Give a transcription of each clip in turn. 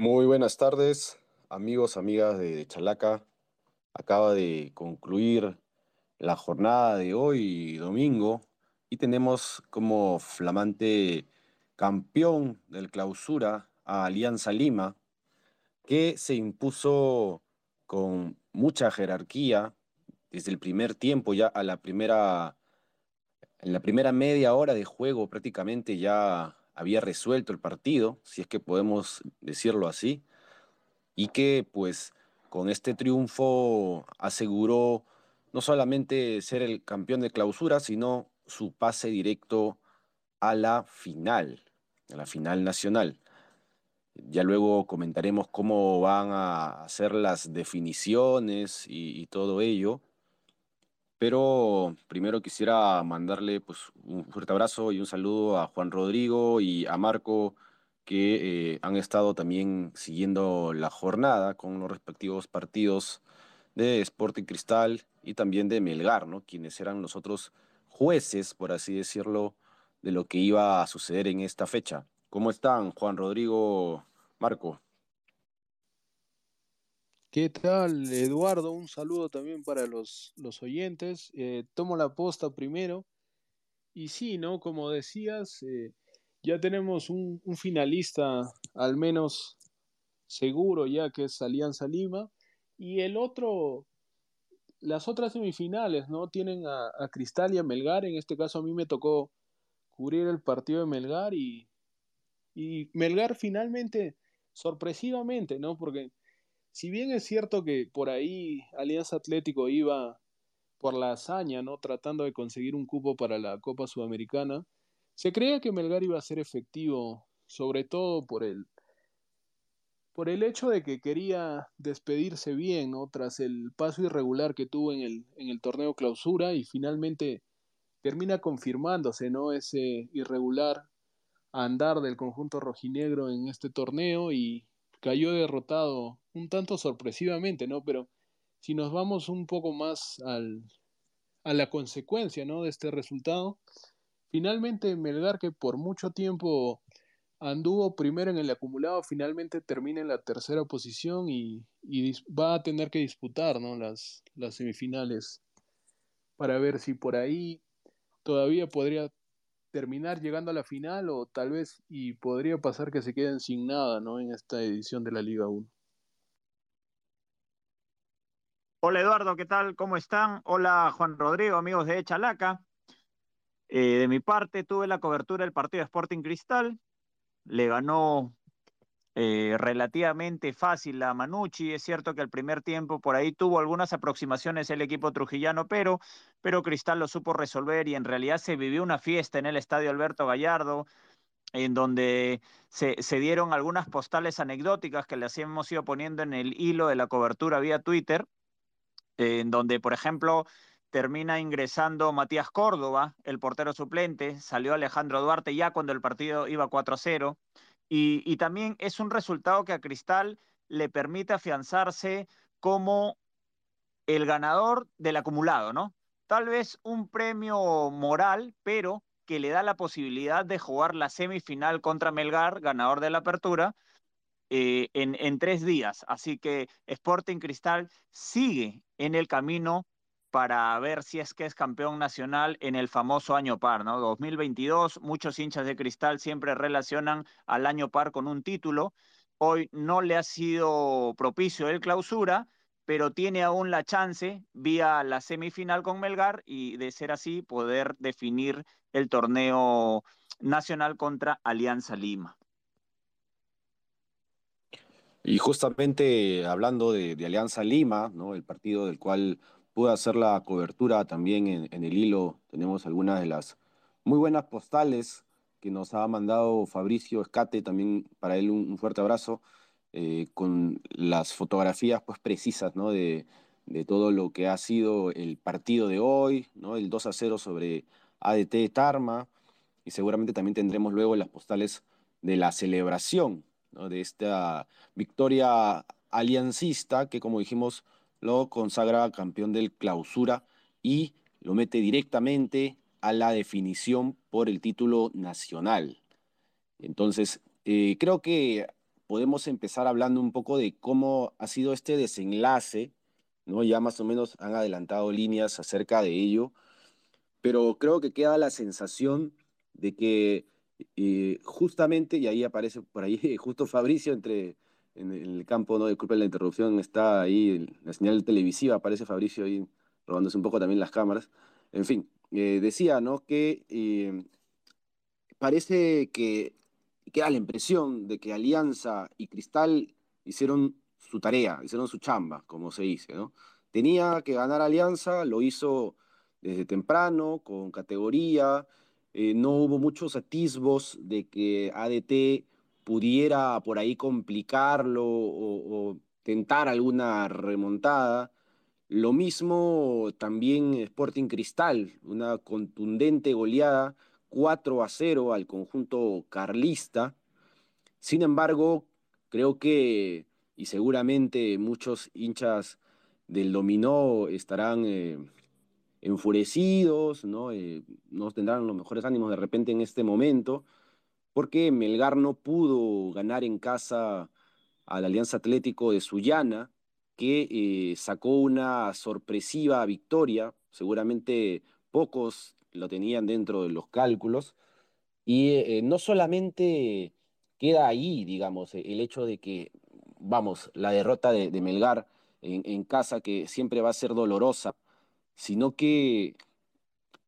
Muy buenas tardes, amigos, amigas de Chalaca. Acaba de concluir la jornada de hoy, domingo, y tenemos como flamante campeón del clausura a Alianza Lima, que se impuso con mucha jerarquía desde el primer tiempo, ya a la primera, en la primera media hora de juego prácticamente ya había resuelto el partido, si es que podemos decirlo así, y que pues con este triunfo aseguró no solamente ser el campeón de clausura, sino su pase directo a la final, a la final nacional. Ya luego comentaremos cómo van a hacer las definiciones y, y todo ello. Pero primero quisiera mandarle pues, un fuerte abrazo y un saludo a Juan Rodrigo y a Marco, que eh, han estado también siguiendo la jornada con los respectivos partidos de Sporting Cristal y también de Melgar, ¿no? quienes eran los otros jueces, por así decirlo, de lo que iba a suceder en esta fecha. ¿Cómo están, Juan Rodrigo, Marco? ¿Qué tal, Eduardo? Un saludo también para los, los oyentes. Eh, tomo la posta primero. Y sí, ¿no? Como decías, eh, ya tenemos un, finalista al menos seguro ya que es Alianza Lima. Y el otro, las otras semifinales, ¿no? Tienen a, a Cristal y a Melgar. En este caso a mí me tocó cubrir el partido de Melgar y, y Melgar finalmente, sorpresivamente, ¿no? Porque si bien es cierto que por ahí Alianza Atlético iba por la hazaña, ¿no? Tratando de conseguir un cupo para la Copa Sudamericana, se creía que Melgar iba a ser efectivo, sobre todo por el, por el hecho de que quería despedirse bien, ¿no? Tras el paso irregular que tuvo en el, en el torneo clausura y finalmente termina confirmándose, ¿no? Ese irregular andar del conjunto rojinegro en este torneo y cayó derrotado un tanto sorpresivamente, ¿no? Pero si nos vamos un poco más al, a la consecuencia, ¿no? De este resultado, finalmente Melgar, que por mucho tiempo anduvo primero en el acumulado, finalmente termina en la tercera posición y, y va a tener que disputar, ¿no? Las, las semifinales para ver si por ahí todavía podría terminar llegando a la final o tal vez y podría pasar que se queden sin nada, ¿no? En esta edición de la Liga 1. Hola Eduardo, ¿qué tal? ¿Cómo están? Hola Juan Rodrigo, amigos de Chalaca. Eh, de mi parte tuve la cobertura del partido de Sporting Cristal. Le ganó eh, relativamente fácil a Manucci. Es cierto que el primer tiempo por ahí tuvo algunas aproximaciones el equipo trujillano, pero, pero Cristal lo supo resolver y en realidad se vivió una fiesta en el estadio Alberto Gallardo en donde se, dieron algunas postales anecdóticas que les hemos ido poniendo en el hilo de la cobertura vía Twitter, en donde, por ejemplo, termina ingresando Matías Córdoba, el portero suplente, salió Alejandro Duarte ya cuando el partido iba 4-0, y, y, también es un resultado que a Cristal le permite afianzarse como el ganador del acumulado, ¿no? Tal vez un premio moral, pero que le da la posibilidad de jugar la semifinal contra Melgar, ganador de la apertura, eh, en, en, tres días. Así que Sporting Cristal sigue en el camino para ver si es que es campeón nacional en el famoso año par, ¿no? 2022, muchos hinchas de Cristal siempre relacionan al año par con un título. Hoy no le ha sido propicio el clausura, pero tiene aún la chance vía la semifinal con Melgar y de ser así poder definir el torneo nacional contra Alianza Lima. Y justamente hablando de, Alianza Lima, ¿no? el partido del cual pude hacer la cobertura también en, el hilo, tenemos algunas de las muy buenas postales que nos ha mandado Fabricio Escate, también para él un, un fuerte abrazo, eh, con las fotografías pues, precisas ¿no? de, de, todo lo que ha sido el partido de hoy, ¿no? el 2 a 0 sobre ADT Tarma, y seguramente también tendremos luego las postales de la celebración de esta victoria aliancista que, como dijimos, lo consagra campeón del clausura y lo mete directamente a la definición por el título nacional. Entonces, eh, creo que podemos empezar hablando un poco de cómo ha sido este desenlace, ¿no? Ya más o menos han adelantado líneas acerca de ello, pero creo que queda la sensación de que eh, justamente, y ahí aparece por ahí justo Fabricio entre en el campo, no disculpe la interrupción, está ahí la señal televisiva, aparece Fabricio ahí robándose un poco también las cámaras. En fin, eh, decía, ¿no? Que eh, parece que queda la impresión de que Alianza y Cristal hicieron su tarea, hicieron su chamba, como se dice, ¿no? Tenía que ganar Alianza, lo hizo desde temprano, con categoría, eh, no hubo muchos atisbos de que ADT pudiera por ahí complicarlo o, tentar alguna remontada. Lo mismo también Sporting Cristal, una contundente goleada 4 a 0 al conjunto carlista. Sin embargo, creo que, y seguramente muchos hinchas del dominó estarán eh, enfurecidos, ¿no? Eh, no tendrán los mejores ánimos de repente en este momento, porque Melgar no pudo ganar en casa al Alianza Atlético de Sullana, que eh, sacó una sorpresiva victoria, seguramente pocos lo tenían dentro de los cálculos, y eh, no solamente queda ahí, digamos, el hecho de que, vamos, la derrota de, Melgar en, en casa, que siempre va a ser dolorosa, sino que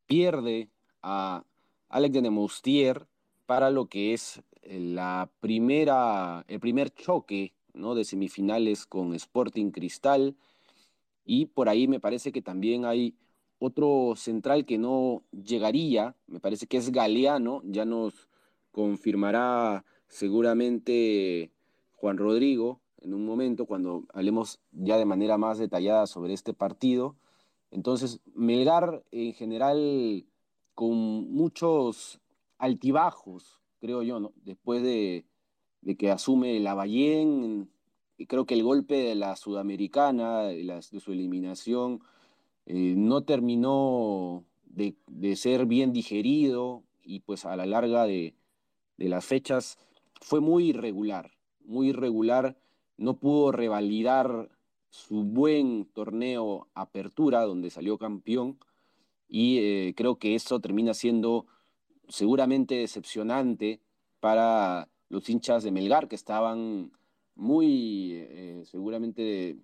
pierde a Alex de Nemoustier para lo que es la primera, el primer choque ¿no? de semifinales con Sporting Cristal. Y por ahí me parece que también hay otro central que no llegaría, me parece que es Galeano, ya nos confirmará seguramente Juan Rodrigo en un momento cuando hablemos ya de manera más detallada sobre este partido. Entonces, Melgar en general con muchos altibajos, creo yo, ¿no? Después de, que asume la Ballén, creo que el golpe de la Sudamericana, de, su eliminación, eh, no terminó de, ser bien digerido y pues a la larga de, de las fechas fue muy irregular, muy irregular, no pudo revalidar su buen torneo Apertura, donde salió campeón, y eh, creo que eso termina siendo seguramente decepcionante para los hinchas de Melgar, que estaban muy eh, seguramente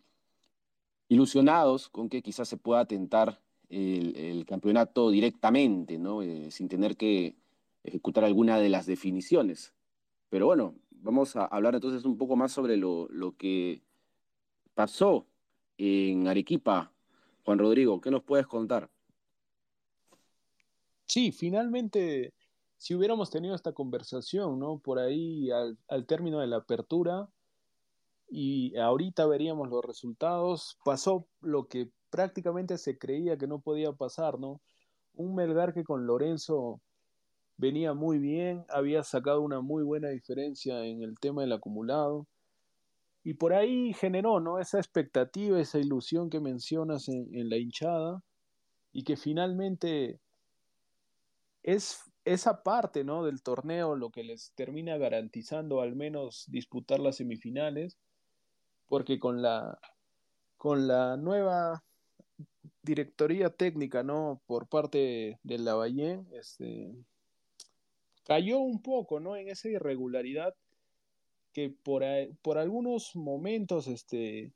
ilusionados con que quizás se pueda tentar el, campeonato directamente, ¿no? Eh, sin tener que ejecutar alguna de las definiciones. Pero bueno, vamos a hablar entonces un poco más sobre lo, lo que pasó en Arequipa. Juan Rodrigo, ¿qué nos puedes contar? Sí, finalmente, si hubiéramos tenido esta conversación, ¿no? Por ahí al, término de la apertura y ahorita veríamos los resultados, pasó lo que prácticamente se creía que no podía pasar, ¿no? Un Melgar que con Lorenzo venía muy bien, había sacado una muy buena diferencia en el tema del acumulado, y por ahí generó, ¿no? Esa expectativa, esa ilusión que mencionas en, la hinchada y que finalmente es esa parte, ¿no? Del torneo lo que les termina garantizando al menos disputar las semifinales, porque con la, con la nueva directoría técnica, ¿no? Por parte de Lavallén, este, cayó un poco, ¿no? En esa irregularidad que por, por algunos momentos este,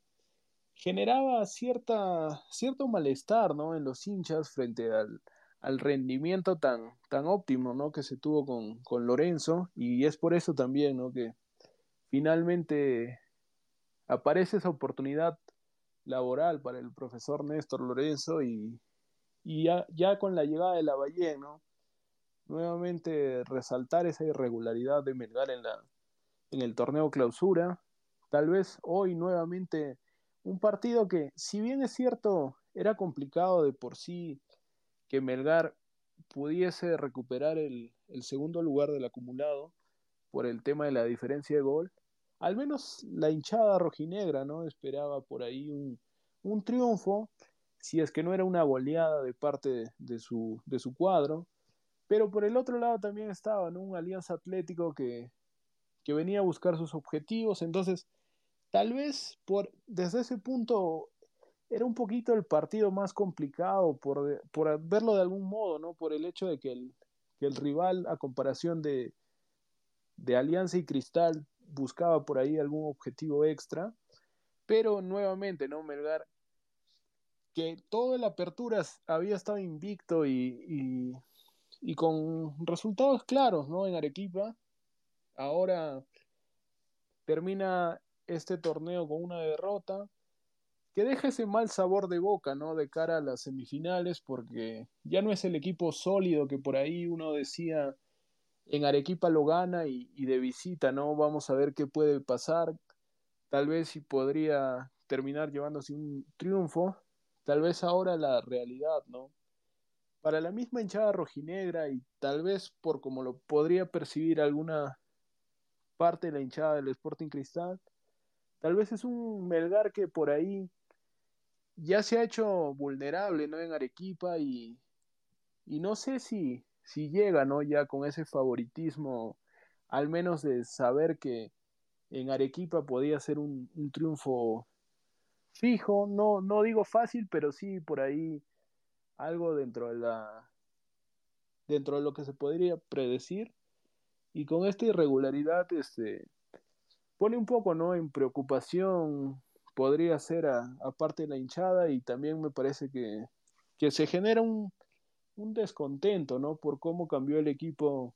generaba cierta, cierto malestar ¿no? en los hinchas frente al, al rendimiento tan, tan óptimo ¿no? que se tuvo con, con, Lorenzo y es por eso también ¿no? que finalmente aparece esa oportunidad laboral para el profesor Néstor Lorenzo y, y ya, ya, con la llegada de la Valle, ¿no? nuevamente resaltar esa irregularidad de Melgar en la, en el torneo clausura. Tal vez hoy nuevamente un partido que, si bien es cierto, era complicado de por sí que Melgar pudiese recuperar el, segundo lugar del acumulado por el tema de la diferencia de gol, al menos la hinchada rojinegra, ¿no? Esperaba por ahí un, un triunfo, si es que no era una goleada de parte de, su, de su cuadro, pero por el otro lado también estaba, ¿no? Un Alianza Atlético que, que venía a buscar sus objetivos. Entonces, tal vez por, desde ese punto era un poquito el partido más complicado por, por verlo de algún modo, ¿no? Por el hecho de que el, que el rival, a comparación de, de Alianza y Cristal, buscaba por ahí algún objetivo extra. Pero nuevamente, ¿no? Melgar, que toda la apertura había estado invicto y, y, y con resultados claros, ¿no? En Arequipa. Ahora termina este torneo con una derrota que deja ese mal sabor de boca, ¿no? De cara a las semifinales, porque ya no es el equipo sólido que por ahí uno decía en Arequipa lo gana y, de visita, ¿no? Vamos a ver qué puede pasar. Tal vez si podría terminar llevándose un triunfo, tal vez ahora la realidad, ¿no? Para la misma hinchada rojinegra y tal vez por como lo podría percibir alguna parte de la hinchada del Sporting Cristal, tal vez es un Melgar que por ahí ya se ha hecho vulnerable, ¿no? En Arequipa y, y no sé si, si llega, ¿no? Ya con ese favoritismo, al menos de saber que en Arequipa podía ser un, un triunfo fijo, no, no digo fácil, pero sí por ahí algo dentro de la dentro de lo que se podría predecir y con esta irregularidad este pone un poco no en preocupación podría ser aparte de la hinchada y también me parece que, que se genera un, un, descontento, ¿no? Por cómo cambió el equipo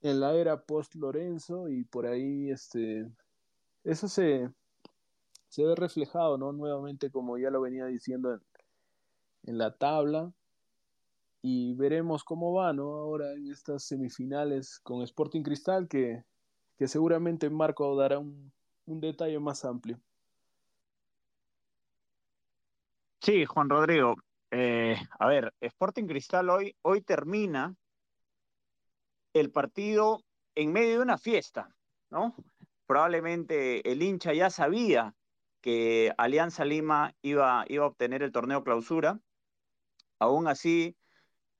en la era post Lorenzo y por ahí este eso se, se ve reflejado, ¿no? Nuevamente como ya lo venía diciendo en, en la tabla y veremos cómo va, ¿no? Ahora en estas semifinales con Sporting Cristal que, que seguramente Marco dará un, un detalle más amplio. Sí, Juan Rodrigo. Eh, a ver, Sporting Cristal hoy, hoy termina el partido en medio de una fiesta, ¿no? Probablemente el hincha ya sabía que Alianza Lima iba, iba a obtener el torneo clausura. Aún así,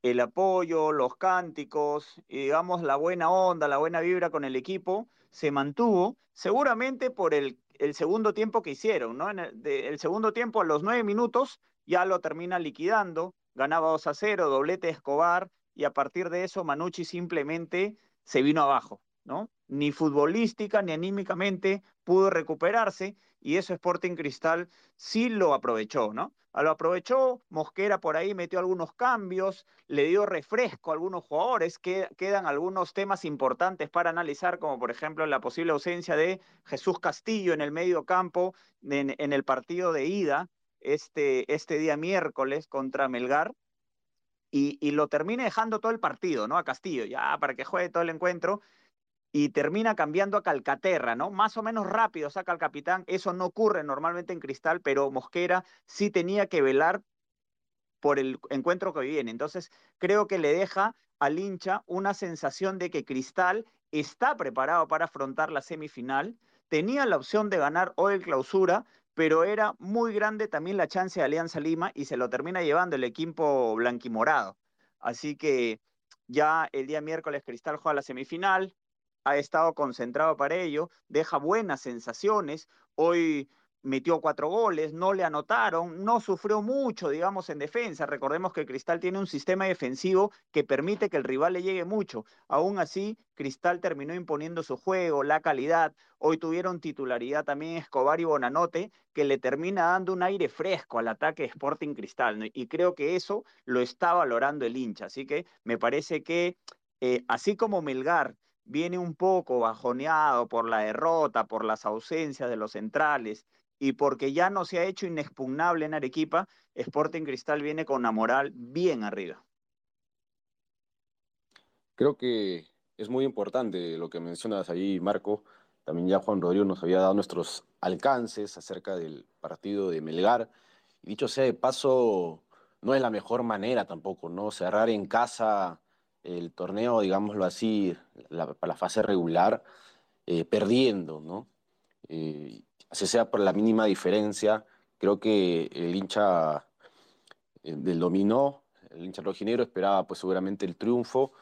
el apoyo, los cánticos, digamos, la buena onda, la buena vibra con el equipo se mantuvo, seguramente por el segundo tiempo que hicieron, ¿no? En el, segundo tiempo, a los nueve minutos, ya lo termina liquidando, ganaba 2 a 0, doblete Escobar, y a partir de eso Manucci simplemente se vino abajo, ¿no? Ni futbolística ni anímicamente pudo recuperarse, y eso Sporting Cristal sí lo aprovechó, ¿no? Lo aprovechó, Mosquera por ahí metió algunos cambios, le dio refresco a algunos jugadores, que quedan algunos temas importantes para analizar, como por ejemplo la posible ausencia de Jesús Castillo en el medio campo en, en el partido de ida este, este día miércoles contra Melgar. Y, y, lo termina dejando todo el partido, ¿no? A Castillo, ya para que juegue todo el encuentro y termina cambiando a Calcaterra, ¿no? Más o menos rápido saca al capitán, eso no ocurre normalmente en Cristal, pero Mosquera sí tenía que velar por el encuentro que viene. Entonces, creo que le deja al hincha una sensación de que Cristal está preparado para afrontar la semifinal, tenía la opción de ganar hoy el clausura, pero era muy grande también la chance de Alianza Lima y se lo termina llevando el equipo blanquimorado. Así que ya el día miércoles Cristal juega la semifinal, ha estado concentrado para ello, deja buenas sensaciones. Hoy metió cuatro goles, no le anotaron, no sufrió mucho, digamos, en defensa. Recordemos que Cristal tiene un sistema defensivo que permite que el rival le llegue mucho. Aún así, Cristal terminó imponiendo su juego, la calidad. Hoy tuvieron titularidad también Escobar y Bonanote, que le termina dando un aire fresco al ataque Sporting Cristal. Y creo que eso lo está valorando el hincha. Así que me parece que, eh, así como Melgar viene un poco bajoneado por la derrota, por las ausencias de los centrales y porque ya no se ha hecho inexpugnable en Arequipa, Sporting Cristal viene con una moral bien arriba. Creo que es muy importante lo que mencionas ahí, Marco. También ya Juan Rodrigo nos había dado nuestros alcances acerca del partido de Melgar. Y dicho sea de paso, no es la mejor manera tampoco, ¿no? Cerrar en casa el torneo, digámoslo así, la, la fase regular, eh, perdiendo, ¿no? Eh, así sea por la mínima diferencia, creo que el hincha eh, del dominó, el hincha rojinegro esperaba pues seguramente el triunfo,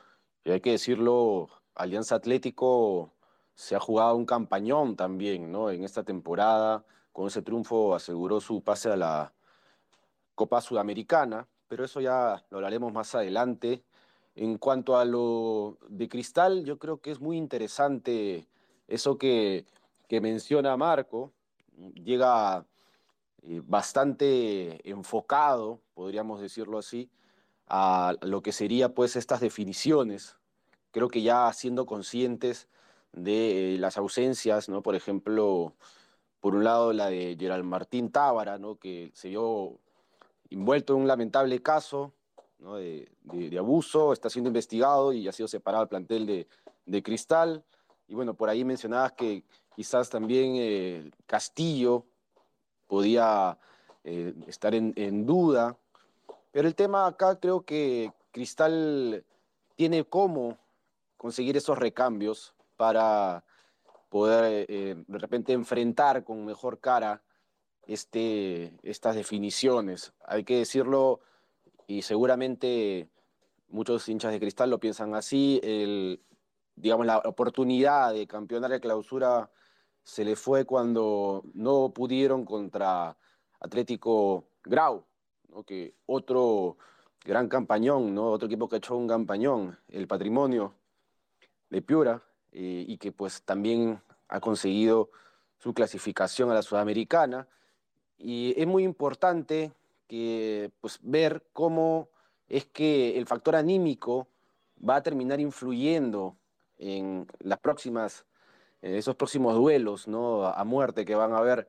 y hay que decirlo, Alianza Atlético se ha jugado un campañón también, ¿no? En esta temporada, con ese triunfo aseguró su pase a la Copa Sudamericana, pero eso ya lo hablaremos más adelante. En cuanto a lo de Cristal, yo creo que es muy interesante eso que, menciona Marco. Llega eh, bastante enfocado, podríamos decirlo así, a lo que sería pues estas definiciones. Creo que ya siendo conscientes de eh, las ausencias, ¿no? Por ejemplo, por un lado la de Gerald Martín Tábara, ¿no? Que se vio envuelto en un lamentable caso de, abuso, está siendo investigado y ha sido separado el plantel de, Cristal. Y bueno, por ahí mencionabas que quizás también eh, Castillo podía eh, estar en, en, duda. Pero el tema acá creo que Cristal tiene cómo conseguir esos recambios para poder eh, de repente enfrentar con mejor cara este, estas definiciones. Hay que decirlo, y seguramente muchos hinchas de cristal lo piensan así, el, digamos, la oportunidad de campeonar de clausura se le fue cuando no pudieron contra Atlético Grau, que otro gran campañón, ¿no? otro equipo que ha hecho un campañón, el patrimonio de Piura, eh, y que pues también ha conseguido su clasificación a la Sudamericana. Y es muy importante que, pues, ver cómo es que el factor anímico va a terminar influyendo en las próximas, esos próximos duelos ¿no? a, muerte que van a haber.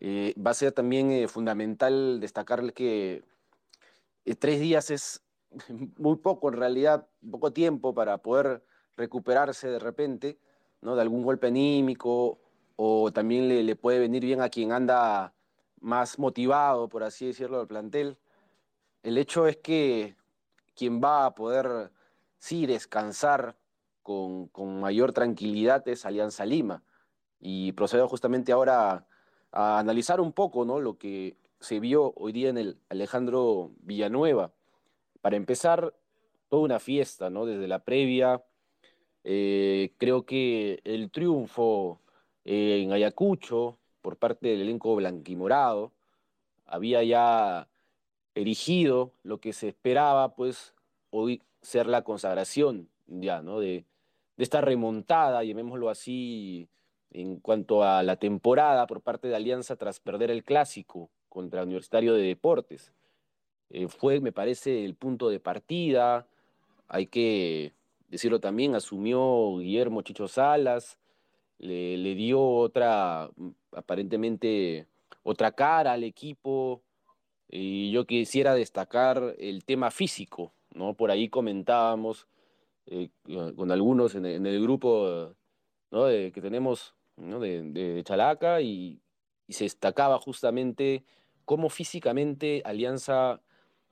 Eh, va a ser también eh, fundamental destacar que eh, tres días es muy poco, en realidad, poco tiempo para poder recuperarse de repente ¿no? de algún golpe anímico o también le, le puede venir bien a quien anda más motivado, por así decirlo, del plantel. El hecho es que quien va a poder, sí, descansar con, con mayor tranquilidad es Alianza Lima. Y procedo justamente ahora a, analizar un poco ¿no? lo que se vio hoy día en el Alejandro Villanueva. Para empezar, toda una fiesta, ¿no? Desde la previa, eh, creo que el triunfo en Ayacucho, por parte del elenco blanquimorado, había ya erigido lo que se esperaba, pues, hoy ser la consagración ya, ¿no? De, esta remontada, llamémoslo así, en cuanto a la temporada por parte de Alianza tras perder el clásico contra Universitario de Deportes. Eh, fue, me parece, el punto de partida. Hay que decirlo también, asumió Guillermo Chicho Salas, le, dio otra, aparentemente otra cara al equipo. Y yo quisiera destacar el tema físico, ¿no? Por ahí comentábamos eh, con algunos en el, grupo ¿no? que tenemos ¿no? de, de, Chalaca y, y, se destacaba justamente cómo físicamente Alianza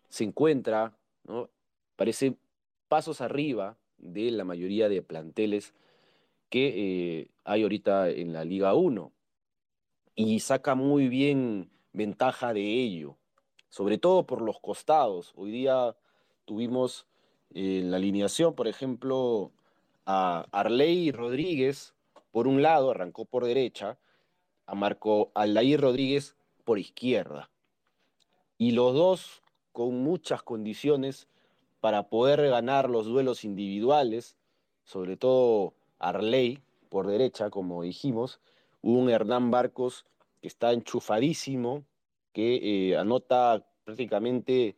se encuentra, ¿no? parece pasos arriba de la mayoría de planteles que eh, hay ahorita en la Liga 1 y saca muy bien ventaja de ello, sobre todo por los costados. Hoy día tuvimos en eh, la alineación, por ejemplo, a Arley Rodríguez, por un lado, arrancó por derecha, a Marco Aldair Rodríguez por izquierda. Y los dos con muchas condiciones para poder ganar los duelos individuales, sobre todo Arley por derecha, como dijimos, un Hernán Barcos que está enchufadísimo, que eh, anota prácticamente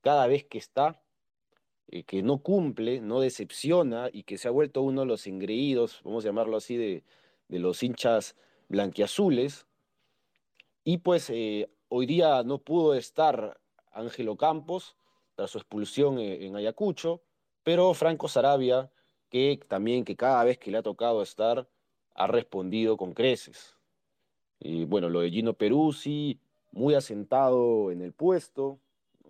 cada vez que está, eh, que no cumple, no decepciona y que se ha vuelto uno de los engreídos, vamos a llamarlo así, de, los hinchas blanquiazules. Y pues eh, hoy día no pudo estar Ángelo Campos tras su expulsión en Ayacucho, pero Franco Sarabia, que también que cada vez que le ha tocado estar, ha respondido con creces. Y bueno, lo de Gino Peruzzi, muy asentado en el puesto,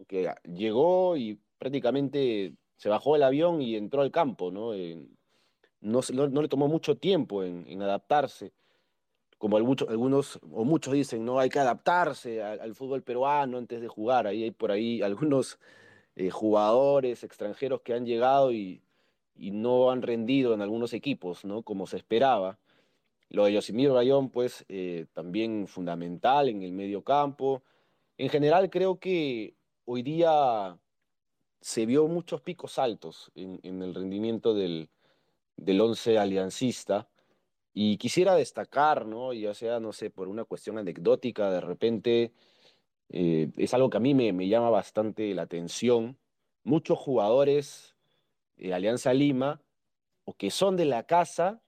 que llegó y prácticamente se bajó del avión y entró al campo, ¿no? no, no, le tomó mucho tiempo en, adaptarse. Como algunos, o muchos dicen, no hay que adaptarse al, fútbol peruano antes de jugar. Ahí hay por ahí algunos eh, jugadores extranjeros que han llegado y, y no han rendido en algunos equipos, ¿no? Como se esperaba. Lo de Yosimir Rayón, pues eh, también fundamental en el medio campo. En general creo que hoy día se vio muchos picos altos en, el rendimiento del, del once aliancista. Y quisiera destacar, ¿no? ya sea, no sé, por una cuestión anecdótica, de repente eh, es algo que a mí me, me, llama bastante la atención. Muchos jugadores de Alianza Lima, o que son de la casa,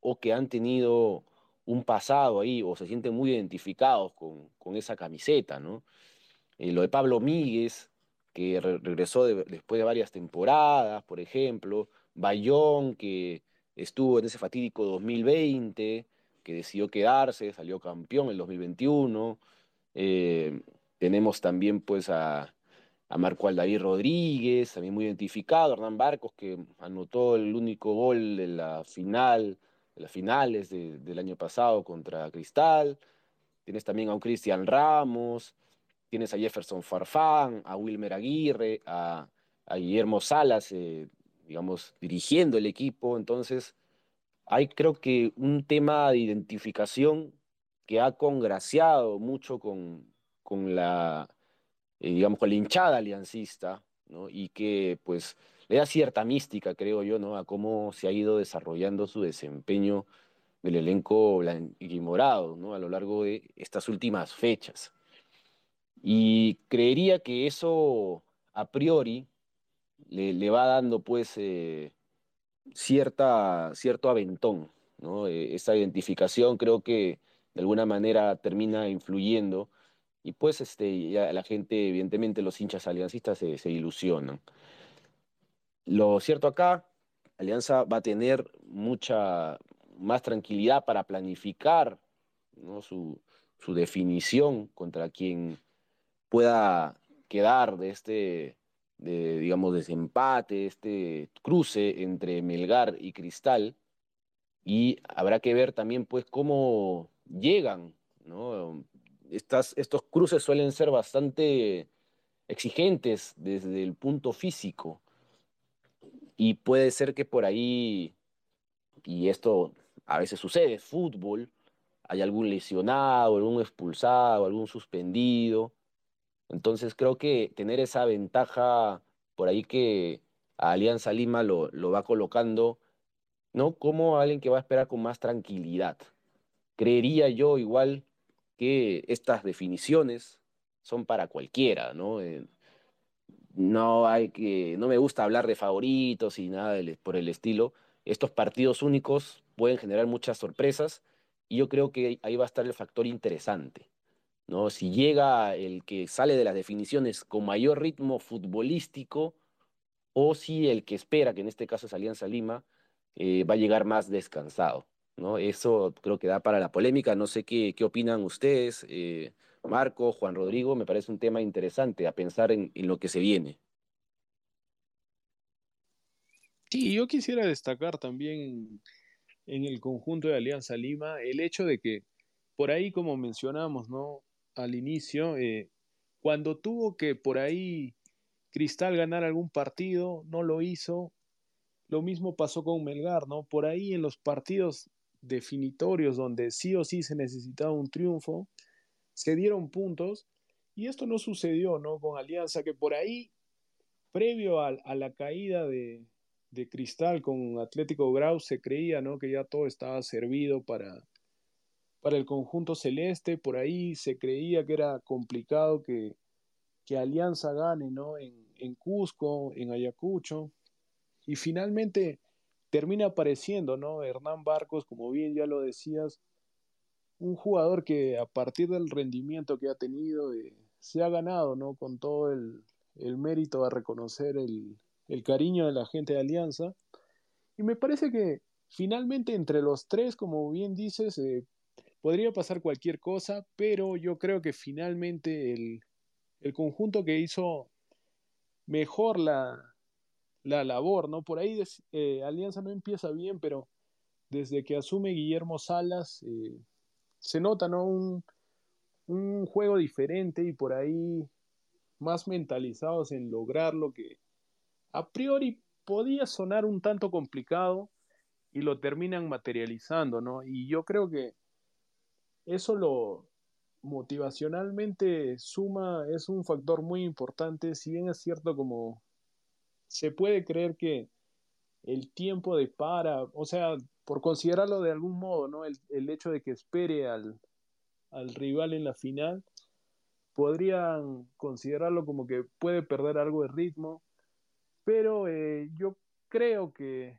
o que han tenido un pasado ahí, o se sienten muy identificados con, con esa camiseta, ¿no? Eh, lo de Pablo Míguez, que regresó después de varias temporadas, por ejemplo, Bayón, que estuvo en ese fatídico 2020, que decidió quedarse, salió campeón en el 2021. Eh, tenemos también pues a, a Marco Aldair Rodríguez, también muy identificado, Hernán Barcos, que anotó el único gol de la final, las finales del año pasado contra Cristal. Tienes también a un Cristian Ramos, tienes a Jefferson Farfán, a Wilmer Aguirre, a, Guillermo Salas, eh, digamos, dirigiendo el equipo. Entonces, hay creo que un tema de identificación que ha congraciado mucho con, con la, eh, digamos, con la hinchada aliancista, ¿no? Y que, pues, le da cierta mística, creo yo, ¿no? A cómo se ha ido desarrollando su desempeño del elenco morado, ¿no? A lo largo de estas últimas fechas. Y creería que eso, a priori, le, va dando, pues, eh, cierta, cierto aventón, ¿no? Eh, esa identificación creo que de alguna manera termina influyendo y pues este, ya la gente, evidentemente los hinchas aliancistas se, se ilusionan. Lo cierto acá, Alianza va a tener mucha más tranquilidad para planificar ¿no? su, su definición contra quien pueda quedar de este de, digamos, desempate, este cruce entre Melgar y Cristal, y habrá que ver también, pues, cómo llegan, ¿no? Estos cruces suelen ser bastante exigentes desde el punto físico, y puede ser que por ahí, y esto a veces sucede, fútbol, hay algún lesionado, algún expulsado, algún suspendido, entonces creo que tener esa ventaja por ahí que a Alianza Lima lo, lo va colocando, ¿no? Como alguien que va a esperar con más tranquilidad. Creería yo igual que estas definiciones son para cualquiera, ¿no? Eh, no hay que, no me gusta hablar de favoritos y nada por el estilo. Estos partidos únicos pueden generar muchas sorpresas y yo creo que ahí va a estar el factor interesante. ¿no? Si llega el que sale de las definiciones con mayor ritmo futbolístico o si el que espera, que en este caso es Alianza Lima, eh, va a llegar más descansado. ¿No? Eso creo que da para la polémica. No sé qué, qué opinan ustedes, eh, Marco, Juan Rodrigo. Me parece un tema interesante a pensar en, en lo que se viene. Sí, yo quisiera destacar también en el conjunto de Alianza Lima el hecho de que por ahí, como mencionamos, ¿no? al inicio, eh, cuando tuvo que por ahí Cristal ganar algún partido, no lo hizo. Lo mismo pasó con Melgar, ¿no? Por ahí en los partidos definitorios donde sí o sí se necesitaba un triunfo, se dieron puntos y esto no sucedió, ¿no? Con Alianza, que por ahí, previo a, la caída de, Cristal con Atlético Grau, se creía, ¿no? Que ya todo estaba servido para, para el conjunto celeste. Por ahí se creía que era complicado que, que Alianza gane ¿no? en, en, Cusco, en Ayacucho. Y finalmente termina apareciendo ¿no? Hernán Barcos, como bien ya lo decías, un jugador que a partir del rendimiento que ha tenido eh, se ha ganado ¿no? con todo el, el mérito a reconocer el, el, cariño de la gente de Alianza. Y me parece que finalmente entre los tres, como bien dices, eh, podría pasar cualquier cosa, pero yo creo que finalmente el, conjunto que hizo mejor la, labor, ¿no? Por ahí eh, Alianza no empieza bien, pero desde que asume Guillermo Salas eh, se nota, ¿no? Un, un juego diferente y por ahí más mentalizados en lograr lo que a priori podía sonar un tanto complicado y lo terminan materializando, ¿no? Y yo creo que eso lo motivacionalmente suma, es un factor muy importante, si bien es cierto como se puede creer que el tiempo de para, o sea, por considerarlo de algún modo, ¿no? El, el hecho de que espere al, al rival en la final, podrían considerarlo como que puede perder algo de ritmo, pero eh, yo creo que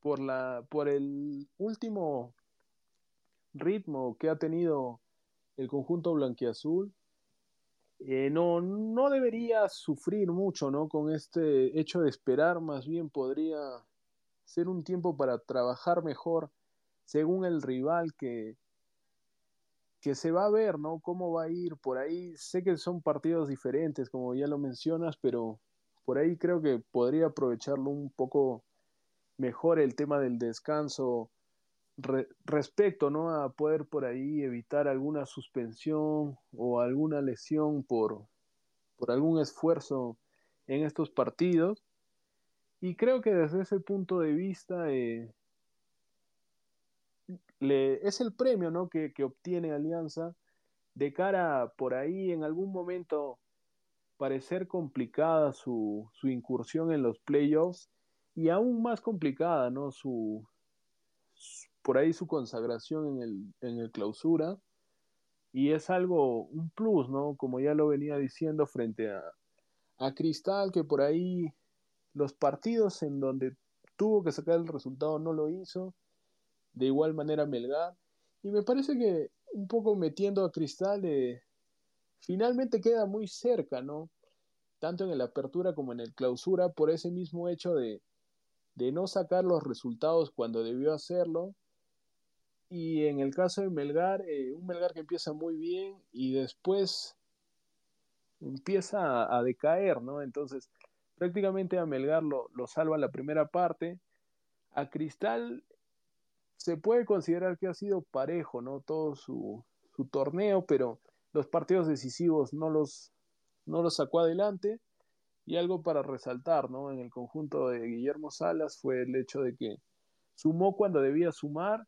por, la, por el último ritmo que ha tenido el conjunto blanquiazul, eh, no, no debería sufrir mucho ¿no? con este hecho de esperar, más bien podría ser un tiempo para trabajar mejor según el rival que, que se va a ver, ¿no? Cómo va a ir por ahí. Sé que son partidos diferentes, como ya lo mencionas, pero por ahí creo que podría aprovecharlo un poco mejor el tema del descanso respecto, ¿no? A poder por ahí evitar alguna suspensión o alguna lesión por, por algún esfuerzo en estos partidos. Y creo que desde ese punto de vista eh, es el premio ¿no? que, obtiene Alianza de cara por ahí en algún momento parecer complicada su, incursión en los playoffs y aún más complicada, ¿no? Su, por ahí su consagración en el, en el clausura. Y es algo, un plus, ¿no? Como ya lo venía diciendo frente a, a Cristal, que por ahí los partidos en donde tuvo que sacar el resultado no lo hizo de igual manera Melgar. Y me parece que un poco metiendo a Cristal, finalmente queda muy cerca, ¿no? Tanto en el apertura como en el clausura, por ese mismo hecho de, de no sacar los resultados cuando debió hacerlo. Y en el caso de Melgar, eh, un Melgar que empieza muy bien y después empieza a, decaer, ¿no? Entonces, prácticamente a Melgar lo, lo salva la primera parte. A Cristal se puede considerar que ha sido parejo, ¿no? Todo su, torneo, pero los partidos decisivos no los, no los sacó adelante. Y algo para resaltar, ¿no? En el conjunto de Guillermo Salas fue el hecho de que sumó cuando debía sumar,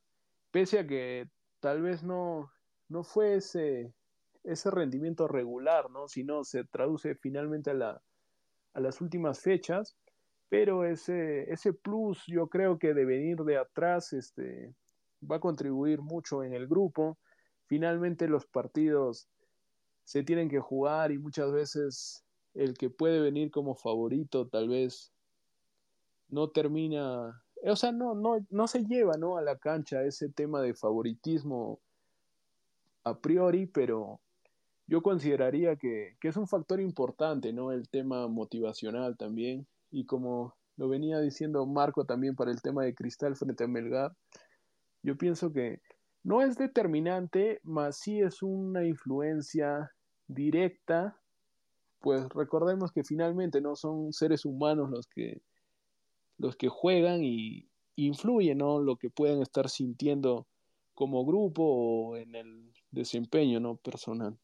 pese a que tal vez no, no fue ese, ese rendimiento regular, ¿no? Sino se traduce finalmente a, la, a las últimas fechas pero ese, ese plus yo creo que de venir de atrás este, va a contribuir mucho en el grupo. Finalmente los partidos se tienen que jugar y muchas veces el que puede venir como favorito tal vez no termina, o sea, no, no, no se lleva ¿no? a la cancha ese tema de favoritismo a priori, pero yo consideraría que, que es un factor importante, ¿no? El tema motivacional también y como lo venía diciendo Marco también para el tema de Cristal frente a Melgar, yo pienso que no es determinante, mas sí es una influencia directa, pues recordemos que finalmente no son seres humanos los que los que juegan y influyen, ¿no? Lo que pueden estar sintiendo como grupo o en el desempeño, ¿no? Personal.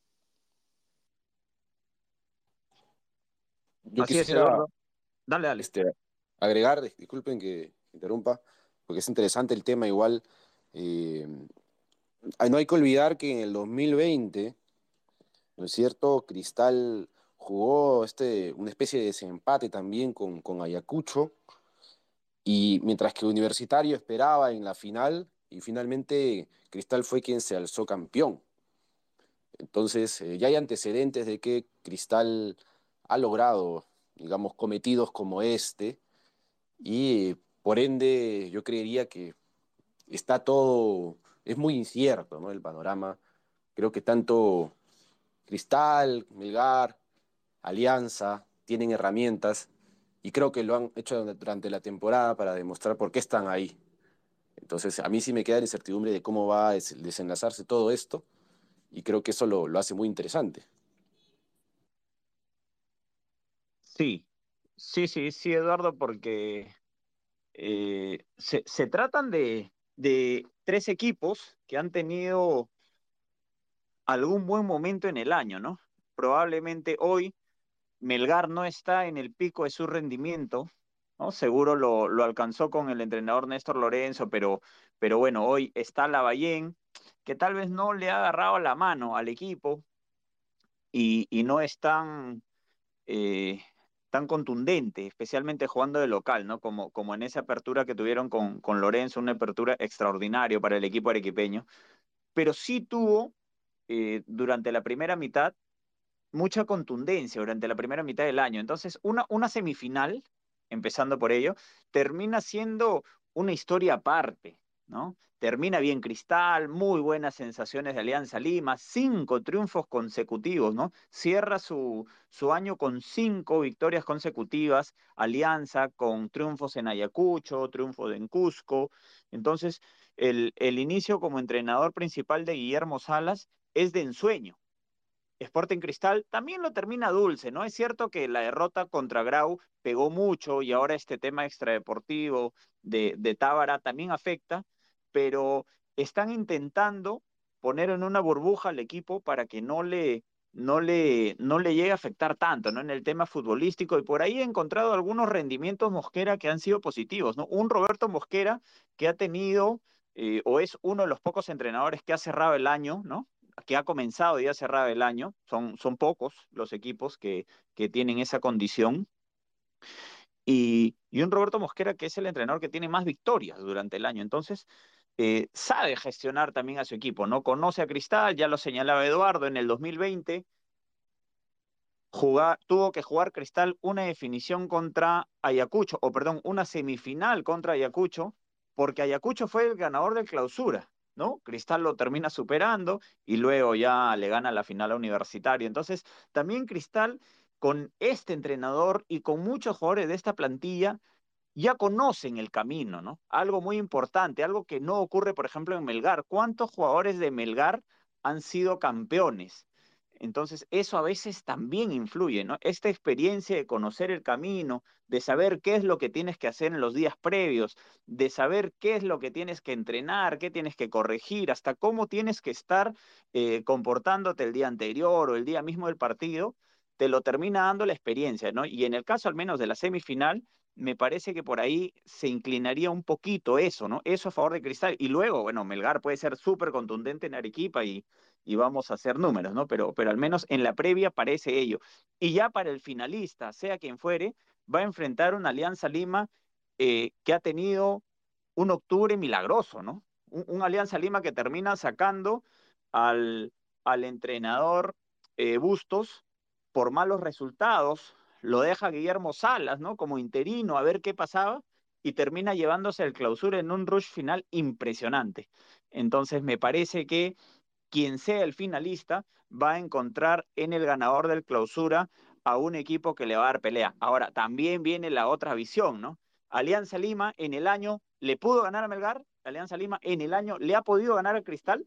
Yo quisiera, Dale, dale. Este, agregar, disculpen que interrumpa, porque es interesante el tema igual. Eh, no hay que olvidar que en el 2020, ¿no es cierto? Cristal jugó este, una especie de desempate también con, con Ayacucho, y mientras que Universitario esperaba en la final, y finalmente Cristal fue quien se alzó campeón. Entonces, eh, ya hay antecedentes de que Cristal ha logrado digamos, cometidos como este, y por ende yo creería que está todo, es muy incierto ¿no? el panorama. Creo que tanto Cristal, Melgar, Alianza tienen herramientas y creo que lo han hecho durante la temporada para demostrar por qué están ahí. Entonces, a mí sí me queda la incertidumbre de cómo va a desenlazarse todo esto y creo que eso lo, lo hace muy interesante. Sí, sí, sí, sí, Eduardo, porque eh, se, tratan de, tres equipos que han tenido algún buen momento en el año, ¿no? Probablemente hoy Melgar no está en el pico de su rendimiento, ¿no? Seguro lo, lo, alcanzó con el entrenador Néstor Lorenzo, pero, pero bueno, hoy está Lavallén, que tal vez no le ha agarrado la mano al equipo y, y no es tan, eh, tan contundente, especialmente jugando de local, ¿no? Como, como en esa apertura que tuvieron con, con Lorenzo, una apertura extraordinaria para el equipo arequipeño, pero sí tuvo eh, durante la primera mitad mucha contundencia durante la primera mitad del año. Entonces, una, semifinal, empezando por ello, termina siendo una historia aparte, ¿no? Termina bien Cristal, muy buenas sensaciones de Alianza Lima, cinco triunfos consecutivos, ¿no? Cierra su, su año con cinco victorias consecutivas, Alianza con triunfos en Ayacucho, triunfo en Cusco. Entonces, el, el inicio como entrenador principal de Guillermo Salas es de ensueño, Sporting Cristal también lo termina dulce, ¿no? Es cierto que la derrota contra Grau pegó mucho y ahora este tema extradeportivo de, de Tábara también afecta, pero están intentando poner en una burbuja al equipo para que no le, no le, no le llegue a afectar tanto, ¿no? En el tema futbolístico y por ahí he encontrado algunos rendimientos Mosquera que han sido positivos, ¿no? Un Roberto Mosquera que ha tenido eh, o es uno de los pocos entrenadores que ha cerrado el año, ¿no? Que ha comenzado y ha cerrado el año, son, son pocos los equipos que, que tienen esa condición. Y, y, un Roberto Mosquera que es el entrenador que tiene más victorias durante el año. Entonces, eh, sabe gestionar también a su equipo, ¿no? Conoce a Cristal, ya lo señalaba Eduardo en el 2020. Jugar, tuvo que jugar Cristal una definición contra Ayacucho, o perdón, una semifinal contra Ayacucho, porque Ayacucho fue el ganador de clausura. ¿No? Cristal lo termina superando y luego ya le gana la final a Universitario. Entonces, también Cristal, con este entrenador y con muchos jugadores de esta plantilla, ya conocen el camino, ¿no? Algo muy importante, algo que no ocurre, por ejemplo, en Melgar. ¿Cuántos jugadores de Melgar han sido campeones? Entonces, eso a veces también influye, ¿no? Esta experiencia de conocer el camino, de saber qué es lo que tienes que hacer en los días previos, de saber qué es lo que tienes que entrenar, qué tienes que corregir, hasta cómo tienes que estar eh, comportándote el día anterior o el día mismo del partido, te lo termina dando la experiencia, ¿no? Y en el caso al menos de la semifinal, me parece que por ahí se inclinaría un poquito eso, ¿no? Eso a favor de Cristal. Y luego, bueno, Melgar puede ser súper contundente en Arequipa y, y vamos a hacer números, ¿no? Pero, pero al menos en la previa parece ello. Y ya para el finalista, sea quien fuere, va a enfrentar una Alianza Lima eh, que ha tenido un octubre milagroso, ¿no? Un, Alianza Lima que termina sacando al, al entrenador eh, Bustos por malos resultados, lo deja Guillermo Salas, ¿no? Como interino, a ver qué pasaba, y termina llevándose el clausura en un rush final impresionante. Entonces, me parece que quien sea el finalista va a encontrar en el ganador del clausura a un equipo que le va a dar pelea. Ahora, también viene la otra visión, ¿no? Alianza Lima en el año le pudo ganar a Melgar, Alianza Lima en el año le ha podido ganar al Cristal.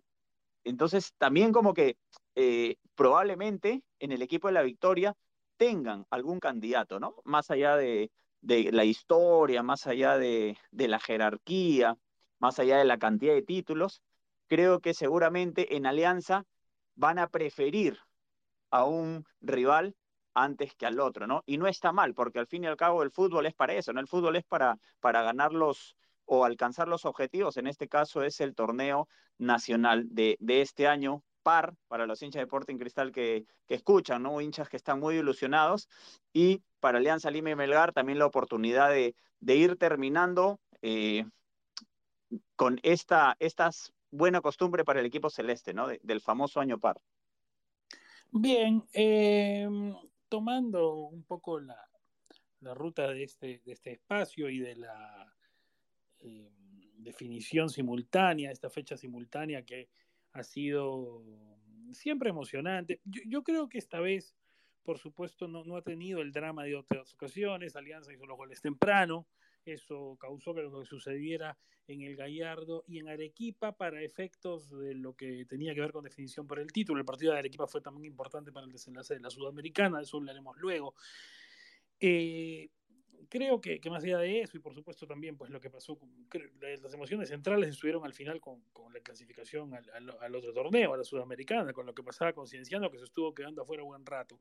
Entonces, también como que eh, probablemente en el equipo de la victoria tengan algún candidato, ¿no? Más allá de, la historia, más allá de la jerarquía, más allá de la cantidad de títulos, creo que seguramente en Alianza van a preferir a un rival antes que al otro, ¿no? Y no está mal, porque al fin y al cabo el fútbol es para eso, ¿no? El fútbol es para, para ganar los o alcanzar los objetivos, en este caso es el torneo nacional de, de este año par para los hinchas de Sporting Cristal que, que escuchan, ¿no? Hinchas que están muy ilusionados y para Alianza Lima y Melgar también la oportunidad de, de ir terminando eh, con esta, estas buena costumbre para el equipo celeste, ¿no? De, del famoso año par. Bien, eh, tomando un poco la, la ruta de este, de este, espacio y de la eh, definición simultánea, esta fecha simultánea que ha sido siempre emocionante. Yo, yo creo que esta vez, por supuesto, no, no, ha tenido el drama de otras ocasiones. Alianza hizo los goles temprano. Eso causó que lo que sucediera en el Gallardo y en Arequipa para efectos de lo que tenía que ver con definición por el título. El partido de Arequipa fue también importante para el desenlace de la Sudamericana, eso lo haremos luego. Eh, creo que, más allá de eso, y por supuesto también pues lo que pasó, con, las emociones centrales estuvieron al final con, la clasificación al, otro torneo, a la sudamericana, con lo que pasaba con Cienciano, que se estuvo quedando afuera un buen rato.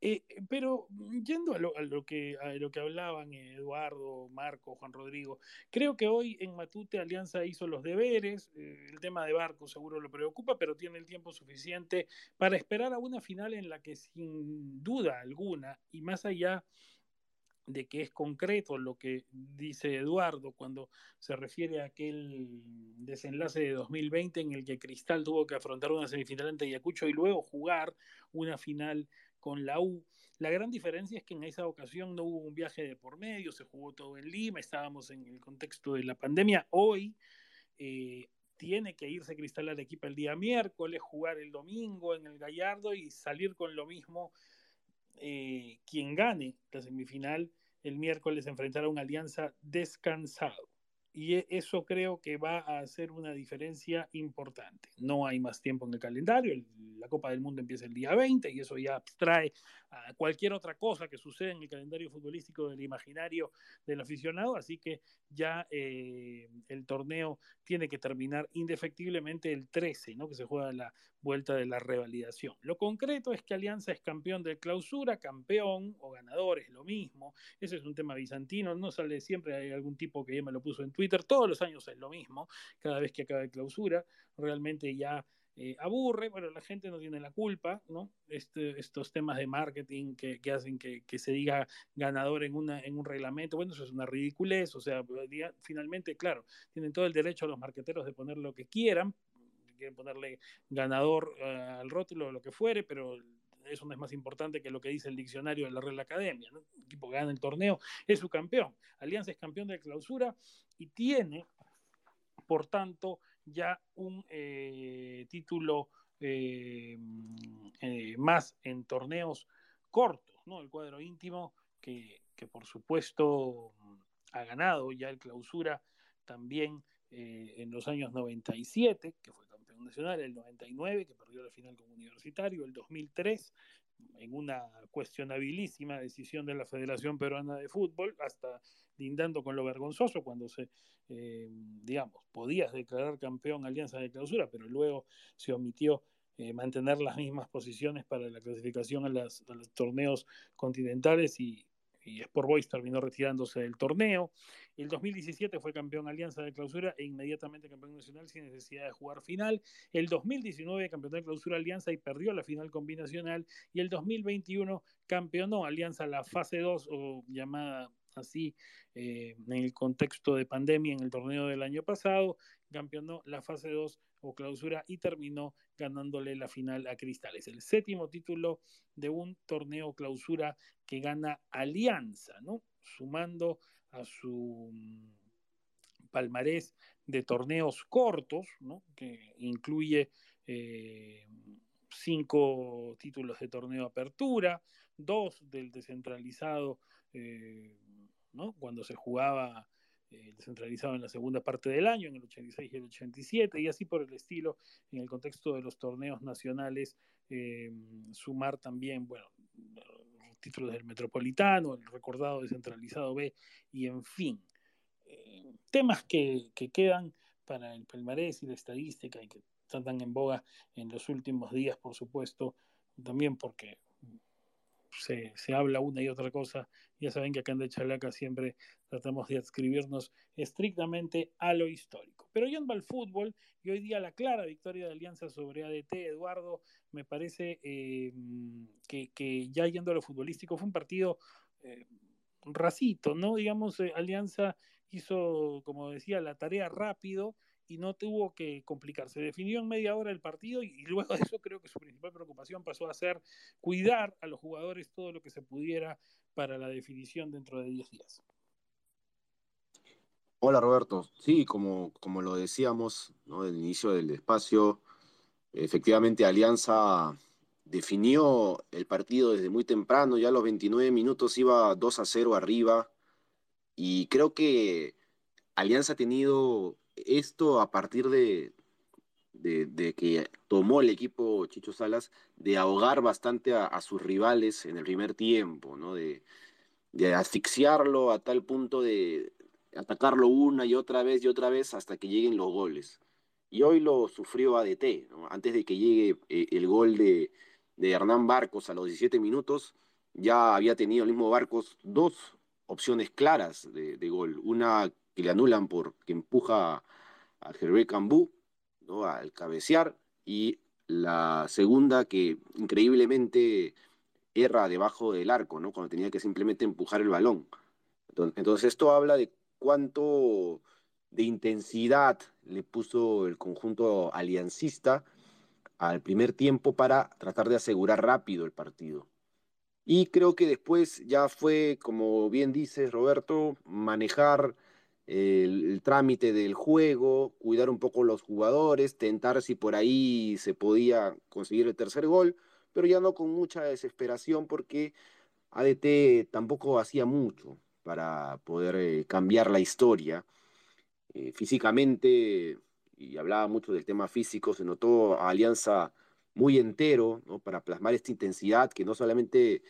Eh, pero yendo a lo, que, a lo que hablaban Eduardo, Marco, Juan Rodrigo, creo que hoy en Matute Alianza hizo los deberes, eh, el tema de Barco seguro lo preocupa, pero tiene el tiempo suficiente para esperar a una final en la que sin duda alguna, y más allá de que es concreto lo que dice Eduardo cuando se refiere a aquel desenlace de 2020 en el que Cristal tuvo que afrontar una semifinal ante Ayacucho y luego jugar una final con la U. La gran diferencia es que en esa ocasión no hubo un viaje de por medio, se jugó todo en Lima, estábamos en el contexto de la pandemia. Hoy eh, tiene que irse Cristal al equipo el día miércoles, jugar el domingo en el Gallardo y salir con lo mismo eh, quien gane la semifinal el miércoles enfrentará a una alianza descansado. Y e, eso creo que va a hacer una diferencia importante. No hay más tiempo en el calendario, la Copa del Mundo empieza el día 20 y eso ya abstrae a cualquier otra cosa que suceda en el calendario futbolístico del imaginario del aficionado, así que ya eh, el torneo tiene que terminar indefectiblemente el 13, ¿no? que se juega la vuelta de la revalidación. Lo concreto es que Alianza es campeón de clausura, campeón o ganador es lo mismo, ese es un tema bizantino, no sale siempre, hay algún tipo que ya me lo puso en Twitter, todos los años es lo mismo, cada vez que acaba de clausura, realmente ya eh, aburre, bueno, la gente no tiene la culpa, ¿no? Este, estos temas de marketing que, hacen que, se diga ganador en, una, en un reglamento, bueno, eso es una ridiculez, o sea, finalmente, claro, tienen todo el derecho a los marqueteros de poner lo que quieran, quieren ponerle ganador eh, al rótulo o lo que fuere, pero eso no es más importante que lo que dice el diccionario de la Real Academia. ¿no? El equipo que gana el torneo es su campeón. Alianza es campeón de clausura y tiene, por tanto, ya un eh, título eh, más en torneos cortos, ¿no? El cuadro íntimo que, por supuesto ha ganado ya el clausura también en los años 97, que fue nacional, el 99, que perdió la final como universitario, el 2003, en una cuestionabilísima decisión de la Federación Peruana de Fútbol, hasta lindando con lo vergonzoso cuando se, eh, digamos, podías declarar campeón Alianza de Clausura, pero luego se omitió eh, mantener las mismas posiciones para la clasificación a, los torneos continentales y, y Sport Boys terminó retirándose del torneo. El 2017 fue campeón Alianza de Clausura e inmediatamente campeón nacional sin necesidad de jugar final. El 2019 campeón de Clausura Alianza y perdió la final combinacional. Y el 2021 campeonó Alianza la fase 2 o llamada así eh, en el contexto de pandemia en el torneo del año pasado, campeonó la fase 2 o clausura y terminó ganándole la final a Cristales. El séptimo título de un torneo clausura que gana Alianza, ¿no? Sumando a su mm, palmarés de torneos cortos, ¿no? Que incluye eh, cinco títulos de torneo apertura, dos del descentralizado eh, cuando se jugaba eh, descentralizado en la segunda parte del año, en el 86 y el 87, y así por el estilo, en el contexto de los torneos nacionales, eh, sumar también, bueno, los títulos del Metropolitano, el recordado descentralizado B, y en fin, eh, temas que, que, quedan para el palmarés y la estadística y que están tan en boga en los últimos días, por supuesto, también porque se, se, habla una y otra cosa. Ya saben que acá en De Chalaca siempre tratamos de adscribirnos estrictamente a lo histórico. Pero yendo al fútbol, y hoy día la clara victoria de Alianza sobre ADT, Eduardo, me parece eh, que, que, ya yendo a lo futbolístico fue un partido eh, racito, ¿no? Digamos, eh, Alianza hizo, como decía, la tarea rápido y no tuvo que complicarse. Definió en media hora el partido y, luego de eso creo que su principal preocupación pasó a ser cuidar a los jugadores todo lo que se pudiera para la definición dentro de 10 días. Hola Roberto, sí, como, como lo decíamos ¿no? el inicio del espacio, efectivamente Alianza definió el partido desde muy temprano, ya a los 29 minutos iba 2 a 0 arriba y creo que Alianza ha tenido esto a partir de, que tomó el equipo Chicho Salas de ahogar bastante a, sus rivales en el primer tiempo, ¿no? De, asfixiarlo a tal punto de atacarlo una y otra vez y otra vez hasta que lleguen los goles. Y hoy lo sufrió ADT, ¿no? antes de que llegue eh, el gol de, Hernán Barcos a los 17 minutos, ya había tenido el mismo Barcos dos opciones claras de gol. Una que le anulan porque empuja a Gervé Cambú ¿no? al cabecear y la segunda que increíblemente erra debajo del arco, ¿no? cuando tenía que simplemente empujar el balón. Entonces esto habla de cuánto de intensidad le puso el conjunto aliancista al primer tiempo para tratar de asegurar rápido el partido. Y creo que después ya fue, como bien dices, Roberto, manejar el, trámite del juego, cuidar un poco los jugadores, tentar si por ahí se podía conseguir el tercer gol, pero ya no con mucha desesperación porque ADT tampoco hacía mucho para poder eh, cambiar la historia. Eh, físicamente, y hablaba mucho del tema físico, se notó a Alianza muy entero ¿no? para plasmar esta intensidad que no solamente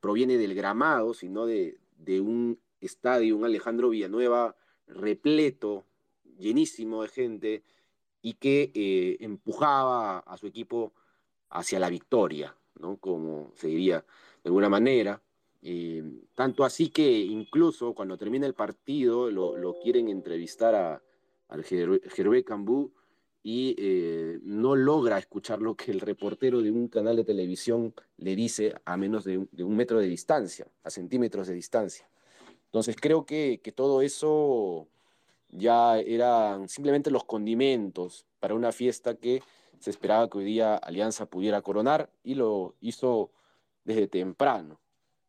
proviene del gramado, sino de, de un estadio, un Alejandro Villanueva repleto, llenísimo de gente, y que eh, empujaba a su equipo hacia la victoria, ¿no? como se diría de alguna manera. Eh, tanto así que incluso cuando termina el partido lo, quieren entrevistar a, al Gervé Cambú y eh, no logra escuchar lo que el reportero de un canal de televisión le dice a menos de un metro de distancia, a centímetros de distancia. Entonces creo que, que, todo eso ya eran simplemente los condimentos para una fiesta que se esperaba que hoy día Alianza pudiera coronar y lo hizo desde temprano.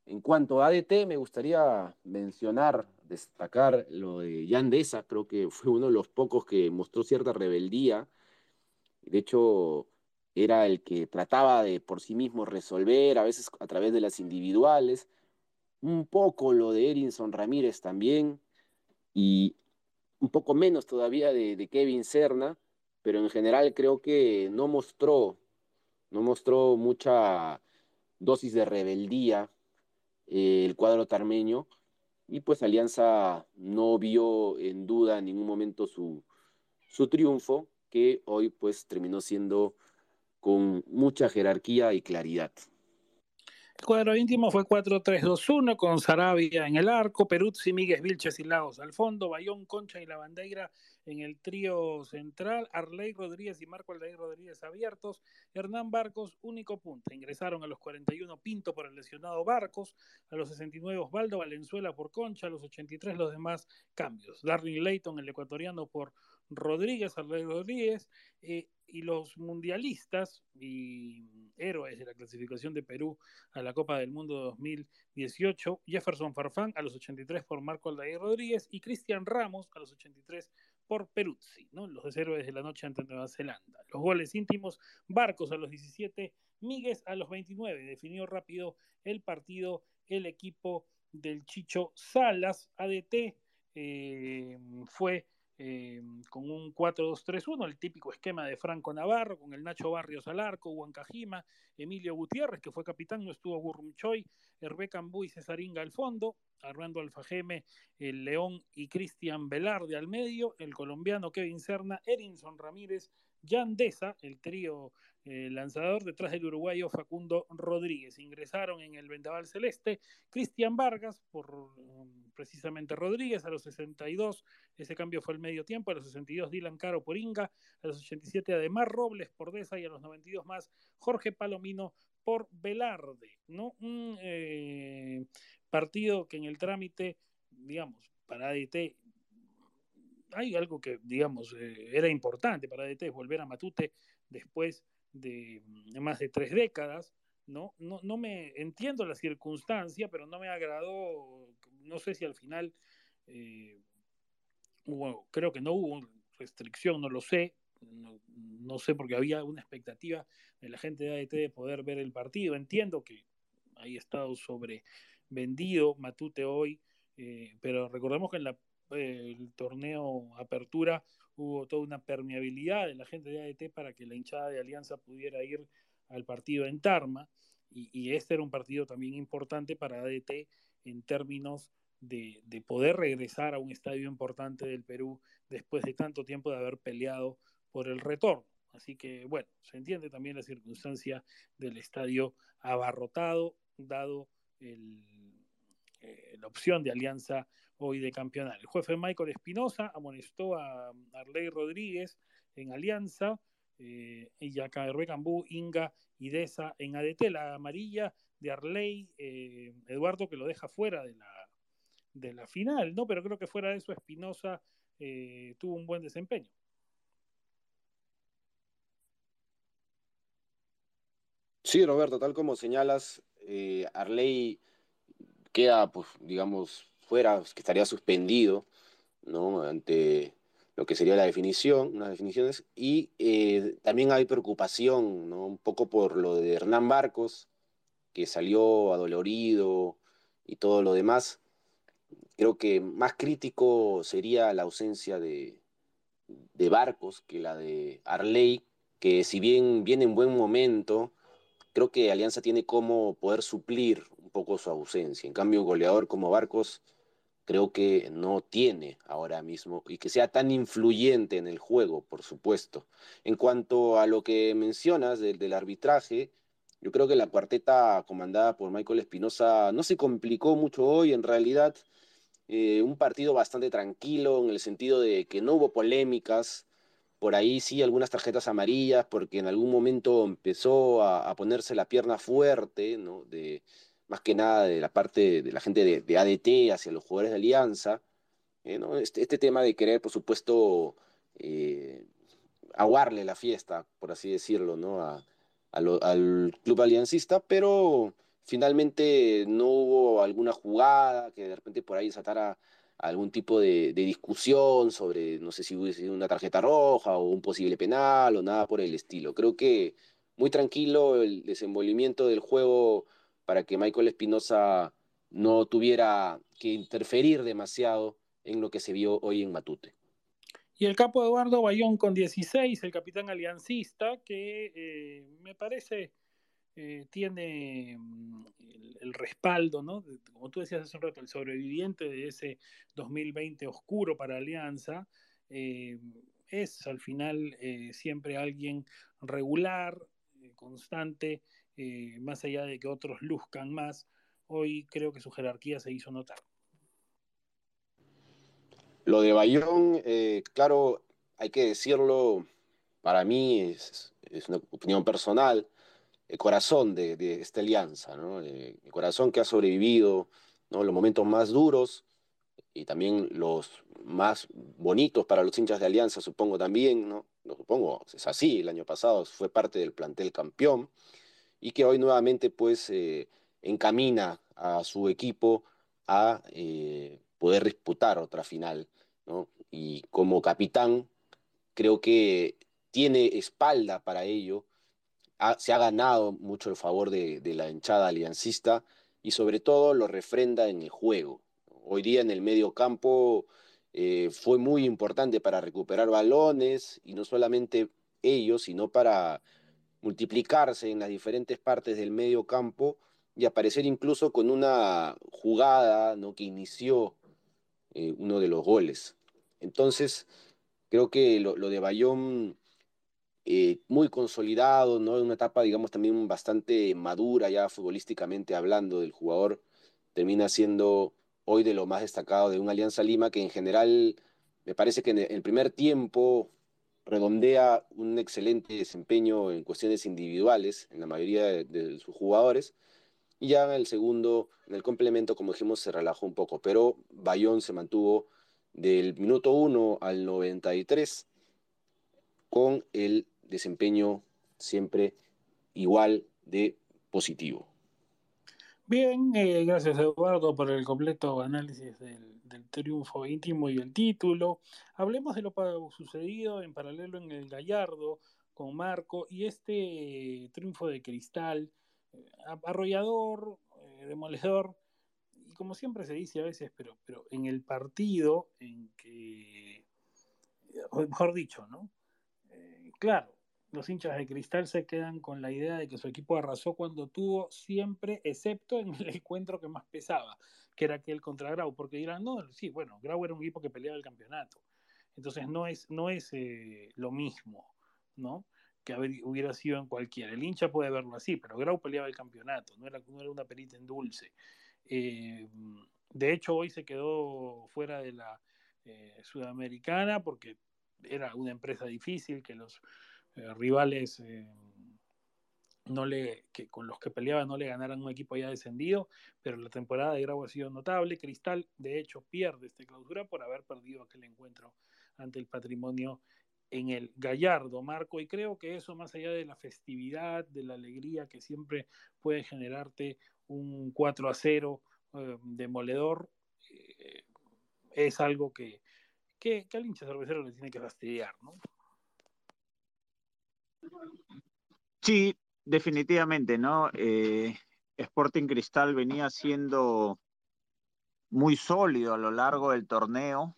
En cuanto a ADT, me gustaría mencionar, destacar lo de Yandesa, creo que fue uno de los pocos que mostró cierta rebeldía. De hecho, era el que trataba de por sí mismo resolver, a veces a través de las individuales. Un poco lo de Erinson Ramírez también, y un poco menos todavía de, Kevin Serna, pero en general creo que no mostró, no mostró mucha dosis de rebeldía eh, el cuadro tarmeño y pues Alianza no vio en duda en ningún momento su, su triunfo que hoy pues terminó siendo con mucha jerarquía y claridad. El cuadro íntimo fue 4-3-2-1 con Sarabia en el arco, Peruzzi, Míguez, Vilches y Lagos al fondo, Bayón, Concha y La Bandeira en el trío central, Arley Rodríguez y Marco Aldair Rodríguez abiertos, Hernán Barcos, único punta. Ingresaron a los 41 Pinto por el lesionado Barcos, a los 69 Osvaldo Valenzuela por Concha, a los 83 los demás cambios. Darwin Leighton, el ecuatoriano, por Rodríguez, Arley Rodríguez, eh, y los mundialistas y héroes de la clasificación de Perú a la Copa del Mundo 2018, Jefferson Farfán a los 83 por Marco Aldair Rodríguez y Cristian Ramos a los 83 por Peruzzi, ¿no? los héroes de la noche ante Nueva Zelanda. Los goles íntimos, Barcos a los 17, Míguez a los 29. Definió rápido el partido el equipo del Chicho Salas, ADT, eh, fue eh, con un 4-2-3-1, el típico esquema de Franco Navarro, con el Nacho Barrios al arco, Huancajima, Emilio Gutiérrez, que fue capitán, no estuvo Gurrumchoy, Hervé Cambú y Cesaringa al fondo, Armando Alfajeme, el León y Cristian Velarde al medio, el colombiano Kevin Serna, Erinson Ramírez, Yandesa, el trío eh, lanzador, detrás del uruguayo Facundo Rodríguez. Ingresaron en el Vendaval Celeste Cristian Vargas por um, precisamente Rodríguez a los 62, ese cambio fue el medio tiempo, a los 62 Dylan Caro por Inga, a los 87 además Robles por Deza y a los 92 más Jorge Palomino por Velarde, ¿no? Un eh, partido que en el trámite, digamos, para ADT hay algo que, digamos, eh, era importante para ADT, volver a Matute después de más de tres décadas, ¿no? No, no me entiendo la circunstancia, pero no me agradó, no sé si al final, eh, hubo, creo que no hubo restricción, no lo sé, no, sé porque había una expectativa de la gente de ADT de poder ver el partido, entiendo que ahí estado sobre vendido Matute hoy, eh, pero recordemos que en la, el torneo Apertura hubo toda una permeabilidad de la gente de ADT para que la hinchada de Alianza pudiera ir al partido en Tarma, y, este era un partido también importante para ADT en términos de, de, poder regresar a un estadio importante del Perú después de tanto tiempo de haber peleado por el retorno. Así que, bueno, se entiende también la circunstancia del estadio abarrotado, dado el, eh, la opción de alianza hoy de campeonato. El juez Michael Espinosa amonestó a Arley Rodríguez en alianza, eh, y acá Cambú, Inga y Deza en ADT. La amarilla de Arley, eh, Eduardo, que lo deja fuera de la, de la final, ¿no? Pero creo que fuera de eso, Espinosa eh, tuvo un buen desempeño. Sí, Roberto, tal como señalas, Arley queda, pues, digamos, fuera, que estaría suspendido, ¿no? Ante lo que sería la definición, unas definiciones, y eh, también hay preocupación, ¿no? Un poco por lo de Hernán Marcos, que salió adolorido y todo lo demás. Creo que más crítico sería la ausencia de, de Barcos que la de Arley, que si bien viene en buen momento, creo que Alianza tiene como poder suplir poco su ausencia. En cambio, un goleador como Barcos creo que no tiene ahora mismo y que sea tan influyente en el juego, por supuesto. En cuanto a lo que mencionas del, del arbitraje, yo creo que la cuarteta comandada por Michael Espinosa no se complicó mucho hoy, en realidad eh, un partido bastante tranquilo en el sentido de que no hubo polémicas, por ahí sí algunas tarjetas amarillas, porque en algún momento empezó a, a ponerse la pierna fuerte, ¿no? De, más que nada de la parte de la gente de, ADT hacia los jugadores de Alianza, eh, este, este, tema de querer, por supuesto, eh, aguarle la fiesta, por así decirlo, ¿no? Al club aliancista, pero finalmente no hubo alguna jugada que de repente por ahí desatara algún tipo de, de, discusión sobre, no sé si hubiese sido una tarjeta roja o un posible penal o nada por el estilo. Creo que muy tranquilo el desenvolvimiento del juego para que Michael Espinosa no tuviera que interferir demasiado en lo que se vio hoy en Matute. Y el capo Eduardo Bayón con 16, el capitán aliancista, que eh, me parece eh, tiene mm, el, respaldo, ¿no? Como tú decías hace un rato, el sobreviviente de ese 2020 oscuro para Alianza, eh, es al final siempre alguien regular, eh, más allá de que otros luzcan más. Hoy creo que su jerarquía se hizo notar. Lo de Bayón, eh, claro, hay que decirlo, para mí es, es una opinión personal, el corazón de, de esta alianza, ¿no? Eh, el corazón que ha sobrevivido ¿no? los momentos más duros y también los más bonitos para los hinchas de alianza, supongo también, ¿no? no supongo, es así, el año pasado fue parte del plantel campeón y que hoy nuevamente pues eh, encamina a su equipo a eh, poder disputar otra final ¿no? Y como capitán, creo que tiene espalda para ello, se ha ganado mucho el favor de, de, la hinchada aliancista y sobre todo lo refrenda en el juego. Hoy día en el medio campo eh, fue muy importante para recuperar balones y no solamente ellos, sino para multiplicarse en las diferentes partes del medio campo y aparecer incluso con una jugada ¿no? que inició eh, uno de los goles. Entonces, creo que lo, lo de Bayón, eh, muy consolidado, ¿no? En una etapa, digamos, también bastante madura ya futbolísticamente hablando del jugador, termina siendo hoy de lo más destacado de un Alianza Lima que en general me parece que en el primer tiempo redondea un excelente desempeño en cuestiones individuales en la mayoría de, sus jugadores. Y ya en el segundo, en el complemento, como dijimos, se relajó un poco, pero Bayón se mantuvo del minuto 1 al 93 con el desempeño siempre igual de positivo. Bien, eh, gracias Eduardo por el completo análisis del, triunfo íntimo y el título. Hablemos de lo sucedido en paralelo en el Gallardo con Marco y este triunfo de Cristal, eh, arrollador, eh, demoledor, como siempre se dice a veces, pero, pero en el partido en que, mejor dicho, ¿no? Eh, claro, los hinchas de cristal se quedan con la idea de que su equipo arrasó cuando tuvo siempre, excepto en el encuentro que más pesaba, que era aquel contra Grau, porque dirán, no, sí, bueno, Grau era un equipo que peleaba el campeonato, entonces no es, no es eh, lo mismo, ¿no? Que hubiera sido en cualquiera. El hincha puede verlo así, pero Grau peleaba el campeonato, no era, no era una perita en dulce. Eh, de hecho, hoy se quedó fuera de la eh, sudamericana porque era una empresa difícil, que los rivales no le, que con los que peleaba no le ganaran un equipo ya descendido, pero la temporada de Grau ha sido notable. Cristal, de hecho, pierde esta clausura por haber perdido aquel encuentro ante el patrimonio en el Gallardo, Marco, y creo que eso, más allá de la festividad, de la alegría que siempre puede generarte un 4 a 0 eh, demoledor, eh, es algo que, que, que al hincha cervecero le tiene que fastidiar, ¿no? Sí, Definitivamente, ¿no? Eh, Sporting Cristal venía siendo muy sólido a lo largo del torneo,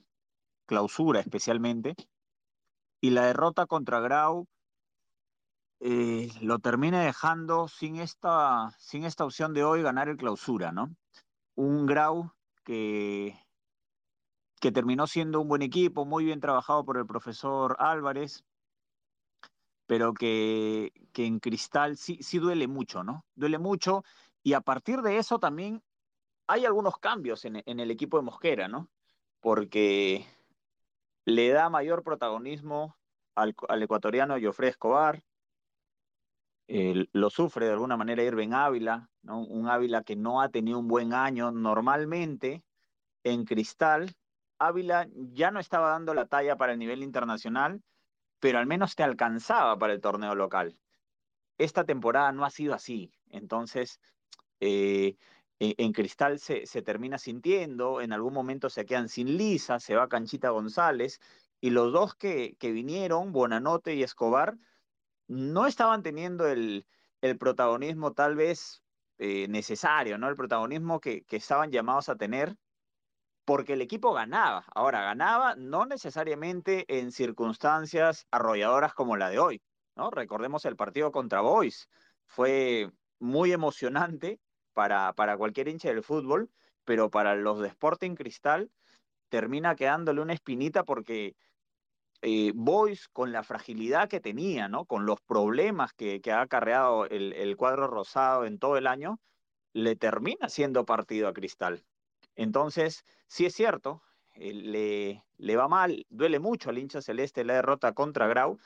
clausura especialmente, y la derrota contra Grau eh, lo termina dejando sin esta, sin esta opción de hoy ganar el clausura, ¿no? Un Grau que, que terminó siendo un buen equipo, muy bien trabajado por el profesor Álvarez, pero que, en Cristal sí, sí duele mucho, ¿no? Duele mucho y a partir de eso también hay algunos cambios en, el equipo de Mosquera, ¿no? Porque le da mayor protagonismo al, ecuatoriano Jofre Escobar, lo sufre de alguna manera Irving Ávila, ¿no? un Ávila que no ha tenido un buen año. Normalmente en Cristal, Ávila ya no estaba dando la talla para el nivel internacional pero al menos te alcanzaba para el torneo local. Esta temporada no ha sido así, entonces eh, en, Cristal se, termina sintiendo, en algún momento se quedan sin Lisa, se va Canchita González, y los dos que, que vinieron, Bonanote y Escobar, no estaban teniendo el, protagonismo tal vez eh, necesario, ¿no? El protagonismo que, que estaban llamados a tener porque el equipo ganaba. Ahora, ganaba no necesariamente en circunstancias arrolladoras como la de hoy, ¿no? Recordemos el partido contra Boys. Fue muy emocionante para, para cualquier hincha del fútbol, pero para los de Sporting Cristal termina quedándole una espinita porque eh, Boys, con la fragilidad que tenía. Con los problemas que, ha acarreado el, el cuadro rosado en todo el año, le termina siendo partido a Cristal. Entonces, sí es cierto, eh, le, le, va mal, duele mucho al hincha celeste la derrota contra Grau,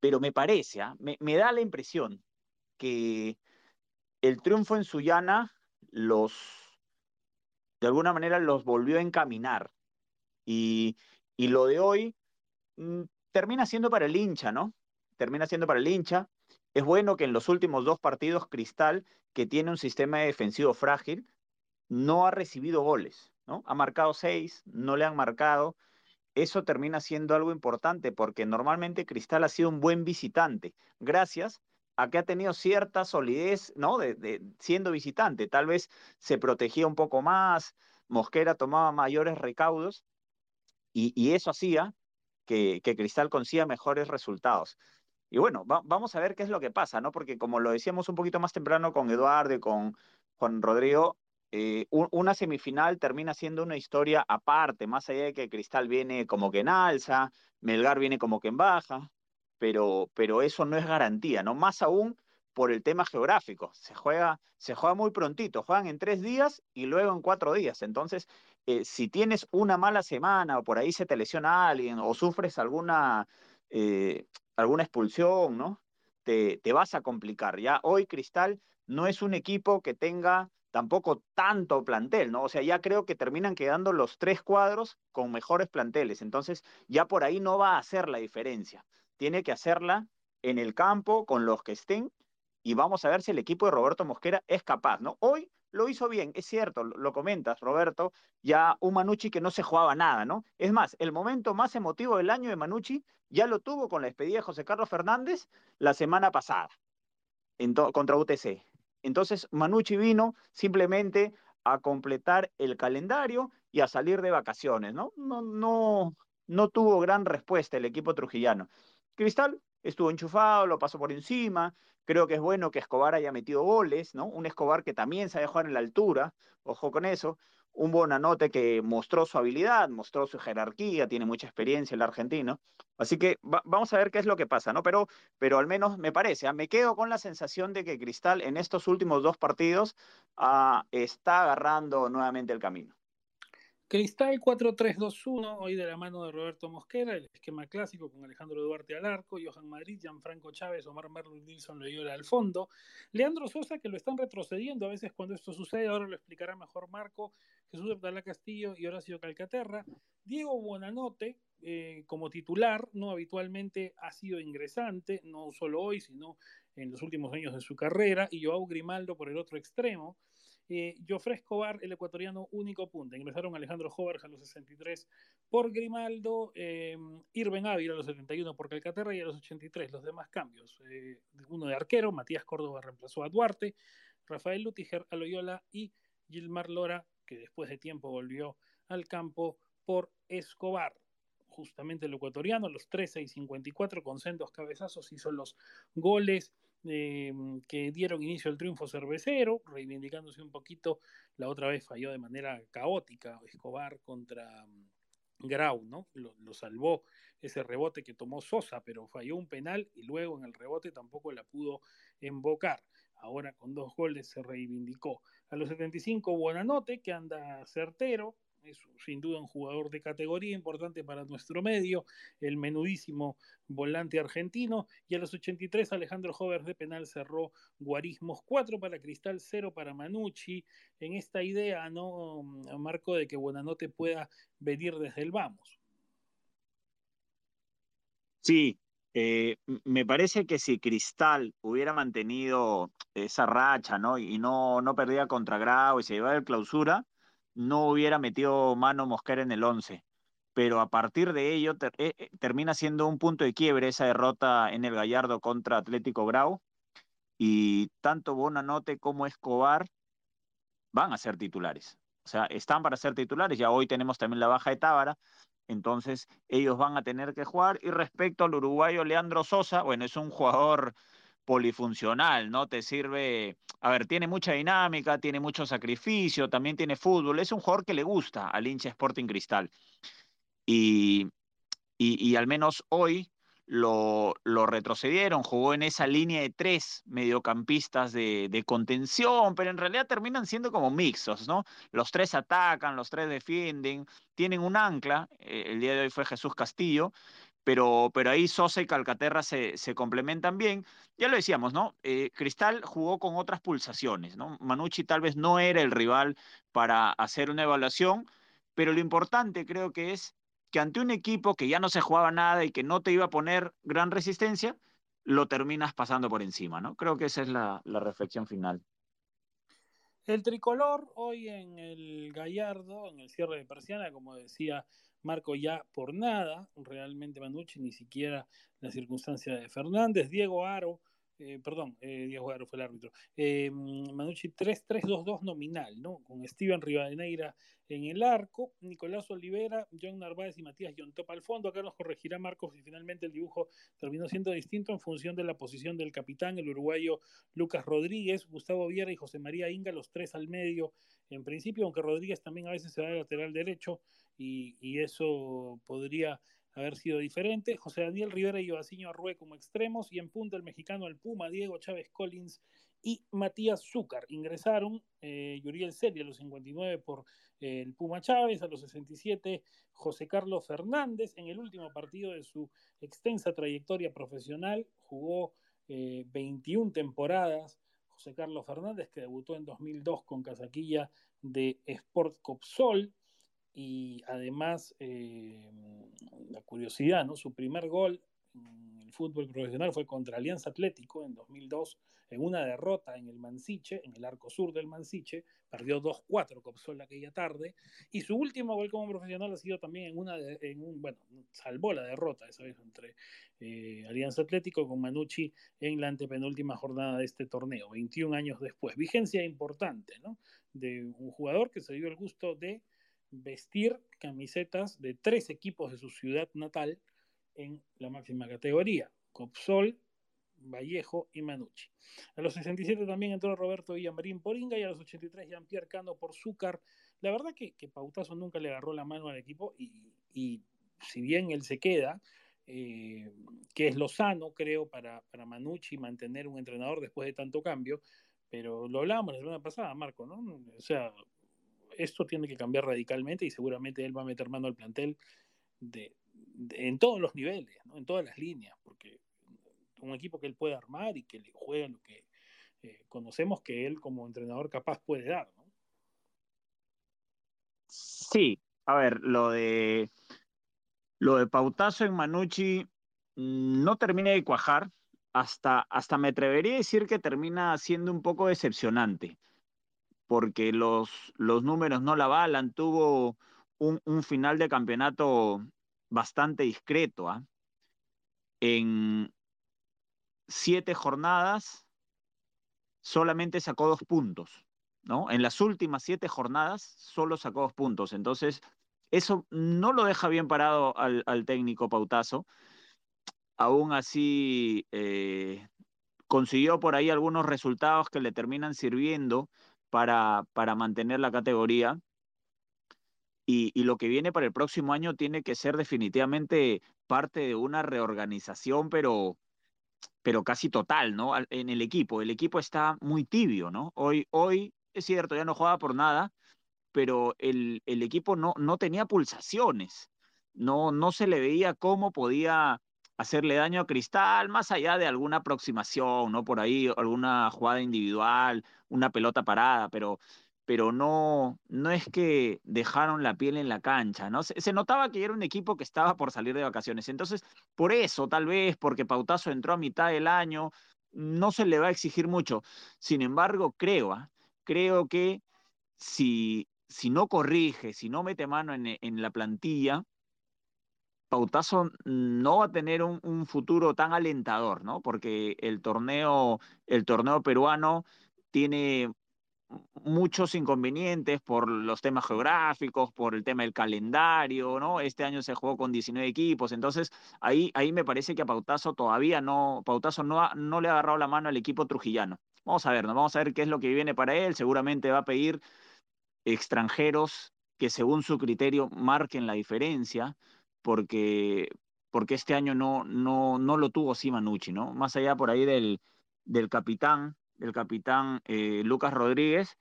pero me parece, ¿ah? me, da la impresión que el triunfo en Sullana los, de alguna manera, los volvió a encaminar. Y, y lo de hoy mm, termina siendo para el hincha, ¿no? Termina siendo para el hincha. Es bueno que en los últimos dos partidos Cristal, que tiene un sistema defensivo frágil, no ha recibido goles, ¿no? Ha marcado seis, no le han marcado. Eso termina siendo algo importante porque normalmente Cristal ha sido un buen visitante, gracias a que ha tenido cierta solidez, ¿no? De, siendo visitante. Tal vez se protegía un poco más, Mosquera tomaba mayores recaudos y, eso hacía que, Cristal consiga mejores resultados. Y bueno, vamos a ver qué es lo que pasa, ¿no? Porque como lo decíamos un poquito más temprano con Eduardo y con Juan Rodrigo, eh, una semifinal termina siendo una historia aparte, más allá de que Cristal viene como que en alza, Melgar viene como que en baja, pero, pero eso no es garantía, ¿no? Más aún por el tema geográfico. Se juega, se juega muy prontito, juegan en tres días y luego en cuatro días. Entonces, eh, si tienes una mala semana o por ahí se te lesiona alguien o sufres alguna, eh, alguna expulsión, ¿no? Te, te vas a complicar. Ya hoy Cristal no es un equipo que tenga tampoco tanto plantel, ¿no? O sea, ya creo que terminan quedando los tres cuadros con mejores planteles, entonces ya por ahí no va a hacer la diferencia. Tiene que hacerla en el campo con los que estén y vamos a ver si el equipo de Roberto Mosquera es capaz, ¿no? Hoy lo hizo bien, es cierto, lo comentas, Roberto, ya un Manucci que no se jugaba nada, ¿no? Es más, el momento más emotivo del año de Manucci ya lo tuvo con la despedida de José Carlos Fernández la semana pasada contra UTC. Entonces Manucci vino simplemente a completar el calendario y a salir de vacaciones, ¿no? No, no, no tuvo gran respuesta el equipo trujillano. Cristal estuvo enchufado, lo pasó por encima. Creo que es bueno que Escobar haya metido goles, ¿no? Un Escobar que también sabe jugar en la altura, ojo con eso. Un Bonanote que mostró su habilidad, mostró su jerarquía, tiene mucha experiencia el argentino. Así que vamos a ver qué es lo que pasa, ¿no? Pero, pero al menos me parece, ¿ah? me quedo con la sensación de que Cristal en estos últimos dos partidos ah, está agarrando nuevamente el camino. Cristal 4-3-2-1, hoy de la mano de Roberto Mosquera, el esquema clásico con Alejandro Duarte al arco, Johan Madrid, Gianfranco Chávez, Omar Merlin Nilsson Loyola al fondo, Leandro Sosa que lo están retrocediendo a veces cuando esto sucede, ahora lo explicará mejor Marco, Jesús Abdalá Castillo y Horacio Calcaterra, Diego Buonanote eh, como titular, no habitualmente ha sido ingresante, no solo hoy, sino en los últimos años de su carrera, y Joao Grimaldo por el otro extremo, eh, Jofre el ecuatoriano, único punto. Ingresaron Alejandro Jover a los 63 por Grimaldo, eh, Irben Ávila a los 71 por Calcaterra y a los 83 los demás cambios. Eh, uno de arquero, Matías Córdoba reemplazó a Duarte, Rafael Lutiger a Loyola y Gilmar Lora, que después de tiempo volvió al campo por Escobar justamente el ecuatoriano, los 13 y 54 con sendos cabezazos hizo los goles eh, que dieron inicio al triunfo cervecero, reivindicándose un poquito, la otra vez falló de manera caótica Escobar contra mm, Grau, ¿no? Lo, salvó ese rebote que tomó Sosa, pero falló un penal y luego en el rebote tampoco la pudo embocar. Ahora con dos goles se reivindicó. A los 75 Buenanote, que anda certero, es sin duda un jugador de categoría importante para nuestro medio, el menudísimo volante argentino, y a los 83 Alejandro Jover de penal cerró Guarismos 4 para Cristal, 0 para Manucci, en esta idea, ¿no, Marco, de que Buenanote pueda venir desde el vamos? Sí, eh, me parece que si Cristal hubiera mantenido esa racha, ¿no? Y no, no perdía contra Grau y se llevaba el clausura, no hubiera metido mano Mosquera en el 11. Pero a partir de ello eh, eh, termina siendo un punto de quiebre esa derrota en el Gallardo contra Atlético Grau. Y tanto Bonanote como Escobar van a ser titulares. O sea, están para ser titulares. Ya hoy tenemos también la baja de Tábara. Entonces ellos van a tener que jugar. Y respecto al uruguayo Leandro Sosa, bueno, es un jugador polifuncional, ¿no? Te sirve, a ver, tiene mucha dinámica, tiene mucho sacrificio, también tiene fútbol, es un jugador que le gusta al hincha Sporting Cristal. Y, y, al menos hoy lo, retrocedieron, jugó en esa línea de tres mediocampistas de, contención, pero en realidad terminan siendo como mixos, ¿no? Los tres atacan, los tres defienden, tienen un ancla, eh, el día de hoy fue Jesús Castillo, pero, pero ahí Sosa y Calcaterra se, se complementan bien. Ya lo decíamos, ¿no? Eh, Cristal jugó con otras pulsaciones, ¿no? Manucci tal vez no era el rival para hacer una evaluación, pero lo importante creo que es que ante un equipo que ya no se jugaba nada y que no te iba a poner gran resistencia, lo terminas pasando por encima, ¿no? Creo que esa es la, la reflexión final. El tricolor hoy en el Gallardo, en el cierre de persiana, como decía Marco ya por nada, realmente Manucci, ni siquiera la circunstancia de Fernández, Diego Aro, eh, perdón, eh, Diego Aro fue el árbitro, eh, Manucci 3-3-2-2 nominal, ¿no? Con Steven Rivadeneira en el arco, Nicolás Olivera, John Narváez y Matías Yontop al fondo. Acá nos corregirá Marcos y finalmente el dibujo terminó siendo distinto en función de la posición del capitán, el uruguayo Lucas Rodríguez, Gustavo Viera y José María Inga, los tres al medio en principio, aunque Rodríguez también a veces se da de lateral derecho y, eso podría haber sido diferente. José Daniel Rivera y Joaciño Arrué como extremos y en punta el mexicano el Puma, Diego Chávez Collins y Matías Zúcar. Ingresaron eh, Yuriel Celia a los 59 por eh, el Puma Chávez, a los 67 José Carlos Fernández. En el último partido de su extensa trayectoria profesional jugó 21 eh, temporadas. José Carlos Fernández, que debutó en 2002 con Casaquilla de Sport Copsol y además eh, la curiosidad, ¿no? Su primer gol en el fútbol profesional fue contra Alianza Atlético en 2002 en una derrota en el Mansiche, en el arco sur del Mansiche, perdió 2-4 Copsol aquella tarde y su último gol como profesional ha sido también en una en un bueno, salvó la derrota esa vez entre eh, Alianza Atlético con Manucci en la antepenúltima jornada de este torneo, 21 años después. Vigencia importante, ¿no? De un jugador que se dio el gusto de vestir camisetas de tres equipos de su ciudad natal en la máxima categoría. Copsol, Vallejo y Manucci. A los 67 también entró Roberto Villamarín por Inga y a los 83 Jean-Pierre Cano por Zúcar. La verdad que, que, Pautazo nunca le agarró la mano al equipo y, y si bien él se queda, eh, que es lo sano, creo, para, para Manucci mantener un entrenador después de tanto cambio, pero lo hablábamos la semana pasada, Marco, ¿no? O sea, esto tiene que cambiar radicalmente y seguramente él va a meter mano al plantel de, en todos los niveles, en todas las líneas, porque un equipo que él puede armar y que le juegue lo que eh, conocemos que él como entrenador capaz puede dar. ¿no? Sí, a ver, lo de lo de Pautazo en Manucci no termina de cuajar, hasta, hasta me atrevería a decir que termina siendo un poco decepcionante, porque los, los números no la avalan, tuvo un, un final de campeonato bastante discreto. ¿eh? En siete jornadas solamente sacó dos puntos, ¿no? En las últimas siete jornadas solo sacó dos puntos, entonces eso no lo deja bien parado al, al técnico Pautazo. Aún así, eh, consiguió por ahí algunos resultados que le terminan sirviendo para, para mantener la categoría. Y, y, lo que viene para el próximo año tiene que ser definitivamente parte de una reorganización, pero, pero casi total, ¿no? En el equipo. El equipo está muy tibio, ¿no? Hoy, hoy es cierto, ya no juega por nada, pero el, el equipo no, no tenía pulsaciones. No, no se le veía cómo podía hacerle daño a Cristal, más allá de alguna aproximación, ¿no? Por ahí, alguna jugada individual, una pelota parada, pero, pero no, no es que dejaron la piel en la cancha, ¿no? Se, notaba que era un equipo que estaba por salir de vacaciones. Entonces, por eso, tal vez, porque Pautazo entró a mitad del año, no se le va a exigir mucho. Sin embargo, creo, ¿eh? creo que si, si no corrige, si no mete mano en, en la plantilla, Pautazo no va a tener un, futuro tan alentador, ¿no? Porque el torneo, el torneo peruano tiene muchos inconvenientes por los temas geográficos, por el tema del calendario, ¿no? Este año se jugó con 19 equipos, entonces ahí, ahí me parece que a Pautazo todavía no, Pautazo no, ha, no le ha agarrado la mano al equipo trujillano. Vamos a ver, ¿no? vamos a ver qué es lo que viene para él, seguramente va a pedir extranjeros que según su criterio marquen la diferencia, porque, porque este año no, no, no lo tuvo Simanucci, ¿no? Más allá por ahí del, del capitán, del capitán eh, Lucas Rodríguez,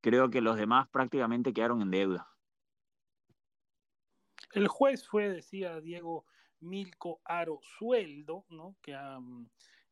creo que los demás prácticamente quedaron en deuda. El juez fue, decía Diego Milko Aro Sueldo, ¿no? que ha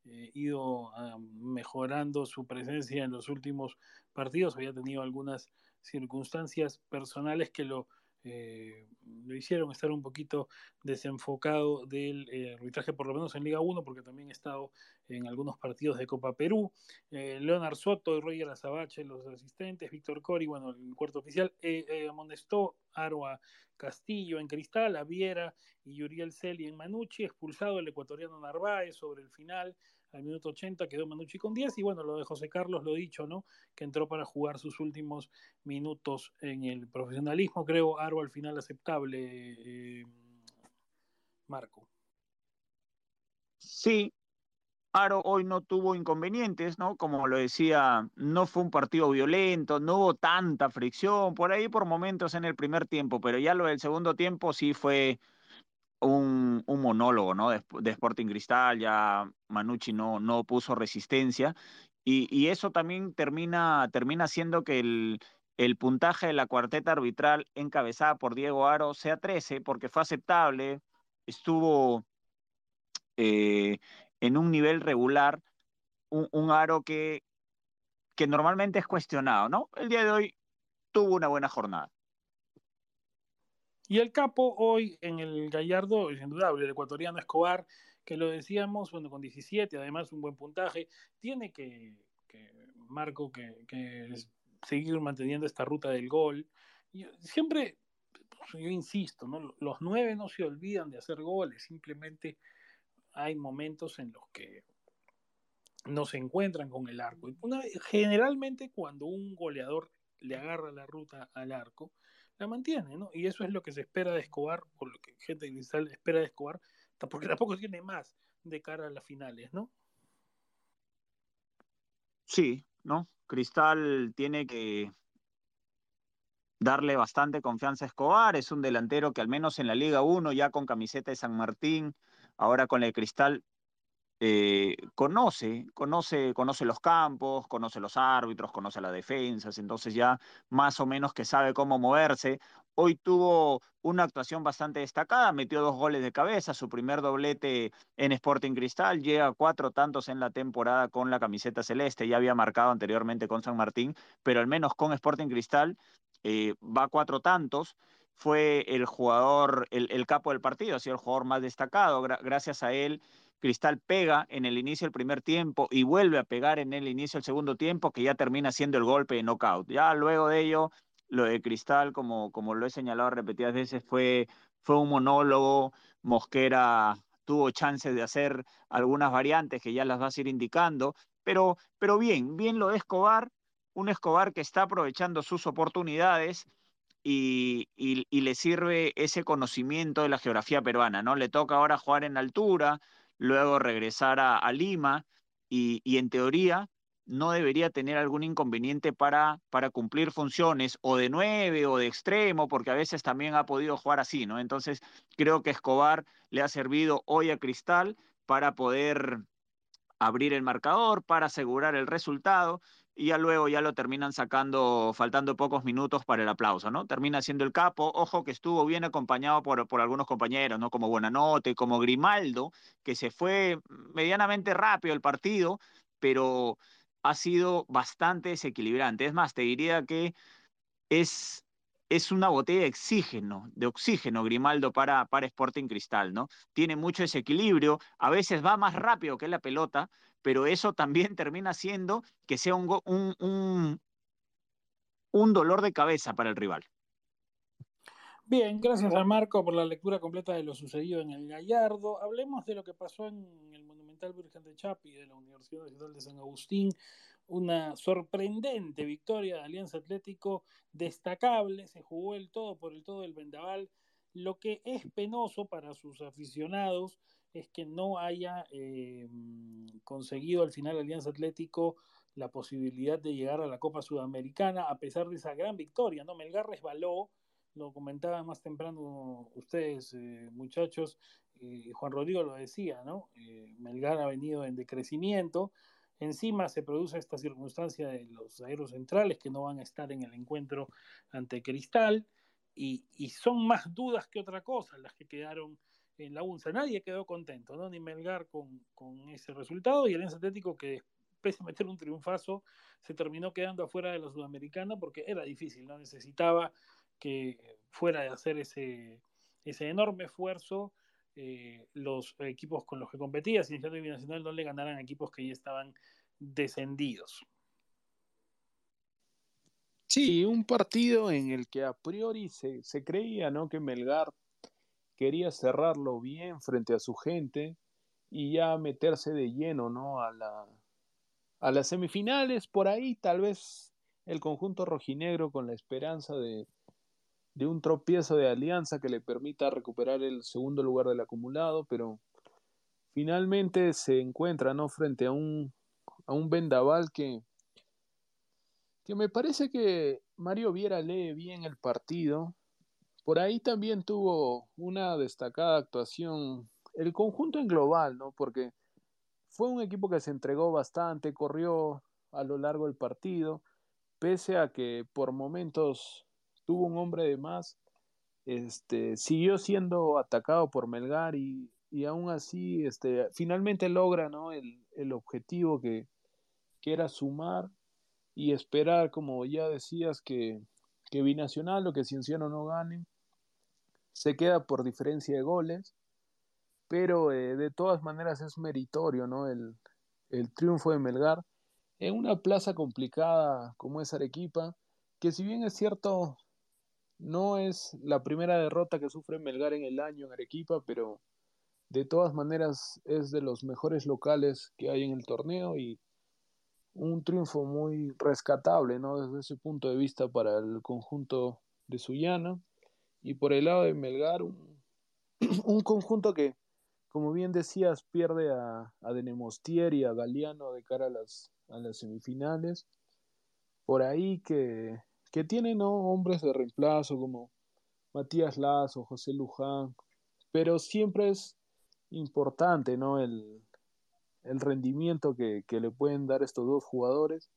eh, ido uh, mejorando su presencia en los últimos partidos, había tenido algunas circunstancias personales que lo eh, lo hicieron estar un poquito desenfocado del eh, arbitraje, por lo menos en Liga 1, porque también he estado en algunos partidos de Copa Perú. Eh, Leonard Soto y Roger Azabache, los asistentes, Víctor Cori, bueno, el cuarto oficial, eh, amonestó Arua Castillo en Cristal, Aviera y Yuriel Celi en Manucci, expulsado el ecuatoriano Narváez sobre el final al minuto 80 quedó Manucci con 10 y bueno, lo de José Carlos, lo dicho, ¿no? Que entró para jugar sus últimos minutos en el profesionalismo, creo, Aro al final aceptable, eh, Marco. Sí, Aro hoy no tuvo inconvenientes, ¿no? Como lo decía, no fue un partido violento, no hubo tanta fricción, por ahí por momentos en el primer tiempo, pero ya lo del segundo tiempo sí fue un, monólogo ¿no? de, Sporting Cristal, ya Manucci no, no puso resistencia y, y, eso también termina, termina haciendo que el, el puntaje de la cuarteta arbitral encabezada por Diego Aro sea 13 porque fue aceptable, estuvo eh, en un nivel regular, un, un Aro que, que normalmente es cuestionado, ¿no? El día de hoy tuvo una buena jornada. Y el capo hoy en el Gallardo es indudable, el ecuatoriano Escobar, que lo decíamos, bueno, con 17, además un buen puntaje, tiene que, Marco, que, seguir manteniendo esta ruta del gol. Siempre, yo insisto, ¿no? los nueve no se olvidan de hacer goles, simplemente hay momentos en los que no se encuentran con el arco. Una, generalmente cuando un goleador le agarra la ruta al arco, la mantiene, ¿no? Y eso es lo que se espera de Escobar, por lo que gente inicial espera de Escobar, porque tampoco tiene más. de cara a las finales, ¿no? Sí, ¿no? Cristal tiene que darle bastante confianza a Escobar, es un delantero que al menos en la Liga 1, ya con camiseta de San Martín, ahora con el Cristal, eh, conoce, conoce, conoce los campos, conoce los árbitros, conoce las defensas, entonces ya más o menos que sabe cómo moverse. Hoy tuvo una actuación bastante destacada, metió dos goles de cabeza, su primer doblete en Sporting Cristal, llega cuatro tantos en la temporada con la camiseta celeste, ya había marcado anteriormente con San Martín, pero al menos con Sporting Cristal eh, va a cuatro tantos fue el jugador, el, capo del partido, ha sido el jugador más destacado. Gra gracias a él, Cristal pega en el inicio del primer tiempo y vuelve a pegar en el inicio del segundo tiempo, que ya termina siendo el golpe de knockout. Ya luego de ello, lo de Cristal, como, como lo he señalado repetidas veces, fue, fue un monólogo. Mosquera tuvo chances de hacer algunas variantes que ya las vas a ir indicando, pero, pero bien, bien lo de Escobar, un Escobar que está aprovechando sus oportunidades y, y, y, le sirve ese conocimiento de la geografía peruana, ¿no? Le toca ahora jugar en altura, luego regresar a, Lima y, y, en teoría no debería tener algún inconveniente para, para cumplir funciones o de nueve o de extremo, porque a veces también ha podido jugar así, ¿no? Entonces creo que Escobar le ha servido hoy a Cristal para poder abrir el marcador, para asegurar el resultado y ya luego ya lo terminan sacando, faltando pocos minutos para el aplauso, ¿no? Termina siendo el capo, ojo que estuvo bien acompañado por, por algunos compañeros, ¿no? Como Buenanote, como Grimaldo, que se fue medianamente rápido el partido, pero ha sido bastante desequilibrante. Es más, te diría que es, es una botella de oxígeno, de oxígeno Grimaldo para, para Sporting Cristal, ¿no? Tiene mucho desequilibrio, a veces va más rápido que la pelota, pero eso también termina siendo que sea un, un, un, un dolor de cabeza para el rival. Bien, gracias a Marco por la lectura completa de lo sucedido en el Gallardo. Hablemos de lo que pasó en el Monumental Virgen de Chapi de la Universidad Nacional de San Agustín. Una sorprendente victoria de Alianza Atlético, destacable, se jugó el todo por el todo del Vendaval. Lo que es penoso para sus aficionados es que no haya eh, conseguido al final Alianza Atlético la posibilidad de llegar a la Copa Sudamericana a pesar de esa gran victoria. ¿no? Melgar resbaló, lo comentaban más temprano ustedes, eh, muchachos, eh, Juan Rodrigo lo decía, ¿no? Melgar ha venido en decrecimiento. Encima se produce esta circunstancia de los aeros centrales que no van a estar en el encuentro ante Cristal y, y son más dudas que otra cosa las que quedaron en la UNSA. Nadie quedó contento, ¿no? Ni Melgar con, con ese resultado y el Atlético que pese a meter un triunfazo se terminó quedando afuera de la Sudamericana porque era difícil, ¿no? Necesitaba que fuera de hacer ese, ese enorme esfuerzo, eh, los equipos con los que competía, Cienciano y Binacional, no le ganaran equipos que ya estaban descendidos. Sí, un partido en el que a priori se, se creía ¿no? que Melgar quería cerrarlo bien frente a su gente y ya meterse de lleno ¿no? a, la, a las semifinales. Por ahí tal vez el conjunto rojinegro con la esperanza de, de un tropiezo de alianza que le permita recuperar el segundo lugar del acumulado, pero finalmente se encuentra ¿no? frente a un, a un vendaval que, que me parece que Mario Viera lee bien el partido. Por ahí también tuvo una destacada actuación el conjunto en global, ¿no? Porque fue un equipo que se entregó bastante, corrió a lo largo del partido, pese a que por momentos tuvo un hombre de más, este, siguió siendo atacado por Melgar y, y aún así este, finalmente logra ¿no? el, el objetivo que, que, era sumar y esperar, como ya decías, que, que Binacional o que Cienciano no gane. Se queda por diferencia de goles, pero eh, de todas maneras es meritorio ¿no? el, el triunfo de Melgar en una plaza complicada como es Arequipa, que si bien es cierto no es la primera derrota que sufre Melgar en el año en Arequipa, pero de todas maneras es de los mejores locales que hay en el torneo y un triunfo muy rescatable, ¿no? Desde ese punto de vista para el conjunto de Sullana. Y por el lado de Melgar, un, un conjunto que, como bien decías, pierde a, a Denemostier y a Galeano de cara a las, a las semifinales. Por ahí que, que tienen ¿no? hombres de reemplazo como Matías Lazo, José Luján, pero siempre es importante ¿no? el, el rendimiento que, que, le pueden dar estos dos jugadores.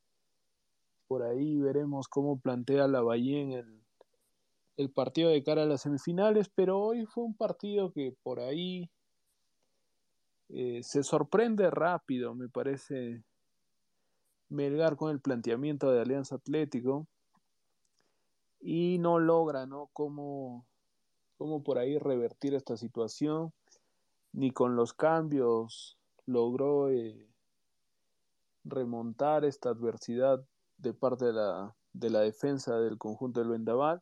Por ahí veremos cómo plantea la Bahía el, el partido de cara a las semifinales, pero hoy fue un partido que por ahí eh, se sorprende rápido, me parece, Melgar con el planteamiento de Alianza Atlético y no logra, ¿no? Cómo, por ahí revertir esta situación, ni con los cambios logró eh, remontar esta adversidad de parte de la, de la defensa del conjunto del Vendaval.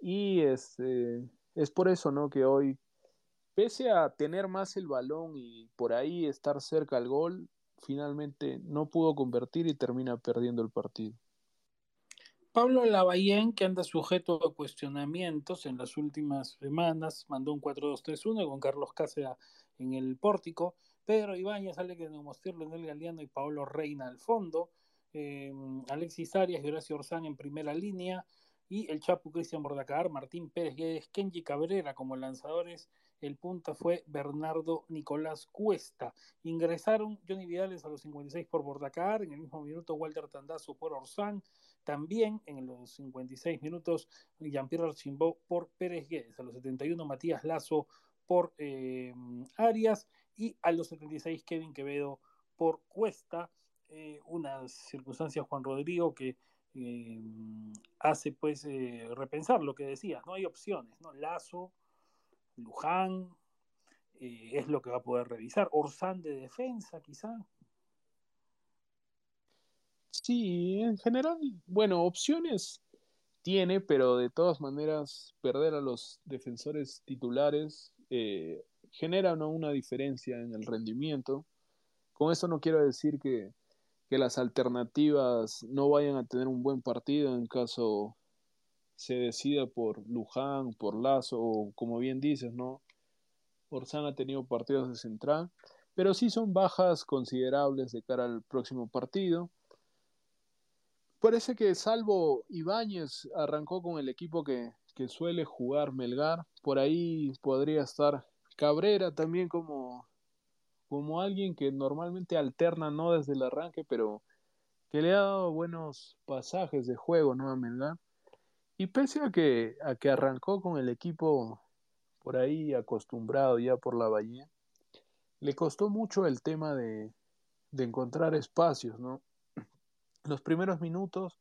Y este, es por eso, ¿no? Que hoy, pese a tener más el balón y por ahí estar cerca al gol, finalmente no pudo convertir y termina perdiendo el partido. Pablo Lavallén, que anda sujeto a cuestionamientos en las últimas semanas, mandó un 4-2-3-1 con Carlos Cáceres en el pórtico, Pedro Ibáñez, Alex en el Galeano y Pablo Reina al fondo, eh, Alexis Arias y Horacio Orzán en primera línea, y el Chapu Cristian Bordacar, Martín Pérez Guedes, Kenji Cabrera como lanzadores. El punta fue Bernardo Nicolás Cuesta. Ingresaron Johnny Vidales a los 56 por Bordacar, en el mismo minuto Walter Tandazo por Orsán, también en los 56 minutos Jean-Pierre Archimbó por Pérez Guedes, a los 71 Matías Lazo por eh, Arias y a los 76 Kevin Quevedo por Cuesta. Eh, unas circunstancias, Juan Rodrigo, que eh, hace pues eh, repensar lo que decías, no hay opciones, ¿no? Lazo, Luján, eh, es lo que va a poder revisar, Orsán de defensa quizá. Sí, en general, bueno, opciones tiene, pero de todas maneras perder a los defensores titulares genera una diferencia en el rendimiento. Con eso no quiero decir que, que las alternativas no vayan a tener un buen partido en caso se decida por Luján, por Lazo, o como bien dices, ¿no? Orzán ha tenido partidos de central, pero sí son bajas considerables de cara al próximo partido. Parece que salvo Ibáñez arrancó con el equipo que, que suele jugar Melgar, por ahí podría estar Cabrera también como como alguien que normalmente alterna no desde el arranque, pero que le ha dado buenos pasajes de juego ¿no? a Melgar. Y pese a que, a que arrancó con el equipo por ahí acostumbrado ya por la Bahía, le costó mucho el tema de, de encontrar espacios, ¿no? Los primeros minutos,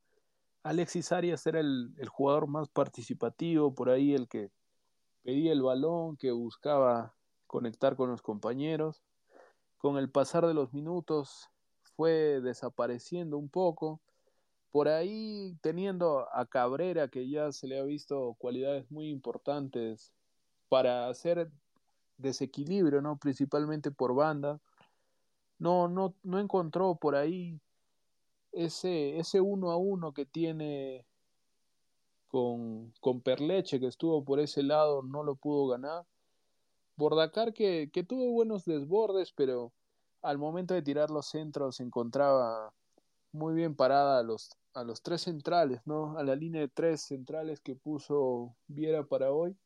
Alexis Arias era el, el jugador más participativo, por ahí el que pedía el balón, que buscaba conectar con los compañeros con el pasar de los minutos fue desapareciendo un poco. Por ahí teniendo a Cabrera, que ya se le ha visto cualidades muy importantes para hacer desequilibrio, ¿no? Principalmente por banda. No, no, no encontró por ahí ese, ese uno a uno que tiene con, con Perleche, que estuvo por ese lado, no lo pudo ganar. Bordacar que, tuvo buenos desbordes, pero al momento de tirar los centros se encontraba muy bien parada a los, a los tres centrales, ¿no? A la línea de tres centrales que puso Viera para hoy.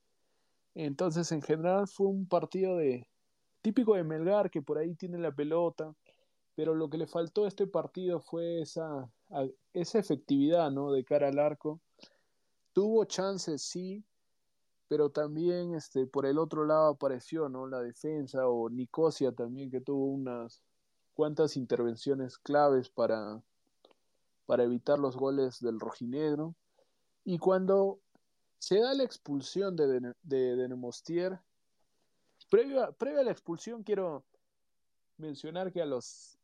Entonces, en general fue un partido de típico de Melgar que por ahí tiene la pelota, pero lo que le faltó a este partido fue esa, esa efectividad, ¿no? De cara al arco. Tuvo chances, sí, pero también este, por el otro lado apareció ¿no? la defensa o Nicosia también que tuvo unas cuantas intervenciones claves para, para evitar los goles del rojinegro y cuando se da la expulsión de, de, de, previo a, previo a la expulsión quiero mencionar que a los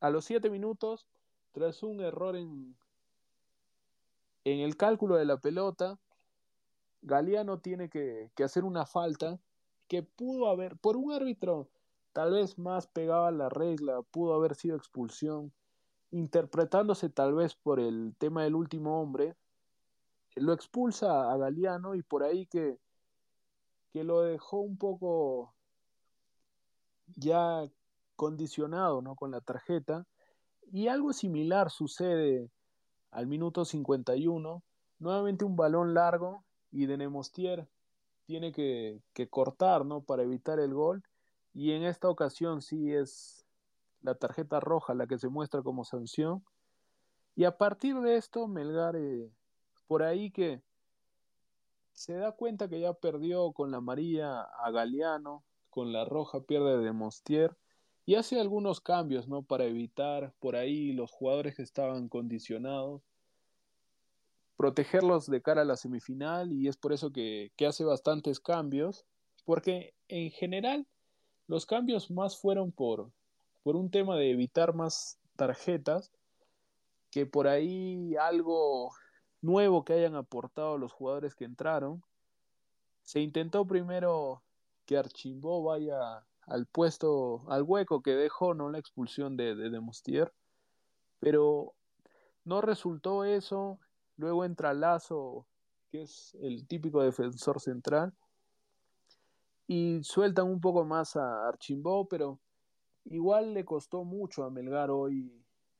a los siete minutos tras un error en en el cálculo de la pelota Galeano tiene que, hacer una falta que pudo haber, por un árbitro tal vez más pegado a la regla, pudo haber sido expulsión, interpretándose tal vez por el tema del último hombre, lo expulsa a Galeano y por ahí que, que lo dejó un poco ya condicionado ¿no? con la tarjeta. Y algo similar sucede al minuto 51. Nuevamente un balón largo y de Nemostier tiene que, que, cortar ¿no? para evitar el gol. Y en esta ocasión sí es la tarjeta roja la que se muestra como sanción. Y a partir de esto, Melgar, eh, por ahí que se da cuenta que ya perdió con la amarilla a Galeano, con la roja pierde de Mostier y hace algunos cambios, ¿no? Para evitar por ahí los jugadores que estaban condicionados, protegerlos de cara a la semifinal y es por eso que, que hace bastantes cambios, porque en general los cambios más fueron por, por un tema de evitar más tarjetas que por ahí algo nuevo que hayan aportado los jugadores que entraron. Se intentó primero que Archimbó vaya al puesto, al hueco que dejó, ¿no? La expulsión de, de Demostier. Pero no resultó eso. Luego entra Lazo, que es el típico defensor central. Y sueltan un poco más a Archimbó, pero igual le costó mucho a Melgar hoy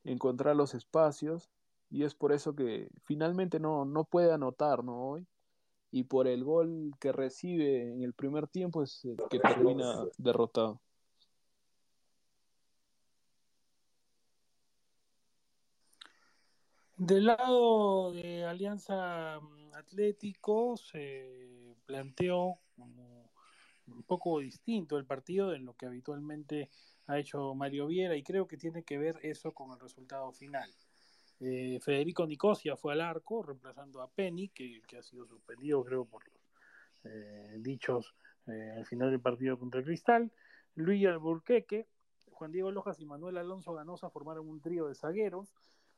encontrar los espacios y es por eso que finalmente no, no puede anotar ¿no? hoy y por el gol que recibe en el primer tiempo es que termina derrotado. Del lado de Alianza Atlético se planteó como un poco distinto el partido en lo que habitualmente ha hecho Mario Viera y creo que tiene que ver eso con el resultado final. Eh, Federico Nicosia fue al arco, reemplazando a Penny, que, que ha sido suspendido, creo, por los eh, dichos eh, al final del partido contra el Cristal. Luis Alburqueque, Juan Diego Lojas y Manuel Alonso Ganosa formaron un trío de zagueros.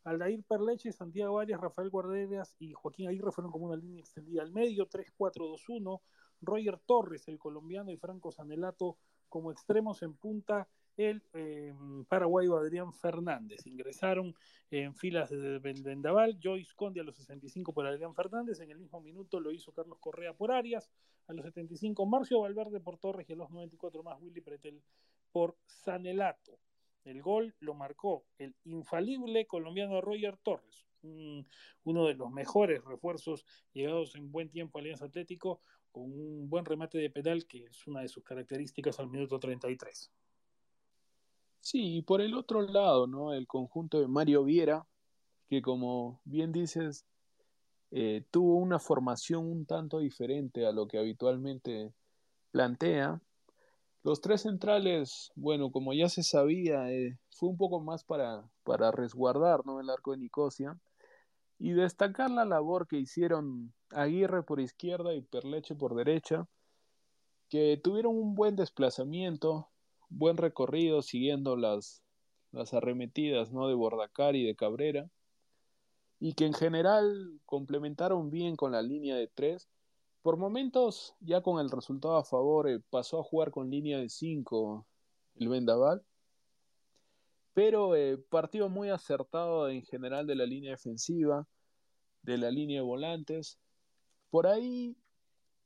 Aldair Perleche, Santiago Arias, Rafael Guarderas y Joaquín Aguirre fueron como una línea extendida al medio, 3-4-2-1. Roger Torres, el colombiano, y Franco Sanelato como extremos en punta el eh, paraguayo Adrián Fernández. Ingresaron en filas de Vendaval, Joyce Conde a los 65 por Adrián Fernández, en el mismo minuto lo hizo Carlos Correa por Arias, a los 75 Marcio Valverde por Torres y a los 94 más Willy Pretel por Sanelato. El gol lo marcó el infalible colombiano Roger Torres, uno de los mejores refuerzos llegados en buen tiempo a Alianza Atlético, con un buen remate de pedal que es una de sus características al minuto 33. Sí, y por el otro lado, ¿no? El conjunto de Mario Viera, que como bien dices, eh, tuvo una formación un tanto diferente a lo que habitualmente plantea. Los tres centrales, bueno, como ya se sabía, eh, fue un poco más para, para resguardar ¿no? el arco de Nicosia y destacar la labor que hicieron Aguirre por izquierda y Perleche por derecha, que tuvieron un buen desplazamiento, buen recorrido siguiendo las, las arremetidas ¿no? de Bordacar y de Cabrera y que en general complementaron bien con la línea de tres. Por momentos, ya con el resultado a favor, eh, pasó a jugar con línea de cinco el Vendaval, pero eh, partido muy acertado en general de la línea defensiva, de la línea de volantes. Por ahí,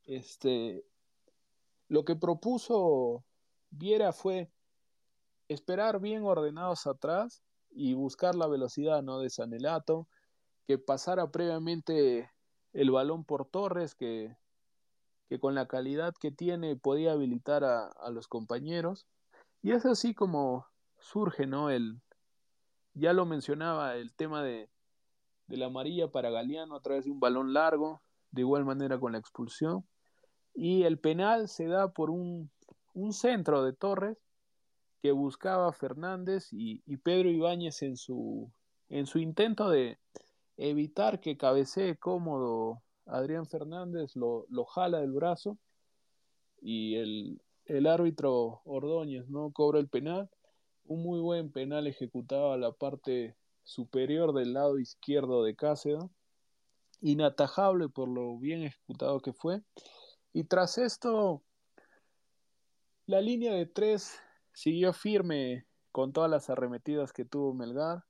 este, lo que propuso Viera fue esperar bien ordenados atrás y buscar la velocidad ¿no? de Sanelato, que pasara previamente el balón por Torres, que, que con la calidad que tiene podía habilitar a, a, los compañeros. Y es así como surge, ¿no? El, ya lo mencionaba, el tema de, de la amarilla para Galeano a través de un balón largo, de igual manera con la expulsión. Y el penal se da por un un centro de Torres que buscaba Fernández y, y Pedro Ibáñez en su, en su intento de evitar que cabecee cómodo Adrián Fernández, lo, lo jala del brazo y el, el, árbitro Ordóñez no cobra el penal. Un muy buen penal ejecutado a la parte superior del lado izquierdo de Cáceres, inatajable por lo bien ejecutado que fue. Y tras esto, la línea de tres siguió firme con todas las arremetidas que tuvo Melgar.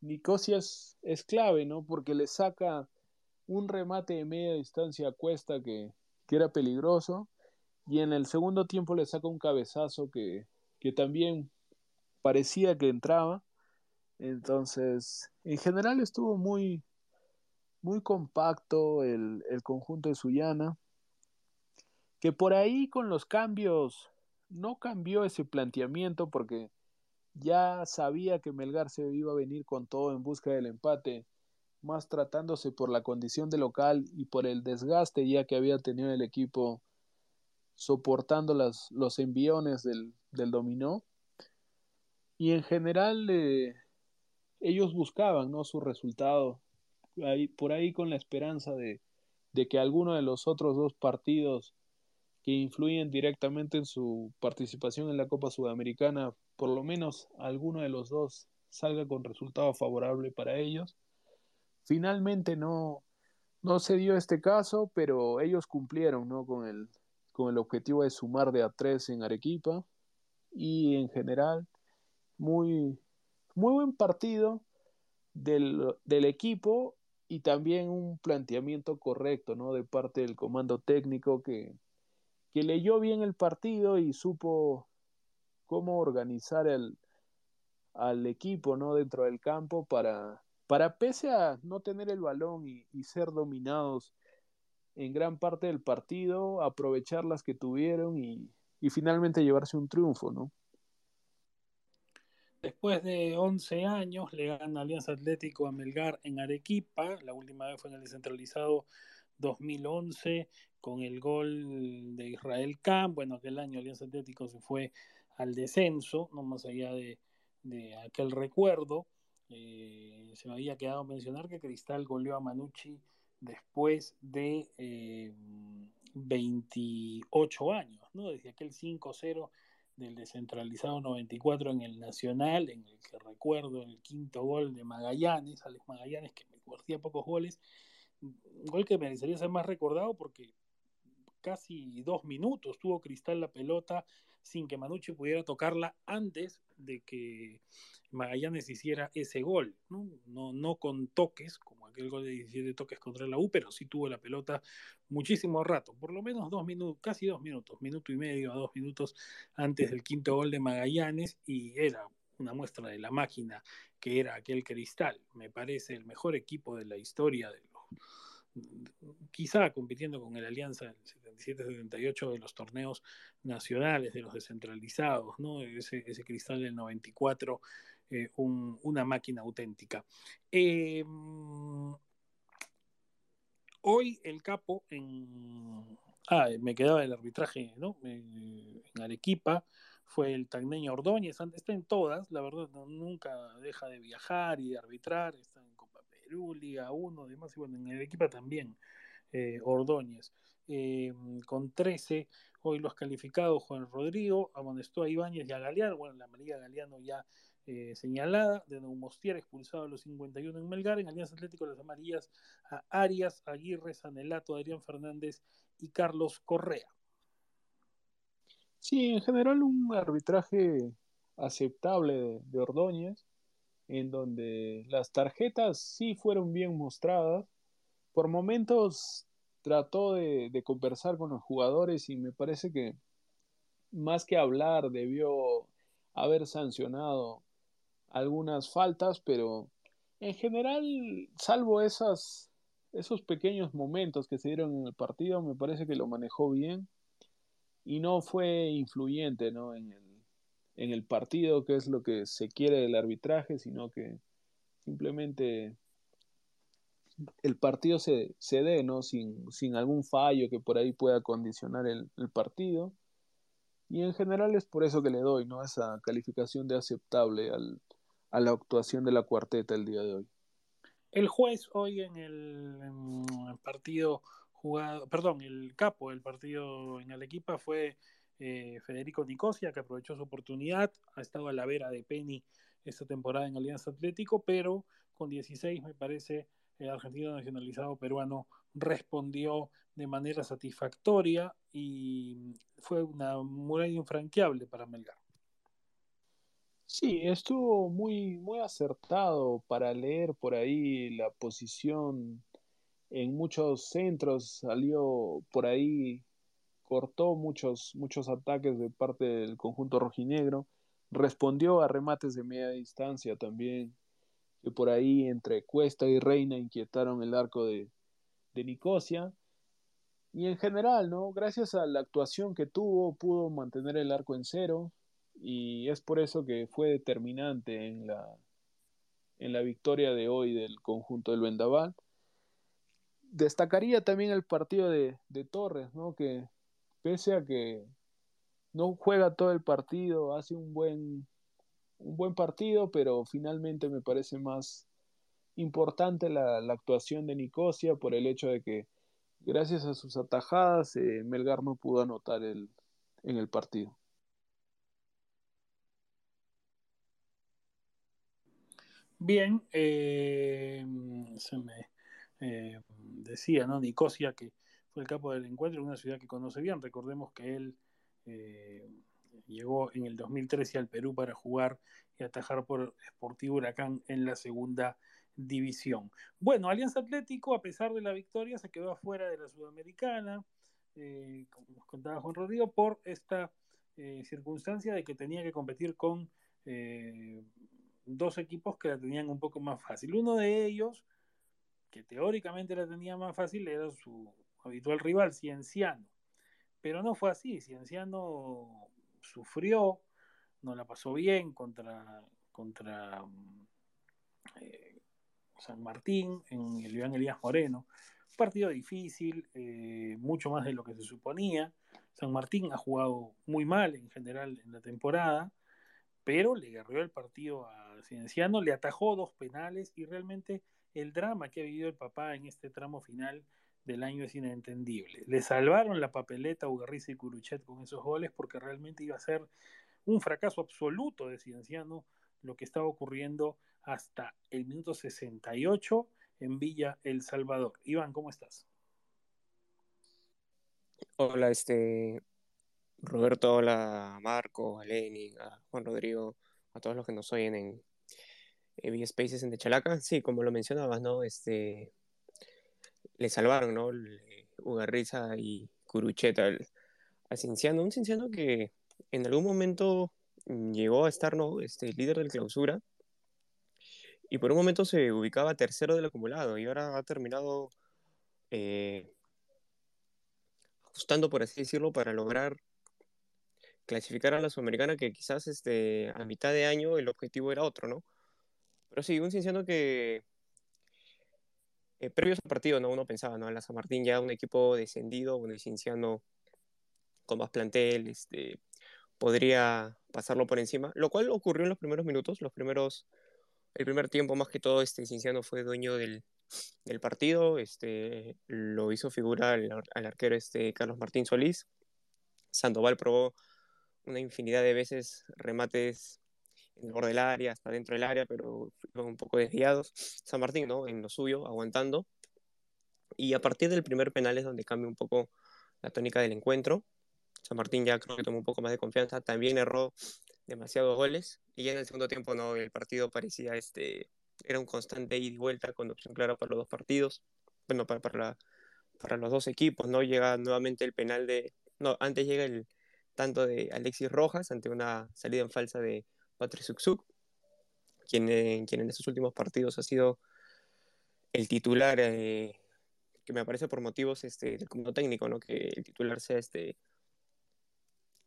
Nicosia es, clave, ¿no? Porque le saca un remate de media distancia a Cuesta que, que, era peligroso. Y en el segundo tiempo le saca un cabezazo que, que también parecía que entraba. Entonces, en general estuvo muy, muy compacto el, el conjunto de Sullana, que por ahí con los cambios no cambió ese planteamiento porque ya sabía que Melgar se iba a venir con todo en busca del empate, más tratándose por la condición de local y por el desgaste ya que había tenido el equipo soportando las, los enviones del, del dominó. Y en general eh, ellos buscaban ¿no? su resultado, ahí, por ahí con la esperanza de, de que alguno de los otros dos partidos que influyen directamente en su participación en la Copa Sudamericana, por lo menos alguno de los dos salga con resultado favorable para ellos. Finalmente no, no se dio este caso, pero ellos cumplieron ¿no? con, el, con el objetivo de sumar de a tres en Arequipa y en general muy, muy buen partido del, del equipo y también un planteamiento correcto ¿no? de parte del comando técnico que, que leyó bien el partido y supo cómo organizar el, al equipo ¿no? dentro del campo para, para pese a no tener el balón y, ser dominados en gran parte del partido, aprovechar las que tuvieron y, finalmente llevarse un triunfo, ¿no? Después de 11 años le gana Alianza Atlético a Melgar en Arequipa, la última vez fue en el descentralizado 2011 con el gol de Israel Khan. Bueno, aquel año Alianza Atlético se fue al descenso, no más allá de aquel recuerdo. Eh, se me había quedado mencionar que Cristal goleó a Manucci después de eh, 28 años, ¿no? Desde aquel 5-0 del descentralizado 94 en el Nacional, en el que recuerdo el quinto gol de Magallanes, Alex Magallanes, que me convertía pocos goles, un gol que merecería ser más recordado porque casi dos minutos tuvo Cristal la pelota sin que Manucci pudiera tocarla antes de que Magallanes hiciera ese gol, ¿no? No, no con toques, como aquel gol de 17 toques contra la U, pero sí tuvo la pelota muchísimo rato, por lo menos dos minutos, casi dos minutos, minuto y medio a dos minutos antes del quinto gol de Magallanes, y era una muestra de la máquina que era aquel Cristal, me parece el mejor equipo de la historia de los quizá compitiendo con el Alianza en 77-78 de los torneos nacionales, de los descentralizados, ese, cristal del 94, eh, un, una máquina auténtica. Eh, hoy el capo en... Ah, me quedaba el arbitraje, ¿no? en Arequipa, fue el tagneño Ordóñez, está en todas, la verdad, nunca deja de viajar y de arbitrar, está en Perú, Liga 1, demás, y bueno, en el equipo también, eh, Ordóñez. Eh, con 13, hoy los calificados Juan Rodrigo, amonestó a Ibáñez y a Galeano, bueno, la María Galeano ya eh, señalada, de Neumostier expulsado a los 51 en Melgar, en Alianza Atlético las amarillas a Arias, Aguirre, Sanelato, Adrián Fernández y Carlos Correa. Sí, en general un arbitraje aceptable de, de Ordóñez en donde las tarjetas sí fueron bien mostradas. Por momentos trató de, conversar con los jugadores y me parece que más que hablar debió haber sancionado algunas faltas, pero en general, salvo esas, esos pequeños momentos que se dieron en el partido, me parece que lo manejó bien y no fue influyente ¿no? en, el, en el partido, que es lo que se quiere del arbitraje, sino que simplemente el partido se, se dé, ¿no? Sin, sin, algún fallo que por ahí pueda condicionar el, el, partido. Y en general es por eso que le doy, ¿no? Esa calificación de aceptable al, a la actuación de la cuarteta el día de hoy. El juez hoy en el, el partido jugado, perdón, el capo del partido en Arequipa fue eh, Federico Nicosia, que aprovechó su oportunidad, ha estado a la vera de Penny esta temporada en Alianza Atlético, pero con 16 me parece argentino nacionalizado peruano respondió de manera satisfactoria y fue una muralla infranqueable para Melgar. Sí, estuvo muy, muy acertado para leer por ahí la posición en muchos centros, salió por ahí cortó muchos, muchos ataques de parte del conjunto rojinegro respondió a remates de media distancia también, que por ahí entre Cuesta y Reina inquietaron el arco de, de Nicosia. Y en general, ¿no? Gracias a la actuación que tuvo, pudo mantener el arco en cero. Y es por eso que fue determinante en la, en la victoria de hoy del conjunto del Vendaval. Destacaría también el partido de, de Torres, ¿no? Que pese a que no juega todo el partido, hace un buen, un buen partido, pero finalmente me parece más importante la, actuación de Nicosia por el hecho de que gracias a sus atajadas eh, Melgar no pudo anotar el, en el partido. Bien, eh, se me eh, decía, ¿no? Nicosia, que fue el capo del encuentro, una ciudad que conoce bien. Recordemos que él llegó en el 2013 al Perú para jugar y atajar por Sportivo Huracán en la segunda división. Bueno, Alianza Atlético, a pesar de la victoria, se quedó afuera de la Sudamericana, eh, como nos contaba Juan Rodrigo, por esta eh, circunstancia de que tenía que competir con eh, dos equipos que la tenían un poco más fácil. Uno de ellos, que teóricamente la tenía más fácil, era su habitual rival, Cienciano. Pero no fue así, Cienciano sufrió, no la pasó bien contra, contra eh, San Martín en el Iván Elías Moreno. Partido difícil, eh, mucho más de lo que se suponía. San Martín ha jugado muy mal en general en la temporada, pero le guerreó el partido a Cienciano, le atajó dos penales y realmente el drama que ha vivido el papá en este tramo final del año es inentendible. Le salvaron la papeleta a Ugarriza y Curuchet con esos goles porque realmente iba a ser un fracaso absoluto de Cienciano lo que estaba ocurriendo hasta el minuto 68 en Villa El Salvador. Iván, ¿cómo estás? Hola, este Roberto, hola Marco, a Lenin, a Juan Rodrigo, a todos los que nos oyen en, en Spaces en Chalaca. Sí, como lo mencionabas, ¿no? Este le salvaron, ¿no? Ugarriza y Curucheta al, Cinciano, un Cinciano que en algún momento llegó a estar, ¿no? Este líder del clausura y por un momento se ubicaba tercero del acumulado y ahora ha terminado eh, ajustando, por así decirlo, para lograr clasificar a la Sudamericana, que quizás este, a mitad de año el objetivo era otro, ¿no? Pero sí, un Cinciano que eh, previo a ese partido, ¿no? Uno pensaba, ¿no? La San Martín ya un equipo descendido, el Cinciano con más plantel, este, podría pasarlo por encima, lo cual ocurrió en los primeros minutos, los primeros el primer tiempo más que todo este Cinciano fue dueño del, del partido, este, lo hizo figura al, al, arquero este Carlos Martín Solís. Sandoval probó una infinidad de veces remates en el borde del área, hasta dentro del área, pero fueron un poco desviados. San Martín, ¿no? En lo suyo, aguantando. Y a partir del primer penal es donde cambia un poco la tónica del encuentro. San Martín ya creo que tomó un poco más de confianza. También erró demasiados goles y ya en el segundo tiempo no, el partido parecía este, era un constante ida y vuelta con opción clara para los dos partidos, bueno, para, para, la, para los dos equipos, ¿no? Llega nuevamente el penal de, no, antes llega el tanto de Alexis Rojas ante una salida en falsa de Patrick Suksuk, quien, eh, quien en estos últimos partidos ha sido el titular, eh, que me parece por motivos este, del comando técnico, ¿no? Que el titular sea este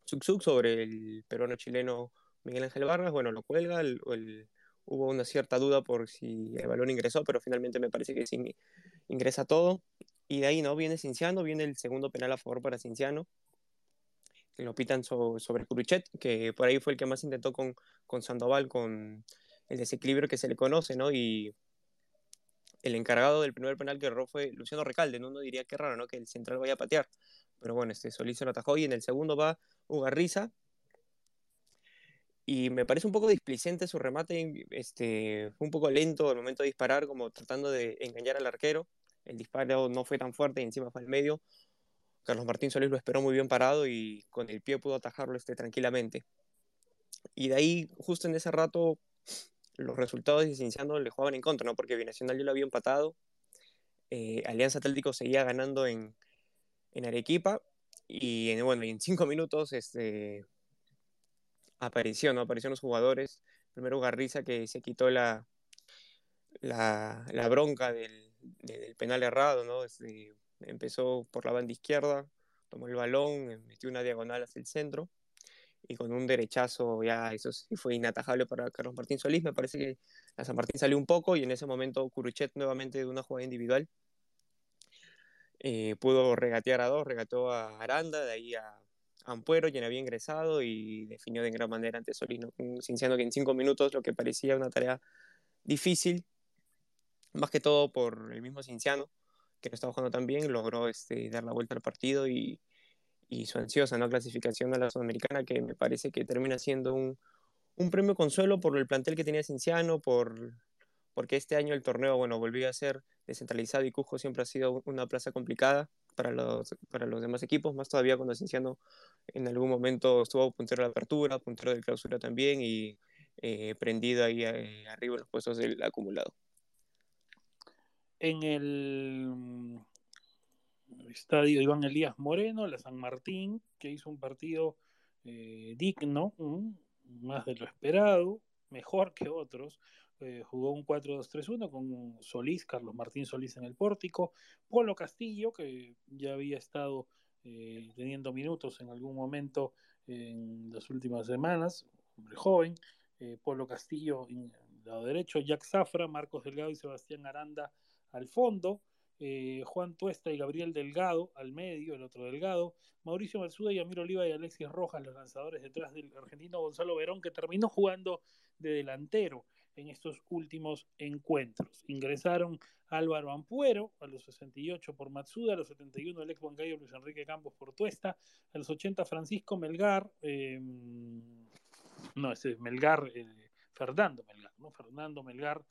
Suksuk sobre el peruano chileno Miguel Ángel Vargas, bueno, lo cuelga, el, el, hubo una cierta duda por si el balón ingresó, pero finalmente me parece que sí ingresa todo. Y de ahí no viene Cinciano, viene el segundo penal a favor para Cinciano, que lo pitan so, sobre Curuchet, que por ahí fue el que más intentó con, Sandoval, con el desequilibrio que se le conoce, ¿no? Y el encargado del primer penal que erró fue Luciano Recalde, ¿no? Uno diría que raro, ¿no? Que el central vaya a patear. Pero bueno, este Solís se lo atajó y en el segundo va Ugarriza. Y me parece un poco displicente su remate, este, fue un poco lento al momento de disparar, como tratando de engañar al arquero. El disparo no fue tan fuerte y encima fue al medio. Carlos Martín Solís lo esperó muy bien parado y con el pie pudo atajarlo este, tranquilamente. Y de ahí, justo en ese rato, los resultados de Cienciano le jugaban en contra, ¿no? Porque Binacional ya lo había empatado. Eh, Alianza Atlético seguía ganando en, en Arequipa y en, bueno, y en cinco minutos este, apareció, ¿no? Aparecieron los jugadores. Primero Garriza que se quitó la, la, bronca del, penal errado, ¿no? Este, empezó por la banda izquierda, tomó el balón, metió una diagonal hacia el centro y con un derechazo ya eso sí fue inatajable para Carlos Martín Solís. Me parece que a San Martín salió un poco y en ese momento Curuchet nuevamente de una jugada individual eh, pudo regatear a dos, regateó a Aranda, de ahí a Ampuero, quien había ingresado y definió de gran manera ante Solís, ¿no? que en cinco minutos lo que parecía una tarea difícil, más que todo por el mismo Cinciano, que lo estaba jugando tan bien, logró este, dar la vuelta al partido y, y su ansiosa ¿no? clasificación a la Sudamericana, que me parece que termina siendo un, un premio consuelo por el plantel que tenía Cinciano, por, porque este año el torneo, bueno, volvió a ser descentralizado y Cusco siempre ha sido una plaza complicada para los, para los demás equipos, más todavía cuando Cinciano en algún momento estuvo puntero de la apertura, puntero de clausura también y eh, prendido ahí eh, arriba en los puestos del acumulado. En el mm, estadio Iván Elías Moreno, la San Martín, que hizo un partido eh, digno, mm, más de lo esperado, mejor que otros. jugó un 4-2-3-1 con Solís, Carlos Martín Solís en el pórtico, Polo Castillo, que ya había estado eh, teniendo minutos en algún momento en las últimas semanas, hombre joven, eh, Polo Castillo en el lado derecho, Jack Zafra, Marcos Delgado y Sebastián Aranda al fondo, eh, Juan Tuesta y Gabriel Delgado al medio, el otro Delgado, Mauricio Matsuda y Amir Oliva y Alexis Rojas, los lanzadores detrás del argentino Gonzalo Verón, que terminó jugando de delantero en estos últimos encuentros. Ingresaron Álvaro Ampuero a los 68 por Matsuda, a los 71 el ex Luis Enrique Campos por Tuesta, a los 80 Francisco Melgar, em, no, ese es Melgar, eh, Fernando Melgar, ¿no? Fernando Melgar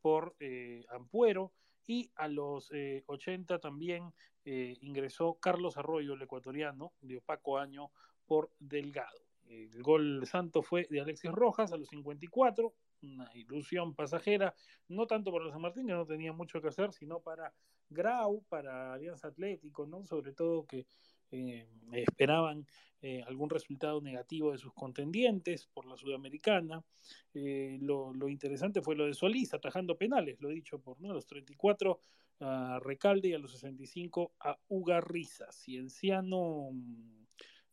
por eh, Ampuero, y a los 80 eh, también ingresó Carlos Arroyo, el ecuatoriano, de opaco año por Delgado. El gol santo fue de Alexis Rojas a los 54, una ilusión pasajera, no tanto para San Martín, que no tenía mucho que hacer, sino para Grau, para Alianza Atlético, ¿no? Sobre todo que eh, esperaban eh, algún resultado negativo de sus contendientes por la Sudamericana. Eh, lo, interesante fue lo de Solís, atajando penales, lo dicho por ¿no? los 34 a Recalde y a los 65 a Ugarriza. Cienciano, mm,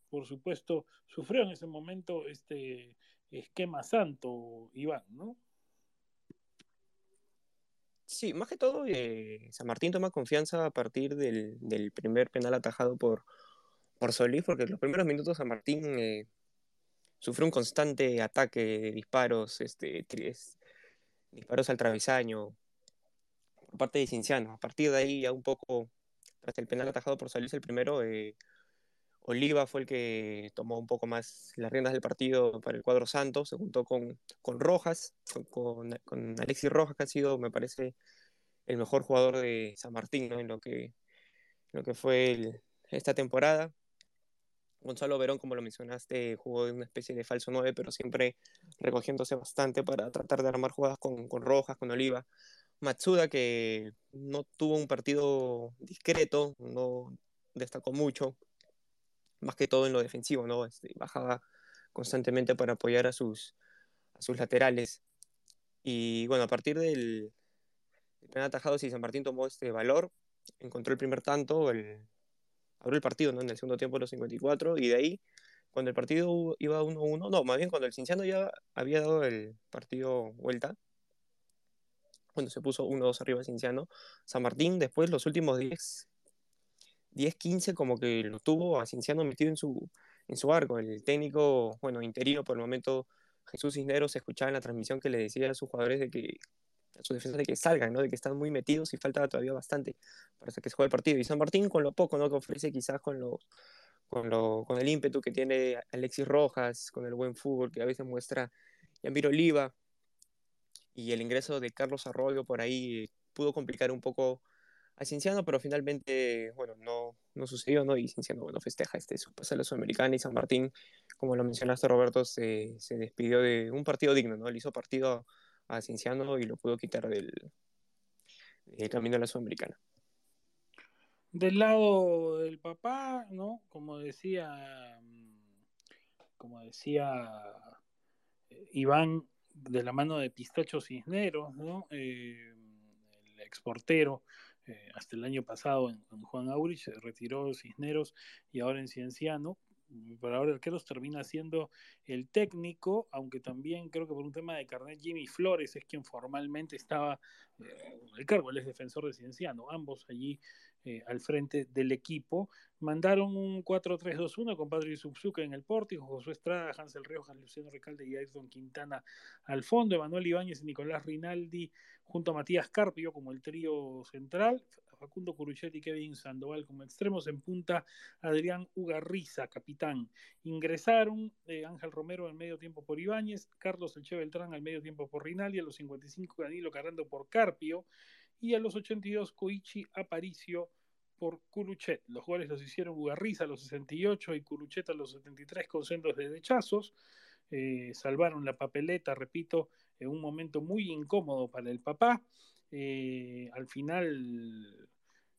por supuesto, sufrió en ese momento este esquema santo, Iván, ¿no? Sí, más que todo, San Martín toma confianza a partir del, primer penal atajado por, por Solís, porque en los primeros minutos San Martín eh, sufrió un constante ataque de disparos, este, disparos al travesaño por parte de Cinciano. A partir de ahí, ya un poco, tras el penal atajado por Solís, el primero, eh, Oliva fue el que tomó un poco más las riendas del partido para el cuadro Santos, se juntó con, con Rojas, con, Alexis Rojas, que ha sido, me parece, el mejor jugador de San Martín en, lo que, lo que fue esta temporada. Gonzalo Verón, como lo mencionaste, jugó de una especie de falso 9, pero siempre recogiéndose bastante para tratar de armar jugadas con, Rojas, con Oliva. Matsuda, que no tuvo un partido discreto, no destacó mucho, más que todo en lo defensivo, ¿no? Este, bajaba constantemente para apoyar a sus, laterales. Y bueno, a partir del, del atajado, si San Martín tomó este valor, encontró el primer tanto, el, abrió el partido ¿no? en el segundo tiempo de los 54, y de ahí, cuando el partido iba 1-1, no, más bien cuando el Cinciano ya había dado el partido vuelta, cuando se puso 1-2 arriba Cinciano, San Martín después los últimos 10 10-15 como que lo tuvo a Cinciano metido en su, en su arco. El técnico, bueno, interino por el momento, Jesús Cisneros, se escuchaba en la transmisión que le decía a sus jugadores de que a sus defensas de que salgan, ¿no? De que están muy metidos y falta todavía bastante para que se juegue el partido. Y San Martín con lo poco, ¿no? Que ofrece quizás con lo, con lo, con el ímpetu que tiene Alexis Rojas, con el buen fútbol que a veces muestra Yamir Oliva y el ingreso de Carlos Arroyo por ahí pudo complicar un poco a Cienciano, pero finalmente, bueno, no, no sucedió, ¿no? Y Cienciano, bueno, festeja este su pasada Sudamericana y San Martín, como lo mencionaste, Roberto, se, se, despidió de un partido digno, ¿no? Le hizo partido a, Cienciano y lo pudo quitar del, camino de la Sudamericana. Del lado del papá, ¿no? Como decía, como decía Iván de la mano de Pistacho Cisneros, ¿no? el exportero, hasta el año pasado en, Juan Aurich, se retiró Cisneros y ahora en Cienciano, por ahora Arqueros termina siendo el técnico, aunque también creo que por un tema de carnet Jimmy Flores es quien formalmente estaba eh, el cargo, él es defensor de Cienciano, ambos allí eh, al frente del equipo. Mandaron un 4-3-2-1 con Padre Subzuka en el pórtico, Josué Estrada, Hansel Riojas, Luciano Recalde y Ayrton Quintana al fondo, Emanuel Ibáñez y Nicolás Rinaldi junto a Matías Carpio como el trío central, Facundo Curuchetti y Kevin Sandoval como extremos, en punta Adrián Ugarriza, capitán. Ingresaron eh, Ángel Romero en medio tiempo por Ibáñez, Carlos Elche Beltrán al medio tiempo por Rinaldi, a los 55 Danilo Carrando por Carpio y a los 82 Koichi Aparicio por Curuchet. Los goles los hicieron Ugarriza a los 68 y Curuchet a los 73 con centros de dechazos. Eh, salvaron la papeleta, repito, en un momento muy incómodo para el papá. Eh, al final,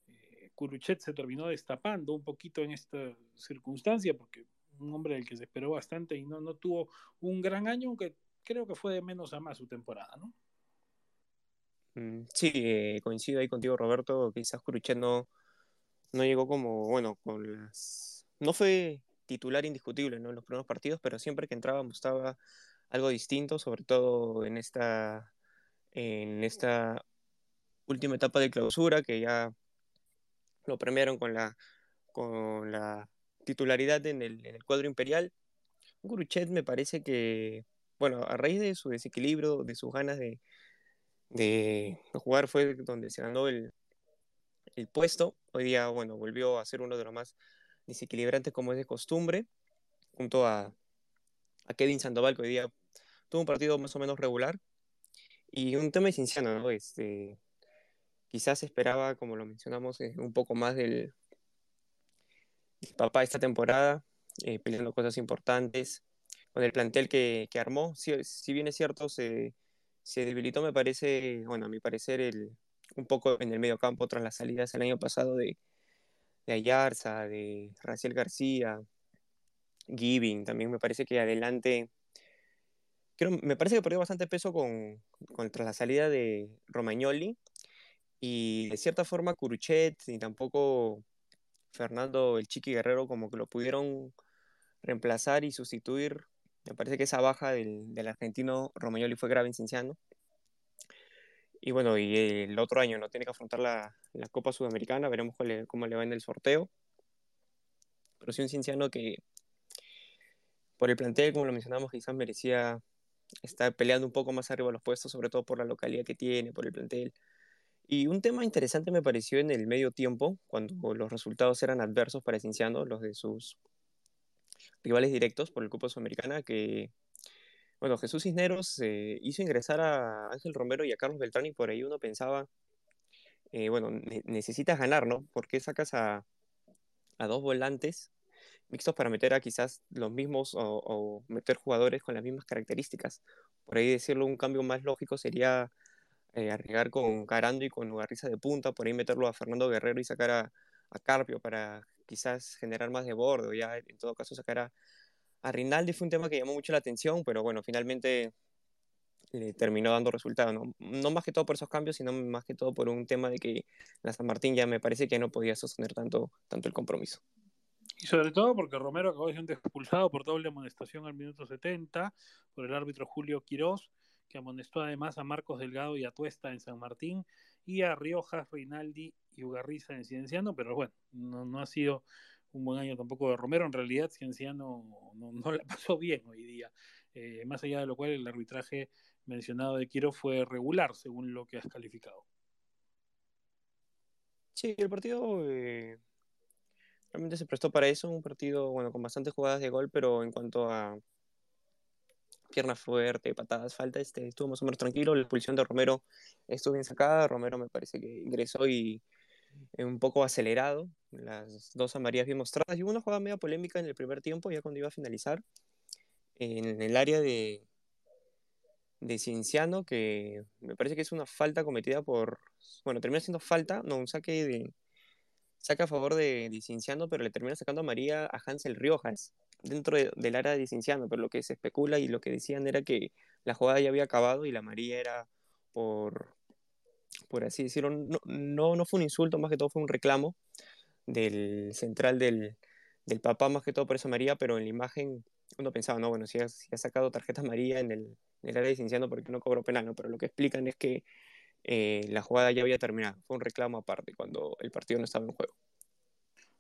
eh, Curuchet se terminó destapando un poquito en esta circunstancia, porque un hombre del que se esperó bastante y no, no tuvo un gran año, aunque creo que fue de menos a más su temporada, ¿no? Mm, sí, eh, coincido ahí contigo, Roberto. Quizás Curuchet no, no llegó como, bueno, con las. No fue titular indiscutible ¿no? en los primeros partidos, pero siempre que entraba mostraba algo distinto, sobre todo en esta, en esta última etapa de clausura, que ya lo premiaron con la, con la titularidad en el, en cuadro imperial. Guruchet me parece que, bueno, a raíz de su desequilibrio, de sus ganas de, de jugar, fue donde se ganó el, el puesto. Hoy día, bueno, volvió a ser uno de los más desequilibrantes como es de costumbre, junto a, a Kevin Sandoval, que hoy día tuvo un partido más o menos regular. Y un tema de ¿no? Este, quizás esperaba, como lo mencionamos, eh, un poco más del, papá esta temporada, eh, peleando cosas importantes, con el plantel que, que armó. Si, si, bien es cierto, se, se, debilitó, me parece, bueno, a mi parecer, el, un poco en el medio campo tras las salidas el año pasado de, de Ayarza, de Raciel García, Giving, también me parece que adelante Creo, me parece que perdió bastante peso con, con, tras la salida de Romagnoli y de cierta forma Curuchet y tampoco Fernando el Chiqui Guerrero como que lo pudieron reemplazar y sustituir. Me parece que esa baja del, argentino Romagnoli fue grave en Cinciano. Y bueno, y el otro año no tiene que afrontar la, la Copa Sudamericana, veremos cómo le va en el sorteo. Pero sí un Cinciano que por el plantel, como lo mencionamos, quizás merecía estar peleando un poco más arriba de los puestos, sobre todo por la localidad que tiene, por el plantel. Y un tema interesante me pareció en el medio tiempo, cuando los resultados eran adversos para Cinciano, los de sus rivales directos por el Copa Sudamericana, que, bueno, Jesús Cisneros eh, hizo ingresar a Ángel Romero y a Carlos Beltrán y por ahí uno pensaba, eh, bueno, necesitas ganar, ¿no? ¿Por qué sacas a, a, dos volantes mixtos para meter a quizás los mismos o meter jugadores con las mismas características? Por ahí decirlo, un cambio más lógico sería eh, arriesgar con Carando y con Ugarriza de punta, por ahí meterlo a Fernando Guerrero y sacar a, a Carpio para quizás generar más de borde, o ya en todo caso sacar a, a Rinaldi fue un tema que llamó mucho la atención, pero bueno, finalmente le terminó dando resultado, ¿no? no más que todo por esos cambios, sino más que todo por un tema de que la San Martín ya me parece que no podía sostener tanto, tanto el compromiso. Y sobre todo porque Romero acabó siendo expulsado por doble amonestación al minuto 70 por el árbitro Julio Quirós, que amonestó además a Marcos Delgado y a Tuesta en San Martín y a Riojas, Rinaldi y Ugarriza en Cienciano, pero bueno, no, ha sido un buen año tampoco de Romero, en realidad Cienciano no, no la pasó bien hoy día, eh, más allá de lo cual el arbitraje mencionado de Quiero fue regular, según lo que has calificado. Sí, el partido eh, realmente se prestó para eso, un partido bueno con bastantes jugadas de gol, pero en cuanto a pierna fuerte, patadas, falta, este, estuvo más o menos tranquilo. La expulsión de Romero estuvo bien sacada. Romero me parece que ingresó y un poco acelerado. Las dos amarillas bien mostradas. Y una jugada media polémica en el primer tiempo, ya cuando iba a finalizar, en el área de, de que me parece que es una falta cometida por. Bueno, termina siendo falta, no, un saque de. Saca a favor de, de Cienciano, pero le termina sacando a María a Hansel Riojas dentro del área de Cinciano, pero lo que se especula y lo que decían era que la jugada ya había acabado y la María era por, por así decirlo, no, no, no fue un insulto, más que todo fue un reclamo del central del, del papá, más que todo por esa María, pero en la imagen uno pensaba, no, bueno, si ha, si ha sacado tarjeta María en el, en el área de Cinciano, ¿por qué no cobró penal? ¿no? Pero lo que explican es que eh, la jugada ya había terminado, fue un reclamo aparte cuando el partido no estaba en juego.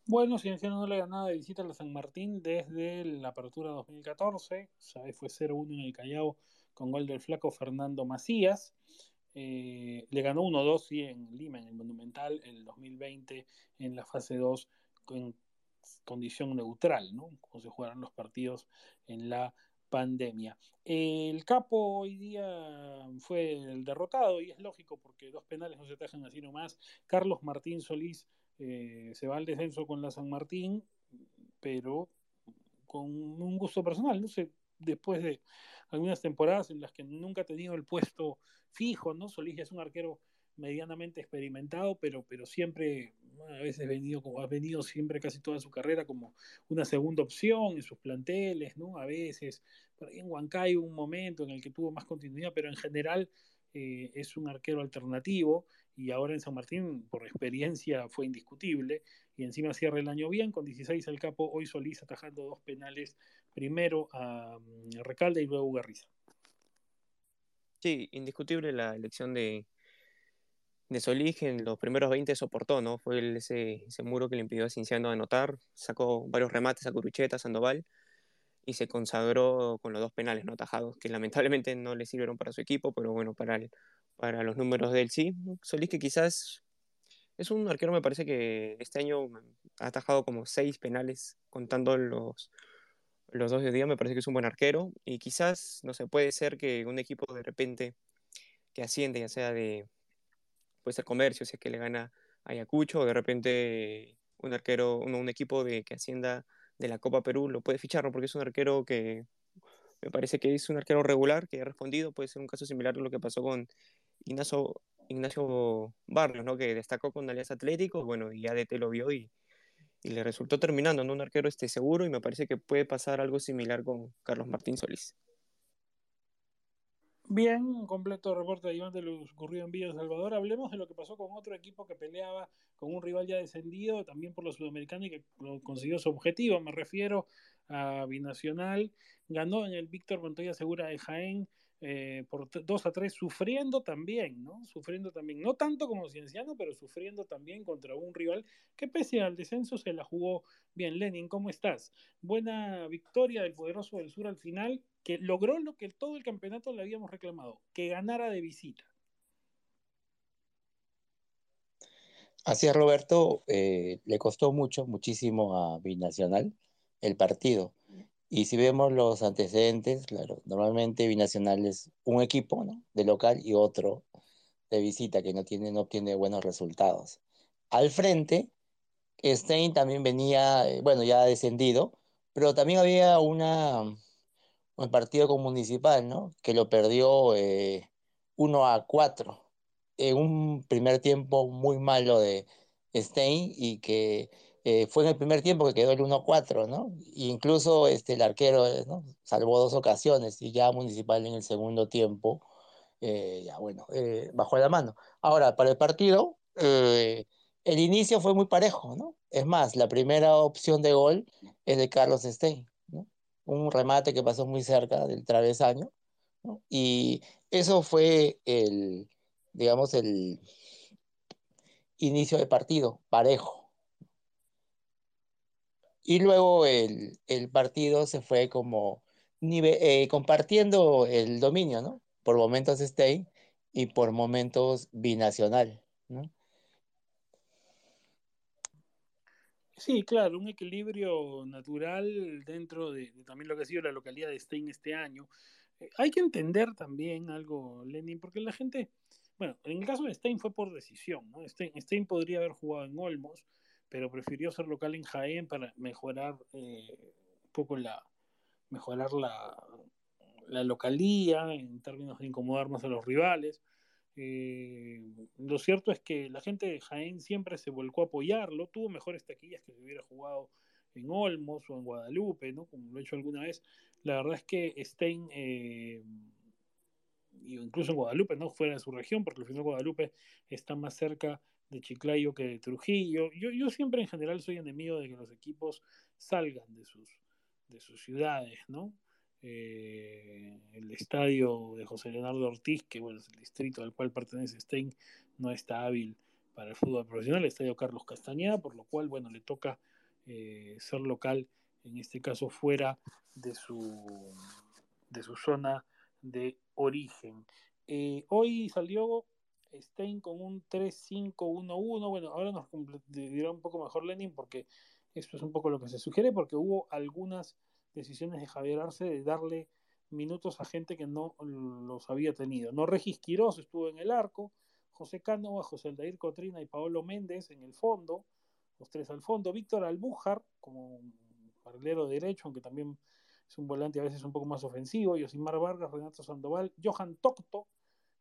Bueno, Cienciano no le ganaba de visita a la San Martín desde la apertura 2014, ¿sabes? fue 0-1 en el Callao con gol del flaco Fernando Macías. Eh, le ganó 1-2 sí, en Lima, en el Monumental, en el 2020, en la fase 2, en condición neutral, ¿no? Como se jugaron los partidos en la pandemia. El capo hoy día fue el derrotado y es lógico porque dos penales no se tajan así nomás. Carlos Martín Solís eh, se va al descenso con la San Martín, pero con un gusto personal, no sé, después de algunas temporadas en las que nunca ha tenido el puesto fijo, ¿no? Solís es un arquero medianamente experimentado, pero, pero siempre, a veces venido, como ha venido siempre casi toda su carrera como una segunda opción en sus planteles, ¿no? A veces, por ahí en Huancayo un momento en el que tuvo más continuidad, pero en general eh, es un arquero alternativo y ahora en San Martín, por experiencia, fue indiscutible y encima cierra el año bien, con 16 al capo, hoy Solís atajando dos penales, primero a mm, Recalde y luego a Ugarriza. Sí, indiscutible la elección de, de Solís, en los primeros 20 soportó, ¿no? Fue ese, ese, muro que le impidió a Cinciano anotar, sacó varios remates a Curucheta, Sandoval, y se consagró con los dos penales no atajados, que lamentablemente no le sirvieron para su equipo, pero bueno, para, el, para los números de él sí. Solís que quizás es un arquero, me parece que este año ha atajado como seis penales, contando los, los dos de día, me parece que es un buen arquero, y quizás, no sé, puede ser que un equipo de repente que asciende, ya sea de, puede ser comercio, si es que le gana Ayacucho, o de repente un arquero, un, un equipo de que ascienda de la Copa Perú lo puede fichar, porque es un arquero que me parece que es un arquero regular, que ha respondido, puede ser un caso similar a lo que pasó con Ignacio, Ignacio Barrios, ¿no? que destacó con Alianza Atlético, bueno, y ADT lo vio y, y le resultó terminando, ¿no? un arquero este seguro, y me parece que puede pasar algo similar con Carlos Martín Solís. Bien, completo reporte de Iván de lo ocurrido en Villa Salvador. Hablemos de lo que pasó con otro equipo que peleaba con un rival ya descendido, también por los sudamericanos y que consiguió su objetivo. Me refiero a Binacional. Ganó en el Víctor Montoya Segura de Jaén eh, por 2 a 3, sufriendo también, ¿no? Sufriendo también, no tanto como Cienciano, pero sufriendo también contra un rival que pese al descenso se la jugó bien. Lenin, ¿cómo estás? Buena victoria del poderoso del sur al final, que logró lo que todo el campeonato le habíamos reclamado, que ganara de visita. Así es, Roberto, eh, le costó mucho, muchísimo a Binacional el partido. Y si vemos los antecedentes, claro, normalmente Binacional es un equipo de local y otro de visita que no, tiene, no obtiene buenos resultados. Al frente, Stein también venía, eh, bueno, ya descendido, pero también había una, un partido con Municipal, ¿no? Que lo perdió eh, 1 a 4 en un primer tiempo muy malo de Stein y que eh, fue en el primer tiempo que quedó el 1-4, ¿no? E incluso este, el arquero ¿no? salvó dos ocasiones y ya Municipal en el segundo tiempo, eh, ya bueno, eh, bajó la mano. Ahora, para el partido, eh, el inicio fue muy parejo, ¿no? Es más, la primera opción de gol es de Carlos Stein, ¿no? Un remate que pasó muy cerca del travesaño. Y eso fue el, digamos, el inicio de partido, parejo y luego el, el partido se fue como eh, compartiendo el dominio, ¿no? Por momentos Stein y por momentos binacional, ¿no? Sí, claro, un equilibrio natural dentro de, también lo que ha sido la localidad de Stein este año. Eh, hay que entender también algo, Lenin, porque la gente, bueno, en el caso de Stein fue por decisión, ¿no? Stein, Stein podría haber jugado en Olmos, pero prefirió ser local en Jaén para mejorar eh, un poco la mejorar la, la, localía en términos de incomodar más a los rivales. Eh, lo cierto es que la gente de Jaén siempre se volcó a apoyarlo, tuvo mejores taquillas que si hubiera jugado en Olmos o en Guadalupe, ¿no? Como lo he hecho alguna vez. La verdad es que Stein, eh, incluso en Guadalupe, ¿no? Fuera de su región, porque al final Guadalupe está más cerca de Chiclayo que de Trujillo. Yo, yo siempre en general soy enemigo de que los equipos salgan de sus, de sus ciudades, ¿no? Eh, el estadio de José Leonardo Ortiz, que bueno, es el distrito al cual pertenece Stein, no está hábil para el fútbol profesional, el estadio Carlos Castañeda, por lo cual, bueno, le toca eh, ser local, en este caso fuera de su, de su zona de origen. Eh, hoy salió Stein con un 3-5-1-1, bueno, ahora nos dirá un poco mejor Lenin porque esto es un poco lo que se sugiere, porque hubo algunas decisiones de Javier Arce de darle minutos a gente que no los había tenido. No Regis Quiroz estuvo en el arco, José Cánova, José Aldair Cotrina y Paolo Méndez en el fondo, los tres al fondo, Víctor Albújar como carrilero derecho, aunque también es un volante a veces un poco más ofensivo, Yosimar Vargas, Renato Sandoval, Johan Tocto,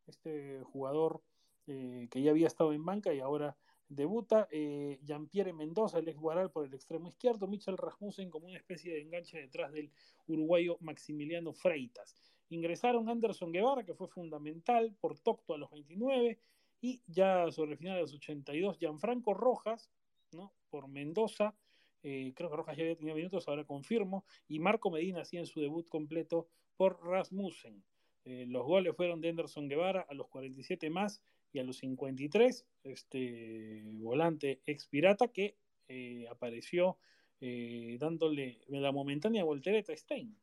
este jugador eh, que ya había estado en banca y ahora Debuta eh, Jean-Pierre Mendoza, el ex Guaral, por el extremo izquierdo. Michel Rasmussen como una especie de enganche detrás del uruguayo Maximiliano Freitas. Ingresaron Anderson Guevara, que fue fundamental, por Tocto a los 29. Y ya sobre el final de los 82, Gianfranco Rojas, ¿no? por Mendoza. Eh, creo que Rojas ya había tenido minutos, ahora confirmo. Y Marco Medina hacía en su debut completo por Rasmussen. Eh, los goles fueron de Anderson Guevara a los 47 más y a los 53, este volante ex pirata que eh, apareció eh, dándole la momentánea voltereta a Stein.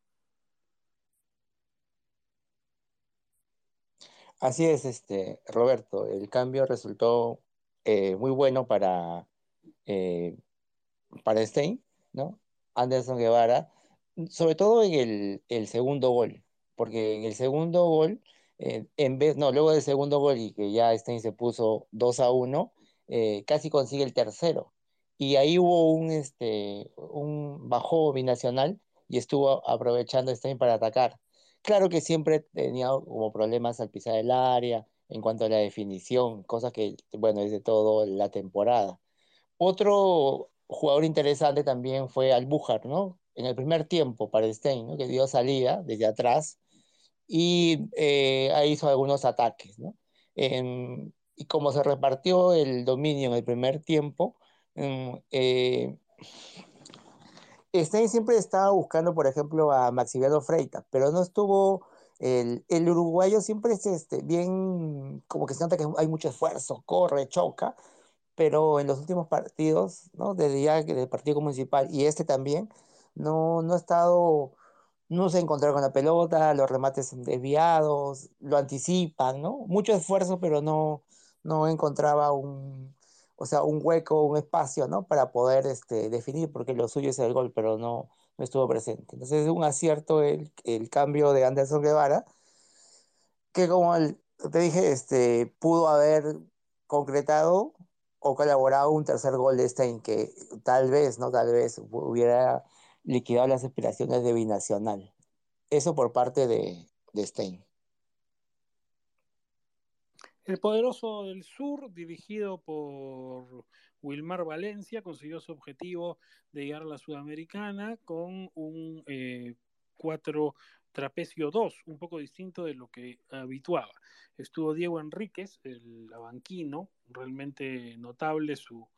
Así es, este, Roberto, el cambio resultó eh, muy bueno para, para Stein, ¿no? Anderson Guevara, sobre todo en el, el segundo gol, porque en el segundo gol en vez, no, luego del segundo gol y que ya Stein se puso 2 a 1, eh, casi consigue el tercero. Y ahí hubo un, este, un bajo binacional y estuvo aprovechando Stein para atacar. Claro que siempre tenía como problemas al pisar el área en cuanto a la definición, cosa que, bueno, es de toda la temporada. Otro jugador interesante también fue Albújar, ¿no? En el primer tiempo para Stein, ¿no? Que dio salida desde atrás y eh, hizo algunos ataques, ¿no? y como se repartió el dominio en el primer tiempo, mm, eh, Stein siempre estaba buscando, por ejemplo, a Maximiliano Freita, pero no estuvo, el, el uruguayo siempre es este, bien, como que se nota que hay mucho esfuerzo, corre, choca, pero en los últimos partidos, ¿no? Desde ya del partido municipal y este también, no, no ha estado no se encontraron con la pelota, los remates son desviados, lo anticipan, ¿no? Mucho esfuerzo, pero no, no encontraba un, o sea, un hueco, un espacio, ¿no? Para poder este, definir, porque lo suyo es el gol, pero no, no estuvo presente. Entonces es un acierto el, el cambio de Anderson Guevara, que como te dije, este, pudo haber concretado o colaborado un tercer gol de Stein, que tal vez, ¿no? Tal vez hubiera liquidado las aspiraciones de binacional. Eso por parte de, Stein. El poderoso del sur, dirigido por Wilmar Valencia, consiguió su objetivo de llegar a la Sudamericana con un 4 eh, trapecio 2, un poco distinto de lo que habituaba. Estuvo Diego Enríquez, el abanquino, realmente notable su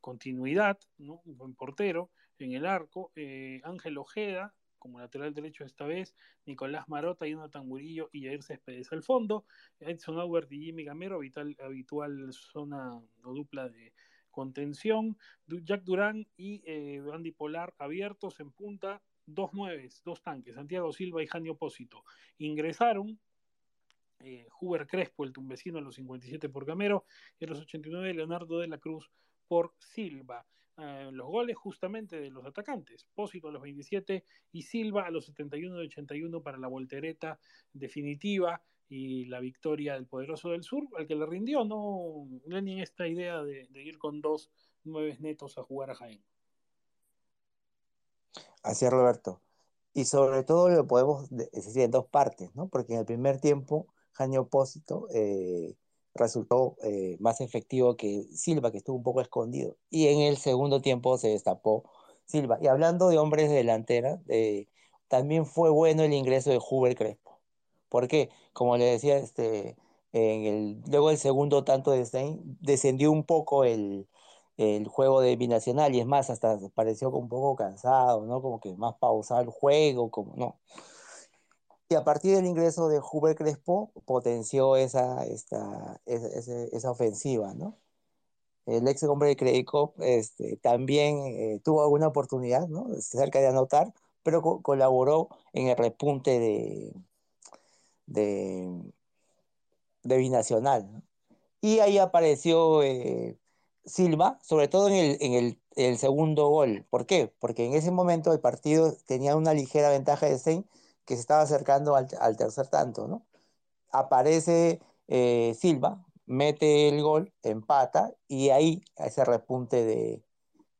continuidad, un buen portero en el arco, eh, Ángel Ojeda como lateral derecho esta vez, Nicolás Marota, Jonathan Murillo y Jair Céspedes al fondo, Edson Aubert y Jimmy Gamero, habitual, zona o dupla de contención, Jack Durán y eh, Andy Polar abiertos en punta, dos nueves, dos tanques, Santiago Silva y Jani Opósito. Ingresaron eh, Huber Crespo, el tumbecino, a los 57 por Gamero, y a los 89 Leonardo de la Cruz por Silva. Eh, los goles justamente de los atacantes, Pósito a los 27 y Silva a los 71 de 81 para la voltereta definitiva y la victoria del poderoso del sur, al que le rindió, ¿no? Lenin esta idea de, ir con dos nueve netos a jugar a Jaén. Así es, Roberto. Y sobre todo lo podemos decir en dos partes, ¿no? Porque en el primer tiempo, Jaime Opósito eh, resultó eh, más efectivo que Silva, que estuvo un poco escondido. Y en el segundo tiempo se destapó Silva. Y hablando de hombres de delantera, también fue bueno el ingreso de Huber Crespo. ¿Por qué? Como le decía, este, en el, luego del segundo tanto de Stein, descendió un poco el, el juego de binacional y es más, hasta pareció un poco cansado, ¿no? Como que más pausado el juego, como no. Y a partir del ingreso de Huber Crespo, potenció esa, esta, esa, esa ofensiva, ¿no? El ex hombre de Credit este, también eh, tuvo alguna oportunidad, ¿no? Cerca de anotar, pero co colaboró en el repunte de, de, de Binacional. ¿no? Y ahí apareció eh, Silva, sobre todo en el, en el, el, segundo gol. ¿Por qué? Porque en ese momento el partido tenía una ligera ventaja de Stein que se estaba acercando al, tercer tanto, ¿no? Aparece eh, Silva, mete el gol, empata, y ahí ese repunte de,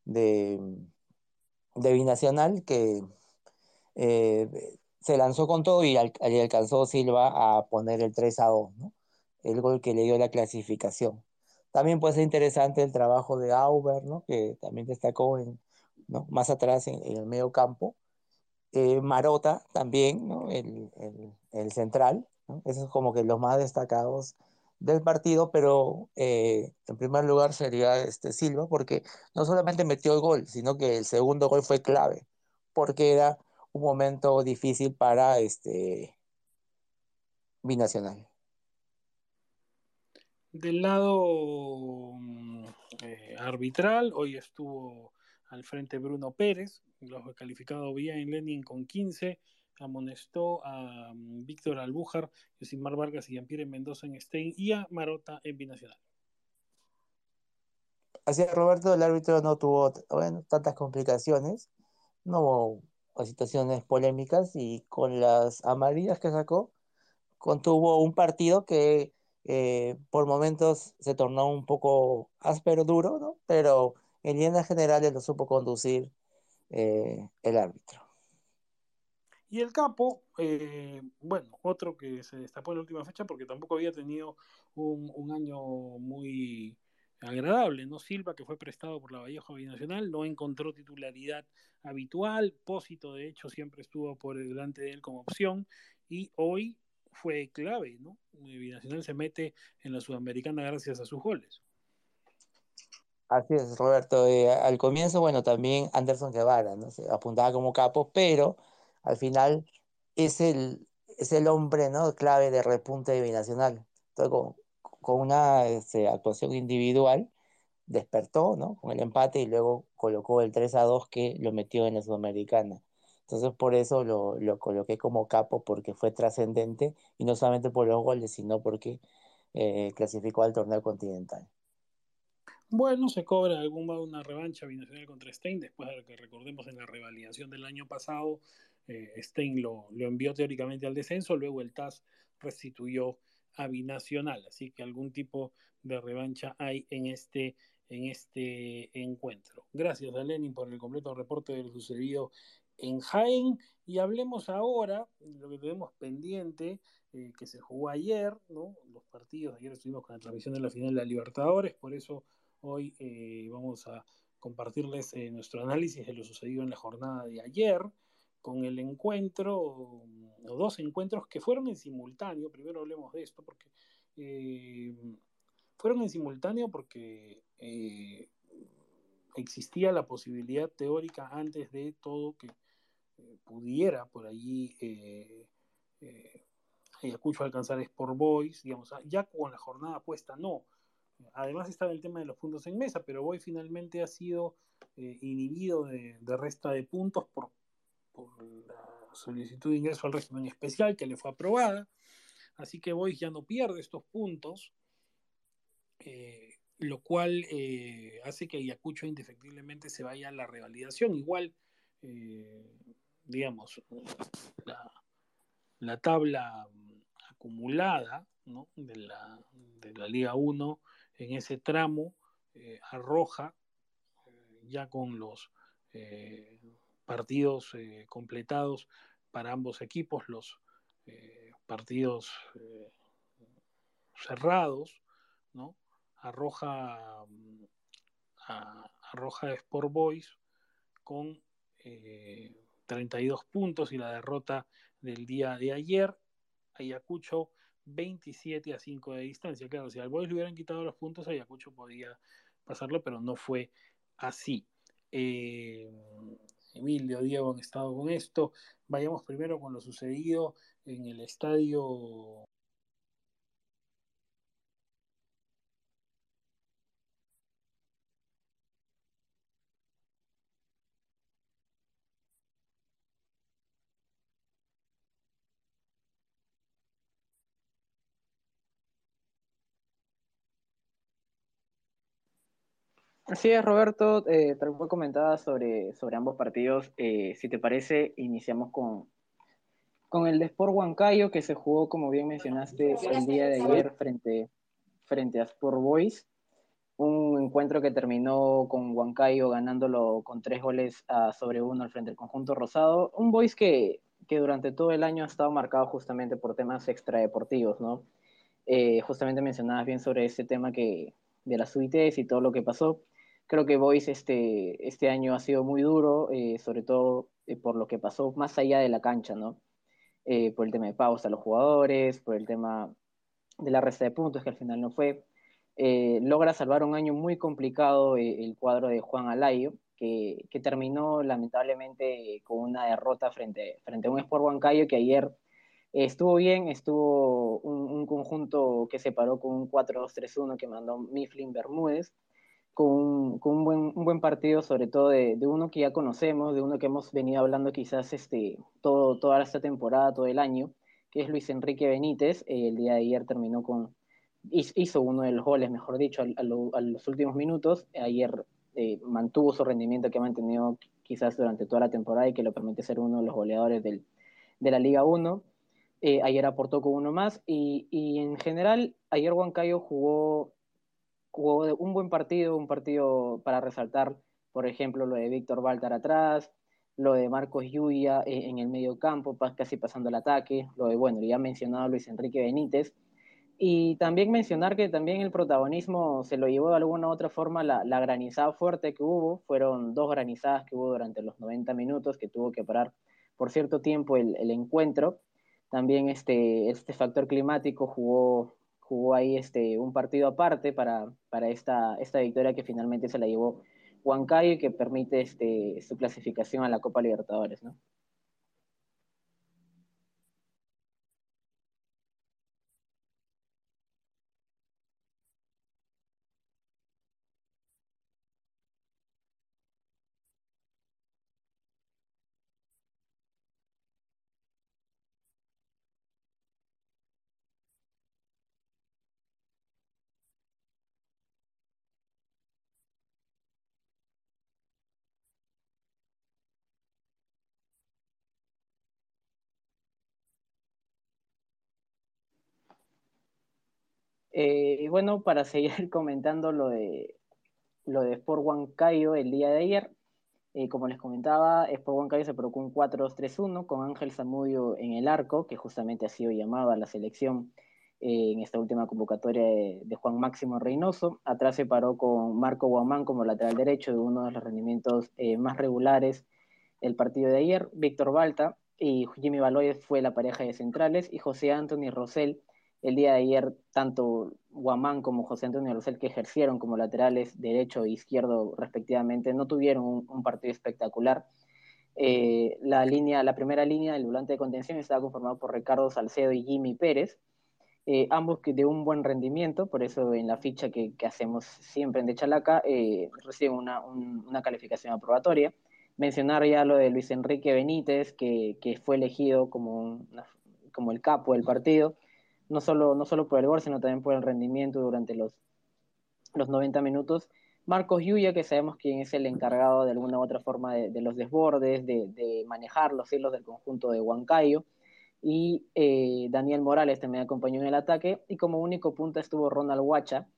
de, de Binacional que eh, se lanzó con todo y, al, alcanzó Silva a poner el 3 a 2, ¿no? el gol que le dio la clasificación. También puede ser interesante el trabajo de Auber, ¿no? que también destacó en, ¿no? más atrás en, en, el medio campo. Eh, Marota también, ¿no? el, central, esos son como que los más destacados del partido, pero eh, en primer lugar sería este Silva, porque no solamente metió el gol, sino que el segundo gol fue clave, porque era un momento difícil para este binacional. Del lado eh, arbitral, hoy estuvo al frente Bruno Pérez, lo calificado bien en Lenin con 15, amonestó a um, Víctor Albújar, Yosimar Vargas y Jean-Pierre Mendoza en Stein y a Marota en Binacional. Así Roberto, el árbitro no tuvo tantas complicaciones, no hubo situaciones polémicas y con las amarillas que sacó, contuvo un partido que eh, por momentos se tornó un poco áspero, duro, ¿no? pero en líneas generales lo supo conducir eh, el árbitro. Y el capo, eh, bueno, otro que se destapó en la última fecha porque tampoco había tenido un, un, año muy agradable, ¿no? Silva, que fue prestado por la Vallejo Binacional, no encontró titularidad habitual, Pósito, de hecho, siempre estuvo por delante de él como opción, y hoy fue clave, ¿no? Binacional se mete en la Sudamericana gracias a sus goles. Así es, Roberto. Eh, al comienzo, bueno, también Anderson Guevara, ¿no? Se apuntaba como capo, pero al final es el, es el hombre ¿no? clave de repunte de binacional. Entonces, con, con una este, actuación individual, despertó ¿no? con el empate y luego colocó el 3 a 2 que lo metió en la Sudamericana. Entonces, por eso lo, lo coloqué como capo, porque fue trascendente y no solamente por los goles, sino porque eh, clasificó al torneo continental. Bueno, se cobra algún una revancha binacional contra Stein, después de lo que recordemos en la revalidación del año pasado, eh, Stein lo, lo, envió teóricamente al descenso, luego el TAS restituyó a Binacional, así que algún tipo de revancha hay en este, en este encuentro. Gracias a Lenin por el completo reporte de lo sucedido en Jaén y hablemos ahora de lo que tenemos pendiente, eh, que se jugó ayer, ¿no? los partidos, ayer estuvimos con la transmisión de la final de la Libertadores, por eso hoy eh, vamos a compartirles eh, nuestro análisis de lo sucedido en la jornada de ayer con el encuentro, o dos encuentros que fueron en simultáneo, primero hablemos de esto, porque eh, fueron en simultáneo porque eh, existía la posibilidad teórica antes de todo que eh, pudiera por allí eh, Ayacucho alcanzar Sport Boys, digamos, ya con la jornada puesta, no. Además estaba el tema de los puntos en mesa, pero Boys finalmente ha sido inhibido de, resta de puntos por la solicitud de ingreso al régimen especial que le fue aprobada. Así que Boyce ya no pierde estos puntos, eh, lo cual eh, hace que Ayacucho indefectiblemente se vaya a la revalidación. Igual, eh, digamos, la, la, tabla acumulada ¿no? de, la, de, la, Liga 1 en ese tramo eh, arroja ya con los partidos eh, completados para ambos equipos, los eh, partidos eh, cerrados, ¿no? Arroja, a, arroja Sport Boys con 32 puntos y la derrota del día de ayer. Ayacucho 27 a 5 de distancia. Claro, si al Boys le hubieran quitado los puntos, Ayacucho podía pasarlo, pero no fue así. Eh, Emilio, Diego han estado con esto. Vayamos primero con lo sucedido en el estadio Así es, Roberto, eh, tal cual comentaba sobre, sobre ambos partidos. Eh, si te parece, iniciamos con, con el de Sport Huancayo, que se jugó, como bien mencionaste, el día de ayer frente, frente a Sport Boys. Un encuentro que terminó con Huancayo ganándolo con tres goles a sobre uno al frente del conjunto rosado. Un Boys que, que durante todo el año ha estado marcado justamente por temas extradeportivos, ¿no? Eh, justamente mencionabas bien sobre ese tema que, de las UITs y todo lo que pasó. Creo que Boys este, este año ha sido muy duro, eh, sobre todo eh, por lo que pasó más allá de la cancha, ¿no? Eh, por el tema de pausa a los jugadores, por el tema de la resta de puntos, que al final no fue. logra salvar un año muy complicado el cuadro de Juan Alayo, que, que, terminó lamentablemente con una derrota frente, frente a un Sport Huancayo que ayer estuvo bien, estuvo un, un, conjunto que se paró con un 4-2-3-1 que mandó Mifflin Bermúdez, con, un, buen, partido, sobre todo de, uno que ya conocemos, de uno que hemos venido hablando quizás este, todo, toda esta temporada, todo el año, que es Luis Enrique Benítez. Eh, el día de ayer terminó con, hizo uno de los goles, mejor dicho, a, a, lo, a los últimos minutos. Ayer eh, mantuvo su rendimiento que ha mantenido quizás durante toda la temporada y que lo permite ser uno de los goleadores del, de la Liga 1. Eh, ayer aportó con uno más y, y en general ayer Huancayo jugó jugó un buen partido, un partido para resaltar, por ejemplo, lo de Víctor Baltar atrás, lo de Marcos Yuya en el medio campo, casi pasando el ataque, lo de, bueno, ya mencionado Luis Enrique Benítez, y también mencionar que también el protagonismo se lo llevó de alguna u otra forma la, la, granizada fuerte que hubo, fueron dos granizadas que hubo durante los 90 minutos que tuvo que parar por cierto tiempo el, el encuentro. También este, este factor climático jugó, jugó ahí este, un partido aparte para, para esta, esta victoria que finalmente se la llevó Huancayo y que permite este, su clasificación a la Copa Libertadores, ¿no? Eh, bueno, para seguir comentando lo de, lo de Sport Huancayo el día de ayer, eh, como les comentaba, Sport Huancayo se provocó un 4-2-3-1 con Ángel Zamudio en el arco, que justamente ha sido llamado a la selección eh, en esta última convocatoria de, Juan Máximo Reynoso. Atrás se paró con Marco Guamán como lateral derecho de uno de los rendimientos más regulares del partido de ayer. Víctor Balta y Jimmy Baloyes fue la pareja de centrales y José Anthony Rosell el día de ayer tanto Guamán como José Antonio Rosell, que ejercieron como laterales derecho e izquierdo respectivamente, no tuvieron un, partido espectacular. Eh, la, línea, la primera línea del volante de contención estaba conformado por Ricardo Salcedo y Jimmy Pérez, eh, ambos de un buen rendimiento, por eso en la ficha que, hacemos siempre en De Chalaca eh, reciben una, un, una, calificación aprobatoria. Mencionar ya lo de Luis Enrique Benítez, que, fue elegido como, como el capo del partido no solo, no solo por el gol, sino también por el rendimiento durante los, los 90 minutos. Marcos Yuya, que sabemos quién es el encargado de alguna u otra forma de, de los desbordes, de, de, manejar los hilos del conjunto de Huancayo. Y eh, Daniel Morales también acompañó en el ataque. Y como único punta estuvo Ronald Huacha,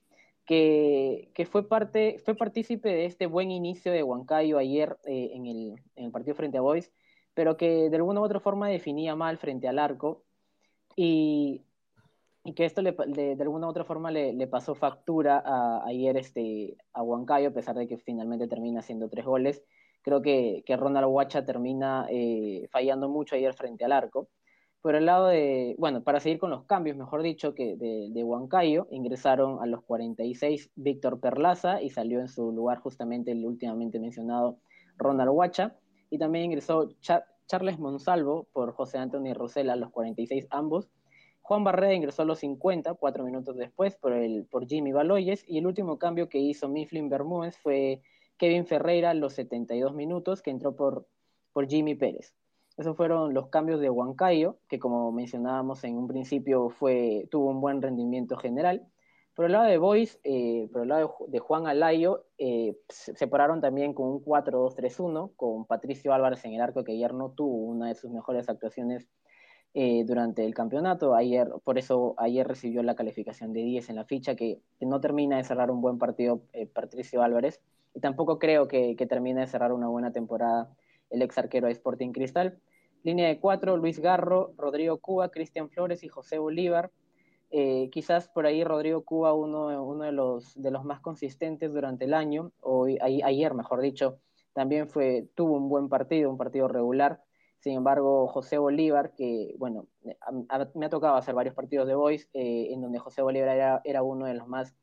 que, que, fue, parte, fue partícipe de este buen inicio de Huancayo ayer eh, en, el, en el partido frente a Boys, pero que de alguna u otra forma definía mal frente al arco. Y y que esto le, de, de, alguna u otra forma le, le pasó factura ayer este, a Huancayo, a pesar de que finalmente termina haciendo tres goles. creo que, que Ronald Huacha termina fallando mucho ayer frente al arco. Por el lado de, bueno, para seguir con los cambios, mejor dicho, que de, de Huancayo, ingresaron a los 46 Víctor Perlaza y salió en su lugar justamente el últimamente mencionado Ronald Huacha. Y también ingresó Charles Monsalvo por José Antonio Rosela a los 46 ambos. Juan Barrera ingresó a los 50, cuatro minutos después, por, el, por Jimmy Baloyes. Y el último cambio que hizo Mifflin Bermúdez fue Kevin Ferreira a los 72 minutos, que entró por, por Jimmy Pérez. Esos fueron los cambios de Huancayo, que como mencionábamos en un principio fue, tuvo un buen rendimiento general. Por el lado de Boys, eh, por el lado de, Juan Alayo, eh, se separaron también con un 4-2-3-1, con Patricio Álvarez en el arco, que ayer no tuvo una de sus mejores actuaciones eh, durante el campeonato. Ayer, por eso ayer recibió la calificación de 10 en la ficha, que, no termina de cerrar un buen partido Patricio Álvarez, y tampoco creo que, que termine de cerrar una buena temporada el ex arquero de Sporting Cristal. Línea de cuatro, Luis Garro, Rodrigo Cuba, Cristian Flores y José Bolívar. Eh, quizás por ahí Rodrigo Cuba, uno, uno de, los, de los más consistentes durante el año, o ayer mejor dicho, también fue, tuvo un buen partido, un partido regular. Sin embargo, José Bolívar, que bueno, me ha tocado hacer varios partidos de Boys, eh, en donde José Bolívar era, era uno de los más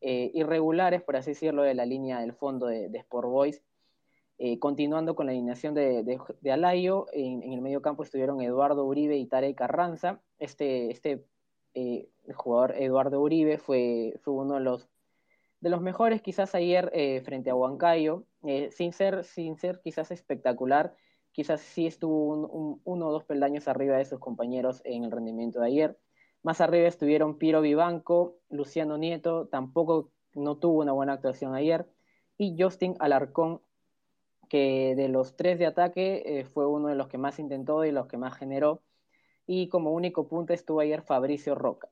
eh, irregulares, por así decirlo, de la línea del fondo de, Sport Boys. Eh, continuando con la alineación de, de, Alayo, en, el medio campo estuvieron Eduardo Uribe y Tarek Carranza. Este, este eh, jugador, Eduardo Uribe, fue, fue uno de los, de los mejores quizás ayer eh, frente a Huancayo, sin, ser, sin ser quizás espectacular, quizás sí estuvo uno o dos peldaños arriba de sus compañeros en el rendimiento de ayer. Más arriba estuvieron Piro Vivanco, Luciano Nieto, tampoco no tuvo una buena actuación ayer, y Justin Alarcón que de los tres de ataque eh, fue uno de los que más intentó y los que más generó. Y como único punto estuvo ayer Fabricio Roca.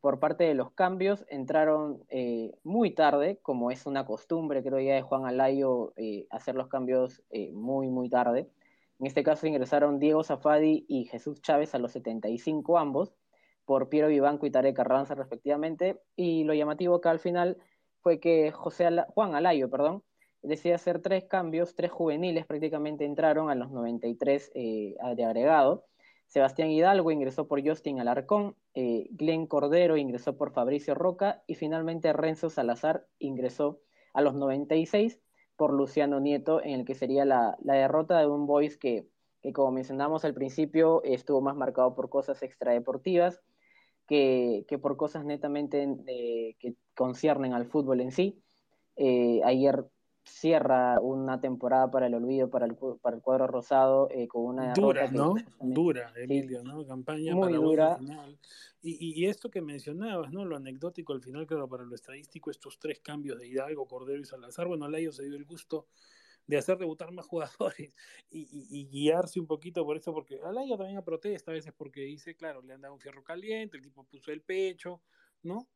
Por parte de los cambios, entraron eh, muy tarde, como es una costumbre, creo ya de Juan Alayo, eh, hacer los cambios muy, muy tarde. En este caso ingresaron Diego Zafadi y Jesús Chávez a los 75 ambos, por Piero Vivanco y Tarek Carranza respectivamente. Y lo llamativo acá al final fue que José Juan Alayo, perdón, decide hacer tres cambios, tres juveniles prácticamente entraron a los 93 eh, de agregado. Sebastián Hidalgo ingresó por Justin Alarcón, eh, Glenn Cordero ingresó por Fabricio Roca y finalmente Renzo Salazar ingresó a los 96 por Luciano Nieto, en el que sería la, derrota de un Boys que, que, como mencionamos al principio, estuvo más marcado por cosas extradeportivas que, que por cosas netamente eh, que conciernen al fútbol en sí. ayer cierra una temporada para el olvido para el, para el cuadro rosado eh, con una dura, ¿no? Dura, Emilio, ¿no? Campaña muy dura. Y, y, esto que mencionabas, ¿no? Lo anecdótico al final, claro, para lo estadístico, estos tres cambios de Hidalgo, Cordero y Salazar, bueno, Layo se dio el gusto de hacer debutar más jugadores y, guiarse un poquito por eso, porque Alayo también protesta a veces porque dice, claro, le han dado un fierro caliente, el tipo puso el pecho, ¿no?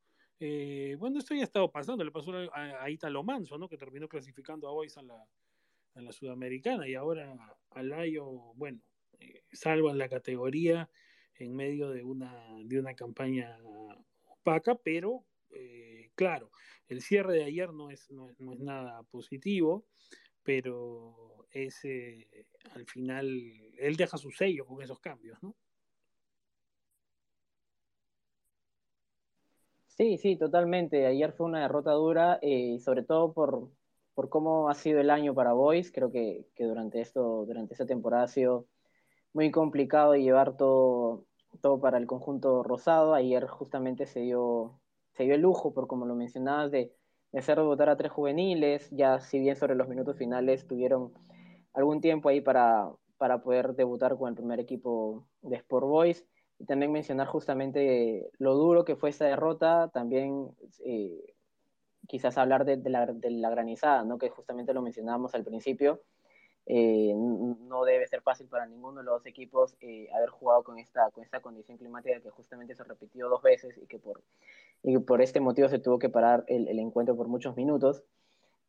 Eh, bueno, esto ya ha estado pasando, le pasó a, Italo Manso, ¿no? Que terminó clasificando a Boys a la, Sudamericana y ahora a Layo, bueno, eh, salva en la categoría en medio de una, de una campaña opaca, pero eh, claro, el cierre de ayer no es, no, es nada positivo, pero ese al final él deja su sello con esos cambios, ¿no? Sí, sí, totalmente. Ayer fue una derrota dura y eh, sobre todo por, por cómo ha sido el año para Boys. Creo que, que, durante, esto, durante esta temporada ha sido muy complicado llevar todo, todo para el conjunto rosado. Ayer justamente se dio, se dio el lujo, por como lo mencionabas, de, de hacer debutar a tres juveniles. Ya si bien sobre los minutos finales tuvieron algún tiempo ahí para, para poder debutar con el primer equipo de Sport Boys también mencionar justamente lo duro que fue esa derrota, también eh, quizás hablar de, la, de, la, granizada, ¿no? que justamente lo mencionábamos al principio. Eh, no debe ser fácil para ninguno de los equipos eh, haber jugado con esta, con esta condición climática que justamente se repitió dos veces y que por, y por este motivo se tuvo que parar el, el encuentro por muchos minutos.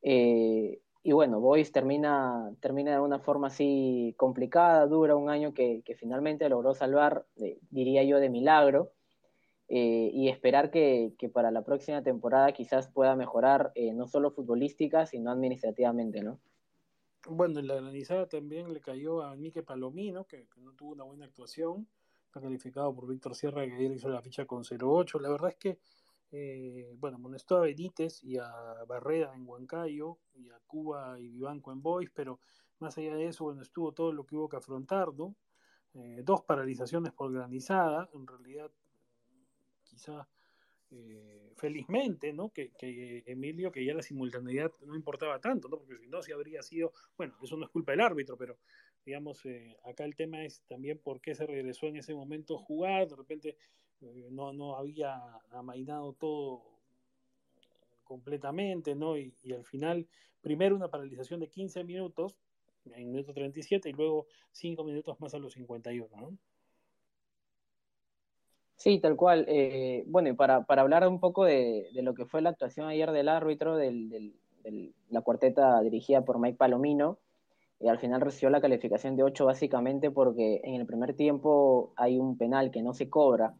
Eh, y bueno, Boys termina, termina de una forma así complicada, dura, un año que, que finalmente logró salvar, eh, diría yo, de milagro, eh, y esperar que, que, para la próxima temporada quizás pueda mejorar eh, no solo futbolística, sino administrativamente, ¿no? Bueno, en la granizada también le cayó a Mike Palomino, que, que, no tuvo una buena actuación. Está calificado por Víctor Sierra, que ayer hizo la ficha con 0-8. La verdad es que, eh, bueno, molestó a Benítez y a Barrera en Huancayo, y a Cuba y Vivanco en Boys, pero más allá de eso, bueno, estuvo todo lo que hubo que afrontar, ¿no? Eh, dos paralizaciones por granizada, en realidad, quizá eh, felizmente, ¿no? Que, que, Emilio, que ya la simultaneidad no importaba tanto, ¿no? Porque si no, si habría sido, bueno, eso no es culpa del árbitro, pero digamos, eh, acá el tema es también por qué se regresó en ese momento a jugar, de repente no, no había amainado todo completamente, ¿no? Y, al final, primero una paralización de 15 minutos, en minuto 37, y luego 5 minutos más a los 51, ¿no? Sí, tal cual. Eh, bueno, y para, para, hablar un poco de, de, lo que fue la actuación ayer del árbitro, del la cuarteta dirigida por Mike Palomino, y al final recibió la calificación de 8 básicamente porque en el primer tiempo hay un penal que no se cobra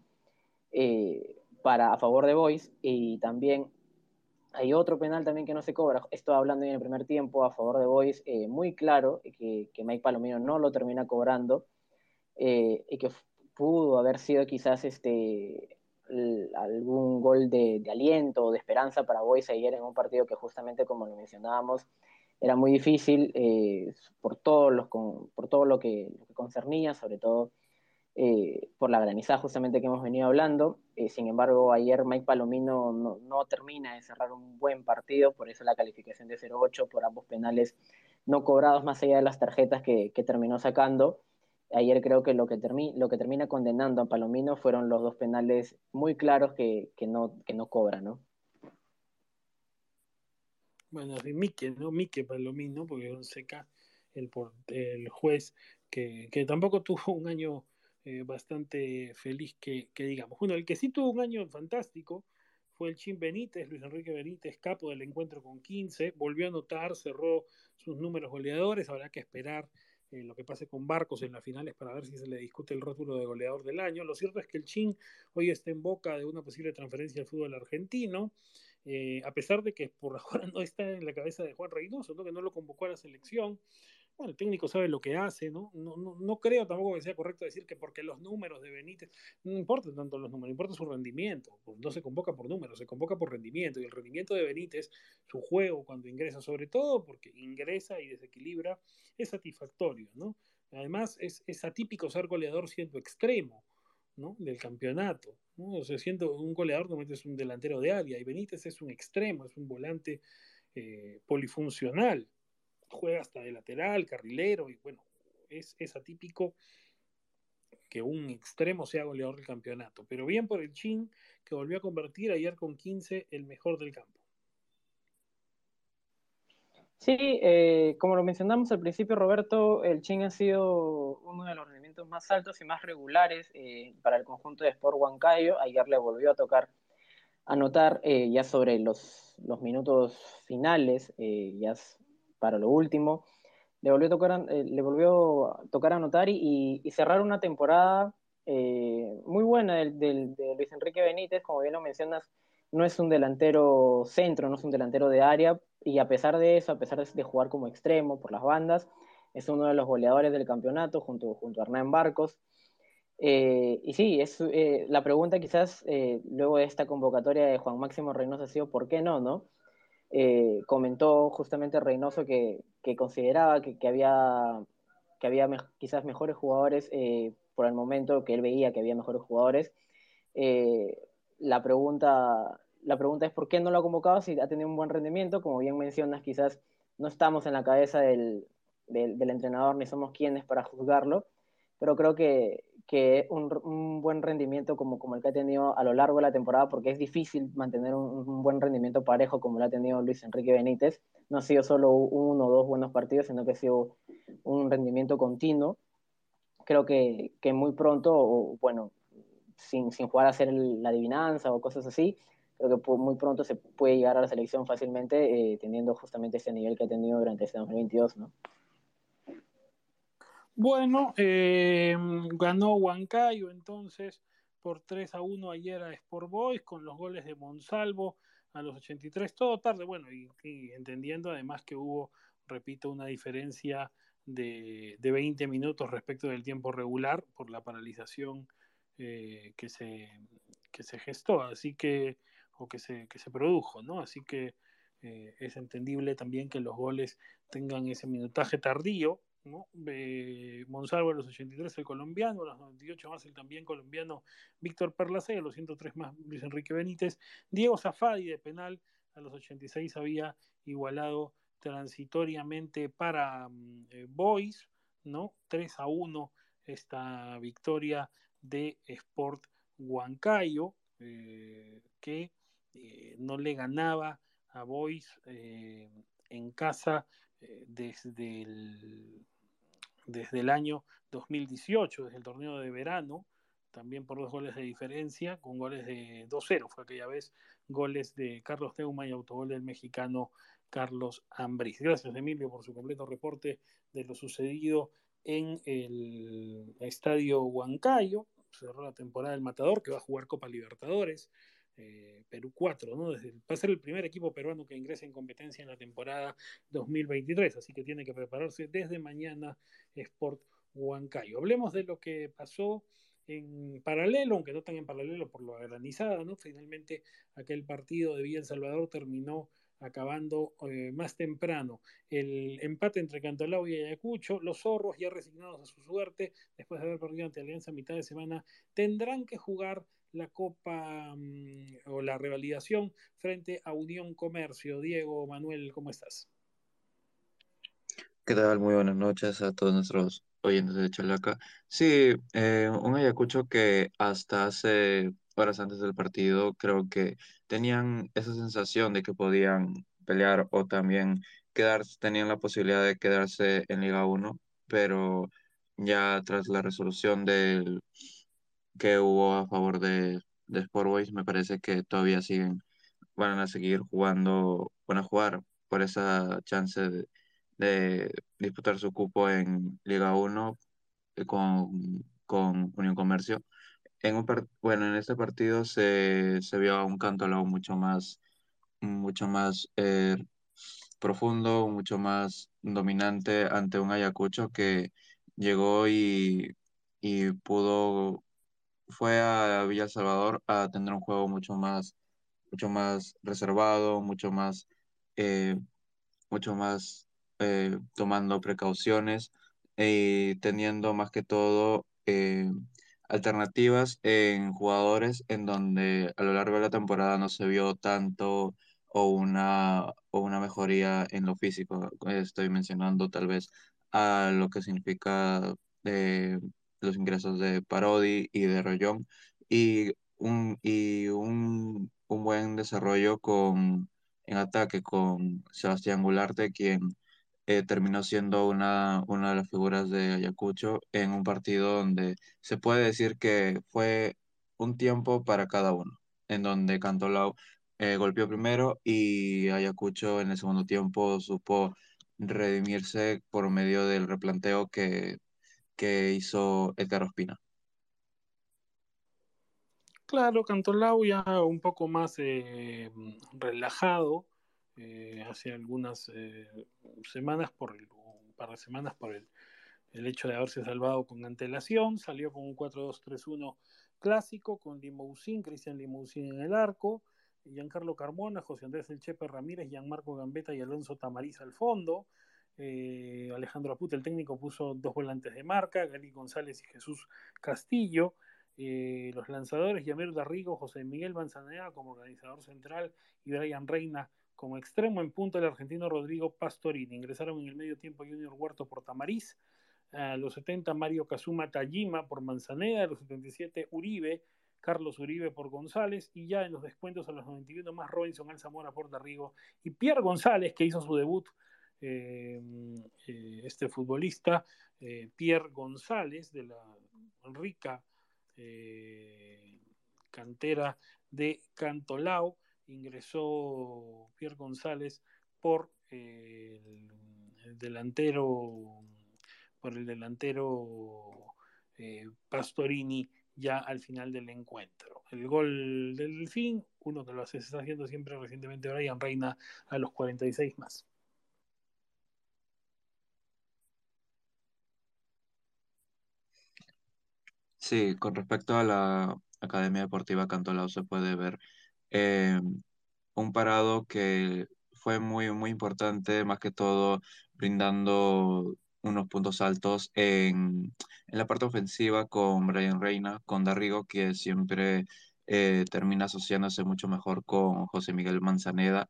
eh, para, a favor de Boys y también hay otro penal también que no se cobra, esto hablando en el primer tiempo a favor de Boys, eh, muy claro que, que, Mike Palomino no lo termina cobrando eh, y que pudo haber sido quizás este, algún gol de, aliento o de esperanza para Boys ayer en un partido que justamente como lo mencionábamos era muy difícil eh, por, todo los, por todo lo que, lo que concernía, sobre todo eh, por la granizada justamente que hemos venido hablando. Eh, sin embargo, ayer Mike Palomino no, no, termina de cerrar un buen partido, por eso la calificación de 0-8 por ambos penales no cobrados más allá de las tarjetas que, que terminó sacando ayer creo que lo que, termi lo que termina condenando a Palomino fueron los dos penales muy claros que, que, no, que no cobra, ¿no? Bueno, de Mike, ¿no? Mike Palomino, porque seca el, el juez que, que, tampoco tuvo un año eh, bastante feliz que, digamos. Bueno, el que sí tuvo un año fantástico fue el Chin Benítez, Luis Enrique Benítez, capo del encuentro con 15, volvió a anotar, cerró sus números goleadores, habrá que esperar eh, lo que pase con Barcos en las finales para ver si se le discute el rótulo de goleador del año. Lo cierto es que el Chin hoy está en boca de una posible transferencia al fútbol argentino, eh, a pesar de que por ahora no está en la cabeza de Juan Reynoso, ¿no? que no lo convocó a la selección. Bueno, el técnico sabe lo que hace, ¿no? No, no, no creo tampoco que sea correcto decir que porque los números de Benítez, no importa tanto los números, importa su rendimiento. Pues no se convoca por números, se convoca por rendimiento. Y el rendimiento de Benítez, su juego cuando ingresa, sobre todo porque ingresa y desequilibra, es satisfactorio, ¿no? Además, es, atípico ser goleador siendo extremo, ¿no? Del campeonato, ¿no? O sea, siendo un goleador normalmente es un delantero de área y Benítez es un extremo, es un volante eh, polifuncional, juega hasta de lateral, carrilero, y bueno, es, es atípico que un extremo sea goleador del campeonato. Pero bien por el Chin, que volvió a convertir ayer con 15 el mejor del campo. Sí, eh, como lo mencionamos al principio, Roberto, el Chin ha sido uno de los rendimientos más altos y más regulares eh, para el conjunto de Sport Huancayo. Ayer le volvió a tocar anotar eh, ya sobre los, los minutos finales, ya para lo último. Le volvió a tocar, eh, a, tocar anotar y, y, cerrar una temporada eh, muy buena del, de Luis Enrique Benítez, como bien lo mencionas, no es un delantero centro, no es un delantero de área, y a pesar de eso, a pesar de, jugar como extremo por las bandas, es uno de los goleadores del campeonato junto, junto a Hernán Barcos. Eh, y sí, la pregunta quizás luego de esta convocatoria de Juan Máximo Reynoso ha sido ¿por qué no? no? Eh, comentó justamente Reynoso que, que consideraba que, que, había, que había me quizás mejores jugadores eh, por el momento, que él veía que había mejores jugadores. Eh, la, pregunta, la pregunta es ¿por qué no lo ha convocado si ha tenido un buen rendimiento? Como bien mencionas, quizás no estamos en la cabeza del, del, del entrenador ni somos quienes para juzgarlo, pero creo que, que un, un, buen rendimiento como, como el que ha tenido a lo largo de la temporada, porque es difícil mantener un, un, buen rendimiento parejo como lo ha tenido Luis Enrique Benítez. No ha sido solo uno o dos buenos partidos, sino que ha sido un rendimiento continuo. Creo que, que muy pronto, o bueno, sin, sin jugar a hacer la adivinanza o cosas así, creo que muy pronto se puede llegar a la selección fácilmente, eh, teniendo justamente ese nivel que ha tenido durante este 2022, ¿no? Bueno, eh, ganó Huancayo entonces por 3 a 1 ayer a Sport Boys con los goles de Monsalvo a los 83, todo tarde, bueno, y, entendiendo además que hubo repito, una diferencia de, de 20 minutos respecto del tiempo regular por la paralización eh, que, se, que se gestó, así que, o que se, que se produjo, ¿no? Así que eh, es entendible también que los goles tengan ese minutaje tardío, ¿no? Eh, Monsalvo a los 83, el colombiano, a los 98 más el también colombiano Víctor Perlacé, a los 103 más Luis Enrique Benítez, Diego Zafadi de penal, a los 86 había igualado transitoriamente para eh, Boys, ¿no? 3 a 1 esta victoria de Sport Huancayo, eh, que eh, no le ganaba a Boys en casa desde, el, desde el año 2018, desde el torneo de verano, también por dos goles de diferencia, con goles de 2-0, fue aquella vez goles de Carlos Teuma y autogol del mexicano Carlos Ambriz. Gracias, Emilio, por su completo reporte de lo sucedido en el estadio Huancayo. Cerró la temporada del Matador, que va a jugar Copa Libertadores. Eh, Perú 4, ¿no? Va a ser el primer equipo peruano que ingrese en competencia en la temporada 2023, así que tiene que prepararse desde mañana Sport Huancayo. Hablemos de lo que pasó en paralelo, aunque no tan en paralelo por lo granizada, ¿no? Finalmente aquel partido de Villa El Salvador terminó acabando eh, más temprano. El empate entre Cantolao y Ayacucho, los zorros ya resignados a su suerte, después de haber perdido ante Alianza a mitad de semana, tendrán que jugar la Copa um, o la revalidación frente a Unión Comercio. Diego, Manuel, ¿cómo estás? ¿Qué tal? Muy buenas noches a todos nuestros oyentes de Chalaca. Sí, eh, un Ayacucho que hasta hace horas antes del partido creo que tenían esa sensación de que podían pelear o también quedarse, tenían la posibilidad de quedarse en Liga 1, pero ya tras la resolución del que hubo a favor de, de Sport Boys, me parece que todavía siguen, van a seguir jugando, van a jugar por esa chance de, de disputar su cupo en Liga 1 eh, con, con Unión Comercio. En un bueno, en este partido se, se vio a un Cantolao mucho más, mucho más eh, profundo, mucho más dominante ante un Ayacucho que llegó y, y pudo fue a Villa Salvador a tener un juego mucho más, mucho más reservado, mucho más, eh, mucho más eh, tomando precauciones y teniendo más que todo alternativas en jugadores en donde a lo largo de la temporada no se vio tanto o una, o una mejoría en lo físico. Estoy mencionando tal vez a lo que significa los ingresos de Parodi y de Rollón y un, y un, un buen desarrollo con, en ataque con Sebastián Gularte, quien eh, terminó siendo una, una de las figuras de Ayacucho en un partido donde se puede decir que fue un tiempo para cada uno, en donde Cantolao eh, golpeó primero y Ayacucho en el segundo tiempo supo redimirse por medio del replanteo que que hizo Edgar Ospina. Claro, Cantolao ya un poco más eh, relajado eh, hace algunas eh, semanas, por el, un par de semanas, por el, el, hecho de haberse salvado con antelación. Salió con un 4-2-3-1 clásico con Limousin, Cristian Limousin en el arco, Giancarlo Carmona, José Andrés El Chepe Ramírez, Gianmarco Gambetta y Alonso Tamariz al fondo. Eh, Alejandro Aput, el técnico, puso dos volantes de marca, Gali González y Jesús Castillo. Eh, los lanzadores, Yamir Darrigo, José Miguel Manzanea como organizador central y Brian Reina como extremo en punto el argentino Rodrigo Pastorini. Ingresaron en el medio tiempo Junior Huerto por Tamariz, a los 70 Mario Kazuma Tajima por Manzaneda, a los 77 Uribe, Carlos Uribe por González y ya en los descuentos a los 91 más Robinson Alzamora por Darrigo y Pierre González que hizo su debut eh, eh, este futbolista, eh, Pierre González, de la rica cantera de Cantolao, ingresó Pierre González por eh, el delantero, por el delantero eh, Pastorini ya al final del encuentro. El gol del fin uno que lo hace, se está haciendo siempre recientemente Brian Reina a los 46 más. Sí, con respecto a la Academia Deportiva Cantolao se puede ver eh, un parado que fue muy, muy importante, más que todo brindando unos puntos altos en, en la parte ofensiva con Brian Reina, con Darrigo, que siempre eh, termina asociándose mucho mejor con José Miguel Manzaneda.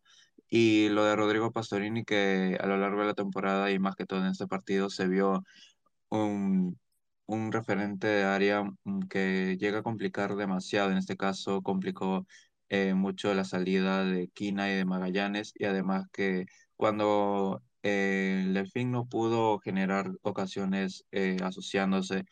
Y lo de Rodrigo Pastorini, que a lo largo de la temporada y más que todo en este partido se vio un, un referente de área mm, que llega a complicar demasiado. En este caso, complicó eh, mucho la salida de Quina y de Magallanes, y además que cuando eh, Delfín no pudo generar ocasiones eh, asociándose,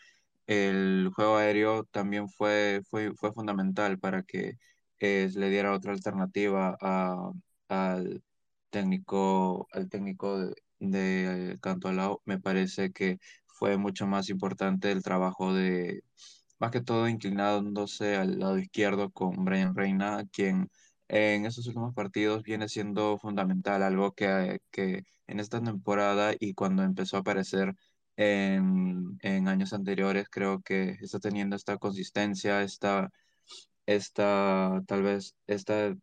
el juego aéreo también fue, fue, fue fundamental para que eh, le diera otra alternativa a- al técnico, al técnico de, de Cantolao. Me parece que fue mucho más importante el trabajo de, más que todo inclinándose al lado izquierdo con Brian Reina, quien en estos últimos partidos viene siendo fundamental, algo que, que en esta temporada y cuando empezó a aparecer en, en años anteriores, creo que está teniendo esta consistencia, esta, esta tal vez, esta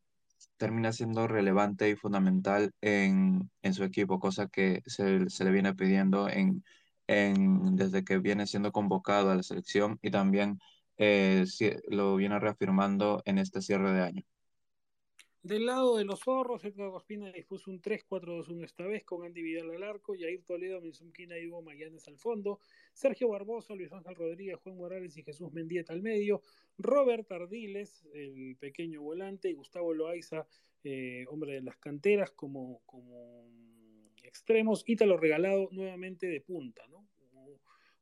termina siendo relevante y fundamental en, en su equipo, cosa que se, se le viene pidiendo en, en, desde que viene siendo convocado a la selección y también eh, lo viene reafirmando en este cierre de año. Del lado de los zorros, Edgar Ospina dispuso un 3-4-2-1 esta vez con Andy Vidal al arco, Jair Toledo, Milson Quina y Hugo Mayanes al fondo, Sergio Barbosa, Luis Ángel Rodríguez, Juan Morales y Jesús Mendieta al medio, Robert Ardiles, el pequeño volante, y Gustavo Loaiza, eh, hombre de las canteras, como, como extremos, Ítalo regalado nuevamente de punta, ¿no?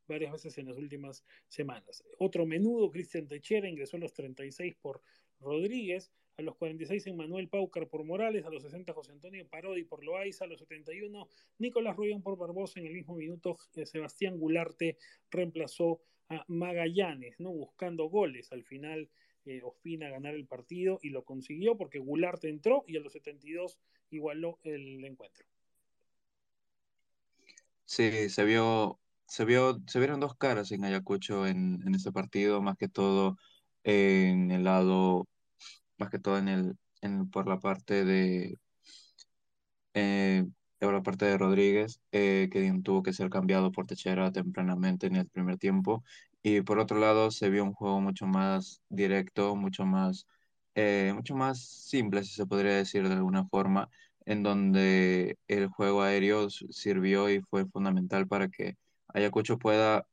varias veces en las últimas semanas. Otro menudo, Cristian Techera, ingresó a los 36 por Rodríguez, a los 46 en Manuel Paucar por Morales, a los 60 José Antonio Parodi por Loaiza, a los 71 Nicolás Rollón por Barbosa, en el mismo minuto eh, Sebastián Gularte reemplazó a Magallanes, ¿no? buscando goles. Al final eh, Ospina ganar el partido y lo consiguió porque Gularte entró y a los 72 igualó el encuentro. Sí, se vio, se vio, se vieron dos caras en Ayacucho en, en este partido, más que todo en el lado, más que todo en el, en, por la parte de, eh, por la parte de Rodríguez, eh, que tuvo que ser cambiado por Techera tempranamente en el primer tiempo. Y por otro lado, se vio un juego mucho más directo, mucho más, eh, mucho más simple, si se podría decir de alguna forma, en donde el juego aéreo sirvió y fue fundamental para que Ayacucho pueda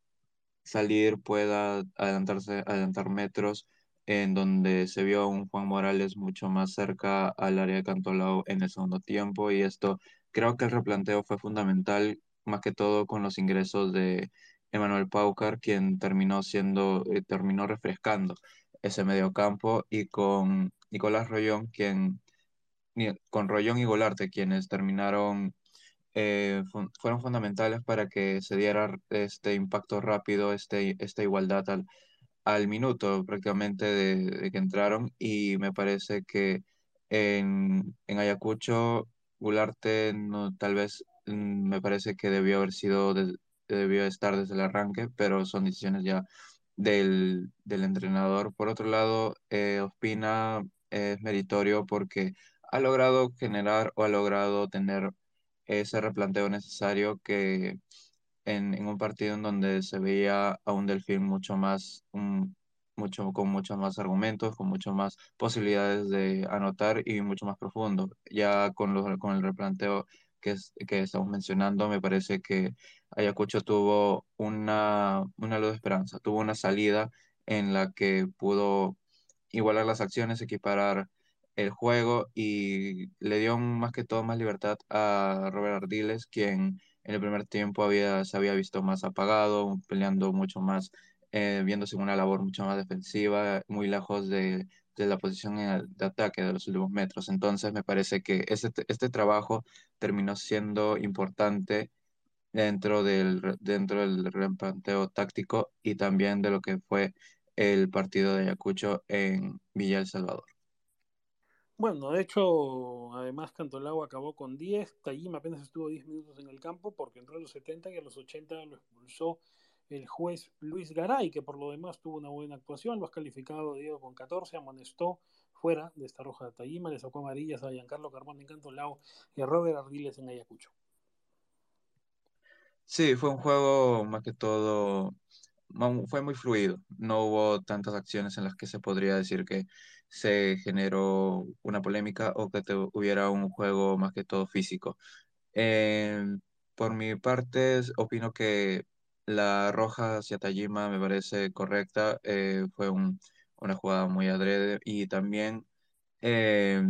salir, pueda adelantarse, adelantar metros, en donde se vio a un Juan Morales mucho más cerca al área de Cantolao en el segundo tiempo y esto creo que el replanteo fue fundamental, más que todo con los ingresos de Emanuel Paucar, quien terminó siendo, eh, terminó refrescando ese mediocampo y con Nicolás Rollón, quien, con Rollón y Golarte, quienes terminaron eh, fu fueron fundamentales para que se diera este impacto rápido, este, esta igualdad al, al minuto prácticamente de, de, que entraron y me parece que en, en Ayacucho Gularte no, tal vez mm, me parece que debió haber sido, de, debió estar desde el arranque, pero son decisiones ya del, del entrenador. Por otro lado, eh, Ospina es meritorio porque ha logrado generar o ha logrado tener ese replanteo necesario que en, un partido en donde se veía a un Delfín mucho más, un, mucho, con muchos más argumentos, con muchas más posibilidades de anotar y mucho más profundo. Ya con, los, con el replanteo que, que estamos mencionando, me parece que Ayacucho tuvo una, una luz de esperanza, tuvo una salida en la que pudo igualar las acciones, equiparar el juego y le dio más que todo más libertad a Robert Ardiles, quien en el primer tiempo había, se había visto más apagado, peleando mucho más, eh, viéndose una labor mucho más defensiva, muy lejos de, de la posición de ataque de los últimos metros. Entonces me parece que este, este trabajo terminó siendo importante dentro del, dentro del replanteo táctico y también de lo que fue el partido de Ayacucho en Villa El Salvador. Bueno, de hecho, además Cantolao acabó con 10, Tajima apenas estuvo 10 minutos en el campo porque entró a los 70 y a los 80 lo expulsó el juez Luis Garay, que por lo demás tuvo una buena actuación, lo has calificado Diego con 14, amonestó fuera de esta roja de Tajima, le sacó amarillas a Giancarlo Carmona en Cantolao y a Robert Ardiles en Ayacucho. Sí, fue un juego más que todo, fue muy fluido. No hubo tantas acciones en las que se podría decir que se generó una polémica o que hubiera un juego más que todo físico. Eh, por mi parte, opino que la roja hacia Tajima me parece correcta. Eh, fue una jugada muy adrede y también eh,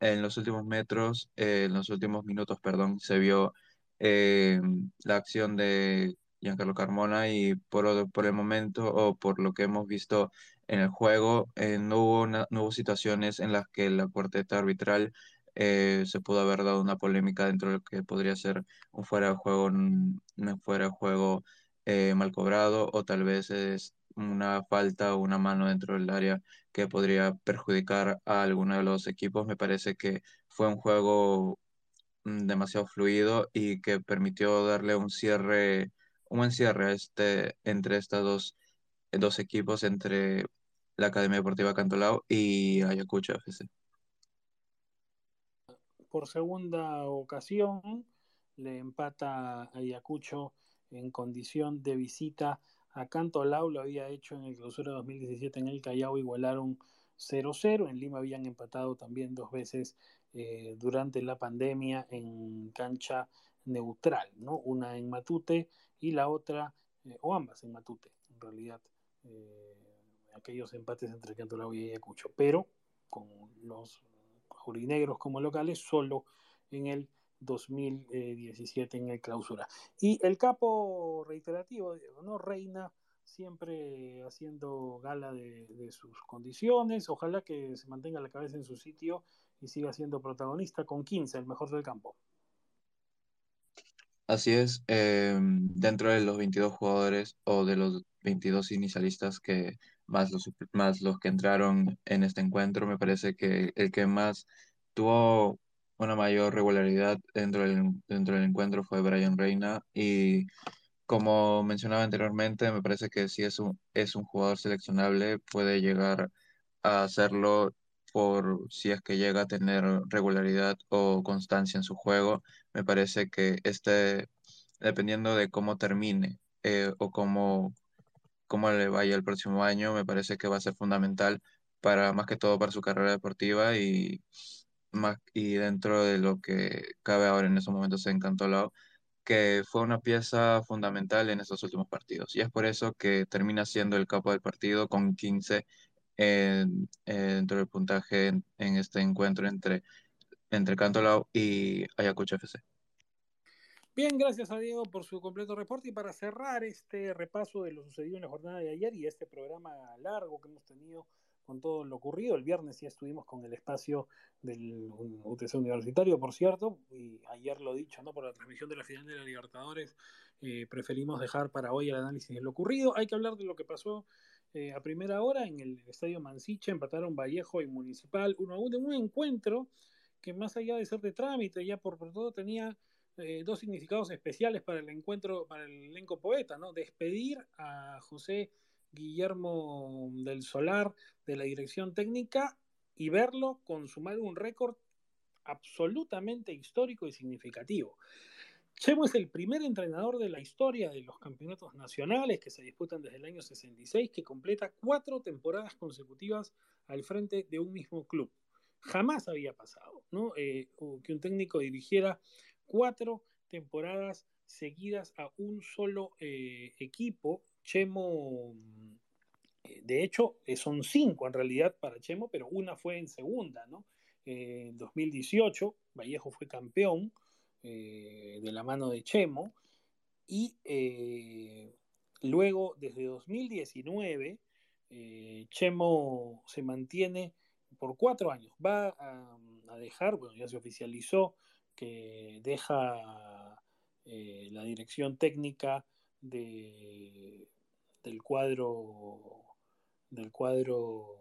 en los últimos metros, en los últimos minutos, perdón, se vio eh, la acción de Giancarlo Carmona y por, por el momento o por lo que hemos visto en el juego, eh, no, hubo no hubo situaciones en las que la cuarteta arbitral eh, se pudo haber dado una polémica dentro de lo que podría ser un fuera de juego, un fuera de juego mal cobrado o tal vez es una falta o una mano dentro del área que podría perjudicar a alguno de los equipos. Me parece que fue un juego Mm, demasiado fluido y que permitió darle un cierre, un buen cierre este, entre estos dos, dos equipos, entre la Academia Deportiva Cantolao y Ayacucho FC. Por segunda ocasión le empata Ayacucho en condición de visita a Cantolao, lo había hecho en el clausura 2017 en el Callao, igualaron 0-0, en Lima habían empatado también dos veces eh, durante la pandemia en cancha neutral, ¿no? Una en Matute y la otra, eh, o ambas en Matute, en realidad, eh, aquellos empates entre Cantolao y Ayacucho, pero con los jurinegros como locales solo en el 2017 en el clausura. Y el capo reiterativo, ¿no? Reina siempre haciendo gala de, sus condiciones. Ojalá que se mantenga la cabeza en su sitio y siga siendo protagonista con 15, el mejor del campo. Así es, eh, dentro de los 22 jugadores o de los 22 inicialistas que más los, más los que entraron en este encuentro, me parece que el que más tuvo una mayor regularidad dentro del, dentro del encuentro fue Brian Reina y como mencionaba anteriormente, me parece que si es un, es un jugador seleccionable, puede llegar a hacerlo por si es que llega a tener regularidad o constancia en su juego. Me parece que este, dependiendo de cómo termine eh, o cómo, cómo le vaya el próximo año, me parece que va a ser fundamental para más que todo para su carrera deportiva y, más, y dentro de lo que cabe ahora en esos momentos en Cantolao, que fue una pieza fundamental en estos últimos partidos. Y es por eso que termina siendo el capo del partido con 15 en, dentro del puntaje en, este encuentro entre, entre Cantolao y Ayacucho FC. Bien, gracias a Diego por su completo reporte y para cerrar este repaso de lo sucedido en la jornada de ayer y este programa largo que hemos tenido con todo lo ocurrido. El viernes ya estuvimos con el espacio del UTC Universitario, por cierto, y ayer lo dicho, ¿no? Por la transmisión de la final de la Libertadores, eh, preferimos dejar para hoy el análisis de lo ocurrido. Hay que hablar de lo que pasó eh, a primera hora en el Estadio Mansiche, empataron Vallejo y Municipal uno a un encuentro que más allá de ser de trámite, ya por, por todo tenía eh, dos significados especiales para el encuentro, para el elenco poeta, ¿no? Despedir a José Guillermo del Solar de la dirección técnica y verlo consumar un récord absolutamente histórico y significativo. Chemo es el primer entrenador de la historia de los campeonatos nacionales que se disputan desde el año 66 que completa cuatro temporadas consecutivas al frente de un mismo club. Jamás había pasado ¿no? Eh, que un técnico dirigiera cuatro temporadas seguidas a un solo eh, equipo. Chemo, eh, de hecho, son cinco en realidad para Chemo, pero una fue en segunda, ¿no? en 2018, Vallejo fue campeón, eh, de la mano de Chemo. Y eh, luego, desde 2019, eh, Chemo se mantiene por cuatro años. Va a, dejar, bueno, ya se oficializó que deja la dirección técnica de, del cuadro del cuadro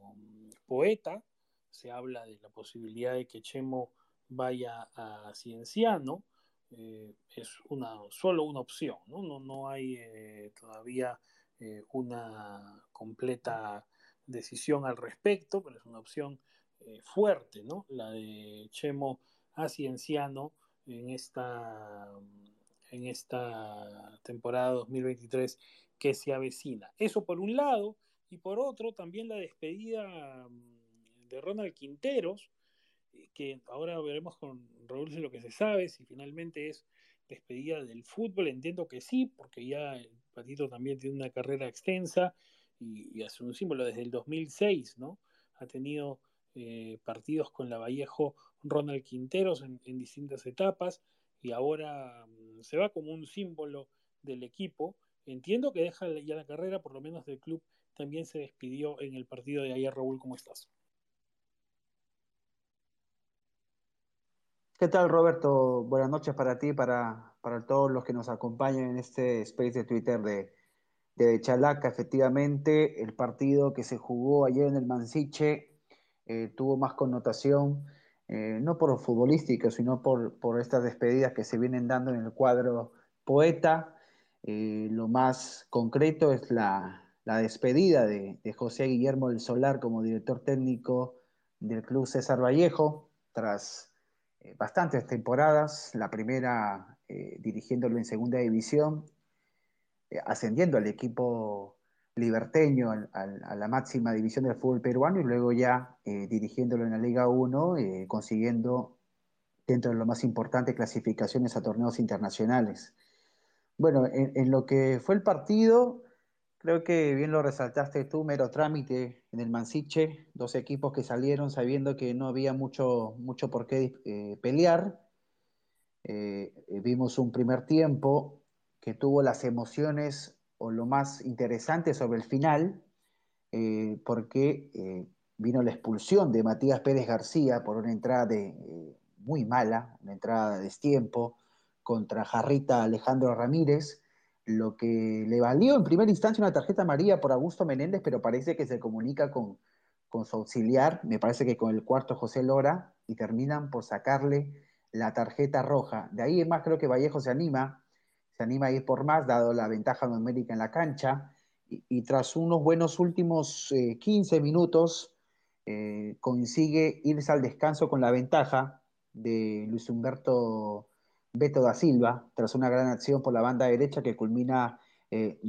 poeta. Se habla de la posibilidad de que Chemo vaya a Cienciano. Eh, es una, solo una opción, no, no, no hay eh, todavía eh, una completa decisión al respecto, pero es una opción fuerte, ¿no? La de Chemo a Cienciano en esta, en esta temporada 2023 que se avecina. Eso por un lado, y por otro también la despedida mm, de Ronald Quinteros, que ahora veremos con Raúl lo que se sabe, si finalmente es despedida del fútbol, entiendo que sí, porque ya el Patito también tiene una carrera extensa y, hace un símbolo desde el 2006, ¿no? Ha tenido eh, partidos con la Vallejo Ronald Quinteros en, distintas etapas y ahora mm, se va como un símbolo del equipo. Entiendo que deja ya la carrera, por lo menos del club, también se despidió en el partido de ayer. Raúl, ¿cómo estás? ¿Qué tal, Roberto? Buenas noches para ti, para, para todos los que nos acompañan en este space de Twitter de, de Chalaca. Efectivamente, el partido que se jugó ayer en el Mansiche eh, tuvo más connotación, eh, no por futbolístico, sino por, por estas despedidas que se vienen dando en el cuadro poeta. Eh, lo más concreto es la, la despedida de, de, José Guillermo del Solar como director técnico del Club César Vallejo, tras eh, bastantes temporadas, la primera eh, dirigiéndolo en segunda división, eh, ascendiendo al equipo liberteño a la máxima división del fútbol peruano y luego ya dirigiéndolo en la Liga 1, consiguiendo dentro de lo más importante clasificaciones a torneos internacionales. Bueno, en lo que fue el partido, Creo que bien lo resaltaste tú, mero trámite en el Mansiche, dos equipos que salieron sabiendo que no había mucho, mucho por qué eh, pelear. Eh, eh, vimos un primer tiempo que tuvo las emociones o lo más interesante sobre el final, porque vino la expulsión de Matías Pérez García por una entrada muy mala, una entrada de destiempo contra Jarrita Alejandro Ramírez lo que le valió en primera instancia una tarjeta amarilla por Augusto Menéndez, pero parece que se comunica con, con su auxiliar, me parece que con el cuarto José Lora, y terminan por sacarle la tarjeta roja. De ahí en más creo que Vallejo se anima, se anima a ir por más, dado la ventaja numérica en la cancha, y, tras unos buenos últimos 15 eh, minutos, eh, consigue irse al descanso con la ventaja de Luis Humberto Beto da Silva, tras una gran acción por la banda derecha que culmina eh,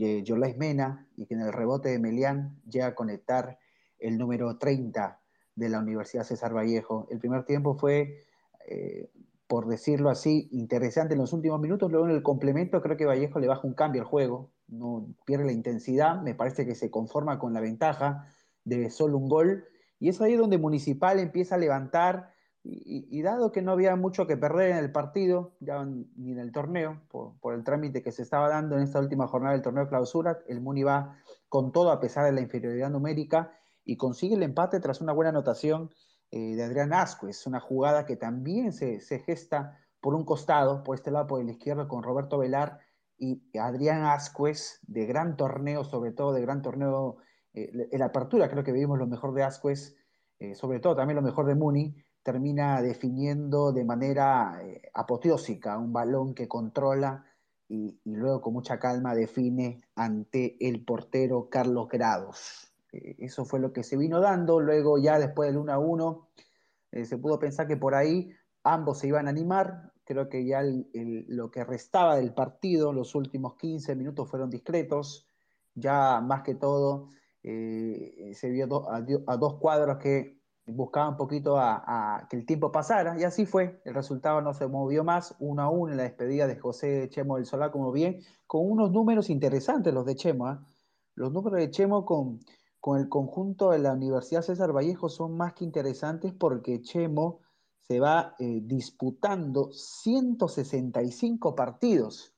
Mena y que en el rebote de Melián llega a conectar el número 30 de la Universidad César Vallejo. El primer tiempo fue, eh, por decirlo así, interesante en los últimos minutos. Luego en el complemento creo que Vallejo le baja un cambio al juego, no pierde la intensidad, me parece que se conforma con la ventaja de solo un gol. Y es ahí donde Municipal empieza a levantar y, dado que no había mucho que perder en el partido, ya ni en el torneo, por, el trámite que se estaba dando en esta última jornada del torneo de clausura, el Muni va con todo a pesar de la inferioridad numérica y consigue el empate tras una buena anotación eh, de Adrián Ascuez, una jugada que también se, gesta por un costado, por este lado por el izquierdo con Roberto Velar y Adrián Ascuez, de gran torneo, sobre todo de gran torneo, eh, en la apertura creo que vimos lo mejor de Ascuez, eh, sobre todo también lo mejor de Muni, termina definiendo de manera eh, apoteósica un balón que controla y, luego con mucha calma define ante el portero Carlos Grados. Eh, eso fue lo que se vino dando, luego ya después del 1 a 1 eh, se pudo pensar que por ahí ambos se iban a animar, creo que ya lo que restaba del partido, los últimos 15 minutos fueron discretos, ya más que todo se vio a dos cuadros que buscaba un poquito a, que el tiempo pasara, y así fue. El resultado no se movió más, uno a uno en la despedida de José Chemo del Solar, como bien, con unos números interesantes los de Chemo. ¿ah? Los números de Chemo con, con el conjunto de la Universidad César Vallejo son más que interesantes porque Chemo se va eh, disputando 165 partidos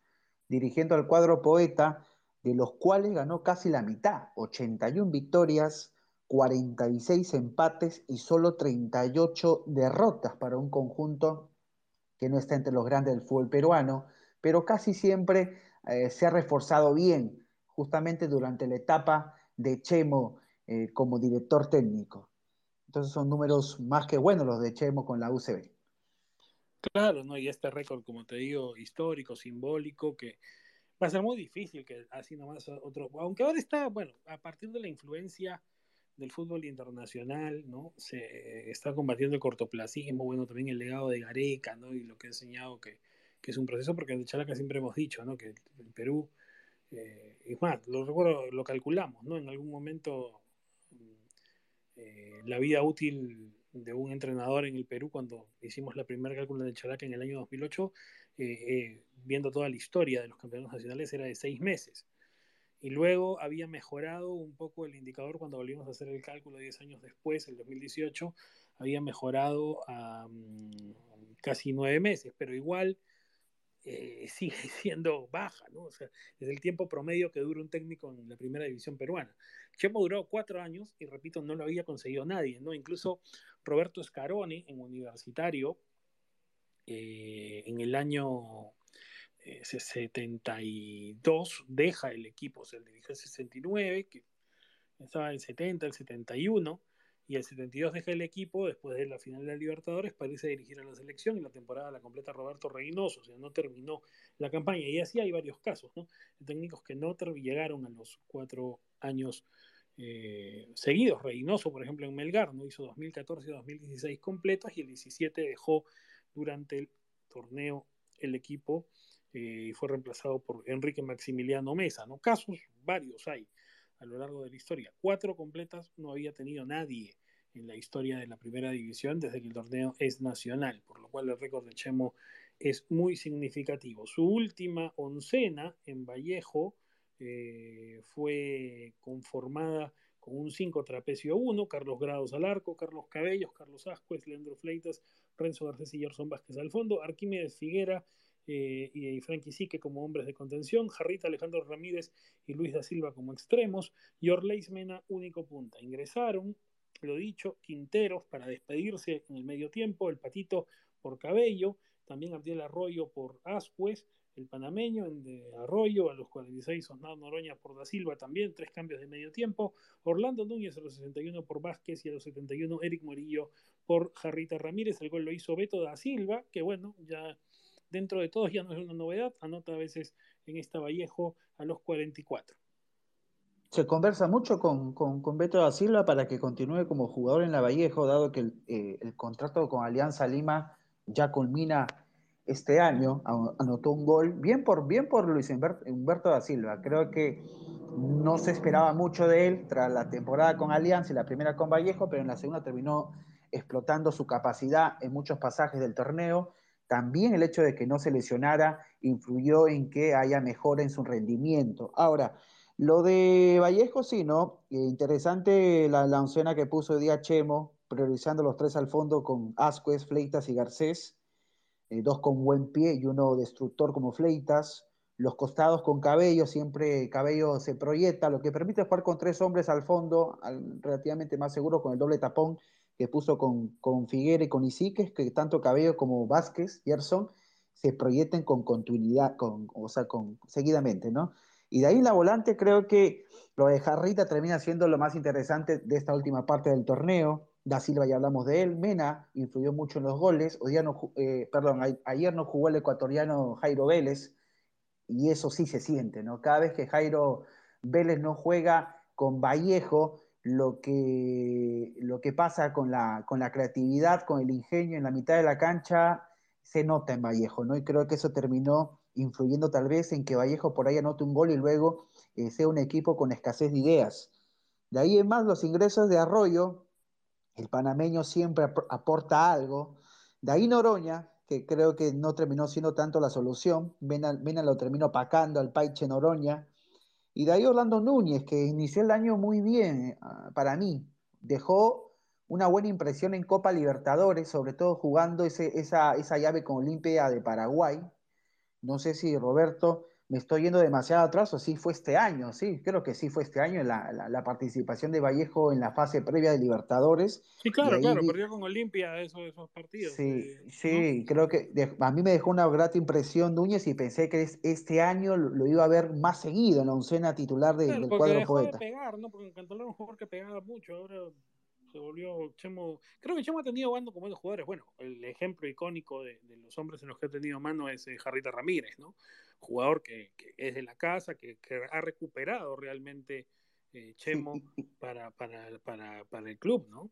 dirigiendo al cuadro poeta, de los cuales ganó casi la mitad, 81 victorias, 46 empates y solo 38 derrotas para un conjunto que no está entre los grandes del fútbol peruano, pero casi siempre eh, se ha reforzado bien, justamente durante la etapa de Chemo eh, como director técnico. Entonces son números más que buenos los de Chemo con la UCB. Claro, ¿no? Y este récord, como te digo, histórico, simbólico, que va a ser muy difícil que así nomás otro, aunque ahora está, bueno, a partir de la influencia del fútbol internacional, ¿no? Se está combatiendo el cortoplacismo, bueno, también el legado de Gareca, ¿no? Y lo que ha enseñado que, que es un proceso, porque en Chalaca siempre hemos dicho, ¿no? Que el Perú, eh, es más, lo recuerdo, lo calculamos, ¿no? En algún momento eh, la vida útil de un entrenador en el Perú cuando hicimos la primera cálculo de Chalaca en el año 2008, eh, eh, viendo toda la historia de los campeonatos nacionales, era de seis meses. Y luego había mejorado un poco el indicador cuando volvimos a hacer el cálculo 10 años después, el 2018, había mejorado a mm, casi nueve meses, pero igual eh, sigue siendo baja, ¿no? O sea, es el tiempo promedio que dura un técnico en la primera división peruana. Chemo duró cuatro años y repito, no lo había conseguido nadie, ¿no? Incluso Roberto Scaroni en universitario, eh, en el año 72, eh, deja el equipo, se dirigió el 69, que estaba el 70, el 71 y el 72 deja el equipo después de la final de la Libertadores para irse a dirigir a la selección y la temporada la completa Roberto Reynoso, o sea, no terminó la campaña. Y así hay varios casos, ¿no? De técnicos que no llegaron a los cuatro años eh, seguidos. Reynoso, por ejemplo, en Melgar, no hizo 2014 y 2016 completos y el 17 dejó durante el torneo el equipo y fue reemplazado por Enrique Maximiliano Mesa, ¿no? Casos varios hay a lo largo de la historia. Cuatro completas no había tenido nadie en la historia de la primera división desde que el torneo es nacional, por lo cual el récord de Chemo es muy significativo. Su última oncena en Vallejo eh, fue conformada con un 5 trapecio 1, Carlos Grados al arco, Carlos Cabellos, Carlos Ascuez, Leandro Fleitas, Renzo Garcés y Gerson Vázquez al fondo, Arquímedes Figuera, eh, y Frankie Sique como hombres de contención, Jarrita Alejandro Ramírez y Luis da Silva como extremos, y Orleis Mena único punta. Ingresaron, lo dicho, Quinteros para despedirse en el medio tiempo, el Patito por Cabello, también Abdiel Arroyo por Ascuez, el panameño en de Arroyo a los 46, Osnado Noroña por Da Silva también, tres cambios de medio tiempo, Orlando Núñez a los 61 por Vázquez y a los 71 Eric Morillo por Jarrita Ramírez, el gol lo hizo Beto Da Silva, que bueno, ya dentro de todos ya no es una novedad, anota a veces en esta Vallejo a los 44. Se conversa mucho con, con, Beto da Silva para que continúe como jugador en la Vallejo, dado que el, eh, contrato con Alianza Lima ya culmina este año, anotó un gol, bien por, bien por Luis Humberto da Silva. Creo que no se esperaba mucho de él tras la temporada con Alianza y la primera con Vallejo, pero en la segunda terminó explotando su capacidad en muchos pasajes del torneo también el hecho de que no se lesionara influyó en que haya mejora en su rendimiento. Ahora, lo de Vallejo sí, ¿no? Eh, interesante la, oncena que puso día Chemo, priorizando los tres al fondo con Ascuez, Fleitas y Garcés, eh, dos con buen pie y uno destructor como Fleitas, los costados con Cabello, siempre Cabello se proyecta, lo que permite jugar con tres hombres al fondo, relativamente más seguro con el doble tapón, que puso con, con y con Isiques, que tanto Cabello como Vázquez, Gerson, se proyecten con continuidad, con, o sea, con, seguidamente, ¿no? Y de ahí la volante creo que lo de Jarrita termina siendo lo más interesante de esta última parte del torneo. Da Silva ya hablamos de él, Mena influyó mucho en los goles, Hoy no, eh, perdón, ayer no jugó el ecuatoriano Jairo Vélez, y eso sí se siente, ¿no? Cada vez que Jairo Vélez no juega con Vallejo, lo que, lo que pasa con la, con la creatividad, con el ingenio en la mitad de la cancha, se nota en Vallejo, ¿no? Y creo que eso terminó influyendo tal vez en que Vallejo por ahí anote un gol y luego eh, sea un equipo con escasez de ideas. De ahí en más los ingresos de Arroyo, el panameño siempre aporta algo. De ahí Noroña, que creo que no terminó siendo tanto la solución, Mena, Mena lo terminó pacando al Paiche Noroña, y de ahí Orlando Núñez, que inició el año muy bien eh, para mí. Dejó una buena impresión en Copa Libertadores, sobre todo jugando ese, esa, esa llave con Olimpia de Paraguay. No sé si Roberto me estoy yendo demasiado atrás o sí fue este año, sí, creo que sí fue este año la, la, participación de Vallejo en la fase previa de Libertadores. Sí, claro, claro, perdió con Olimpia esos, esos partidos. Sí, sí, creo que a mí me dejó una grata impresión Núñez y pensé que este año lo, iba a ver más seguido en la oncena titular del cuadro dejó poeta. De pegar, ¿no? Porque en Cantolán un jugador que pegaba mucho, ahora Se volvió Chemo. Creo que Chemo ha tenido bando con buenos jugadores. Bueno, el ejemplo icónico de, de, los hombres en los que ha tenido mano es eh, Jarrita Ramírez, ¿no? Jugador que, que, es de la casa, que, que ha recuperado realmente eh, Chemo para, para, para, para el club, ¿no?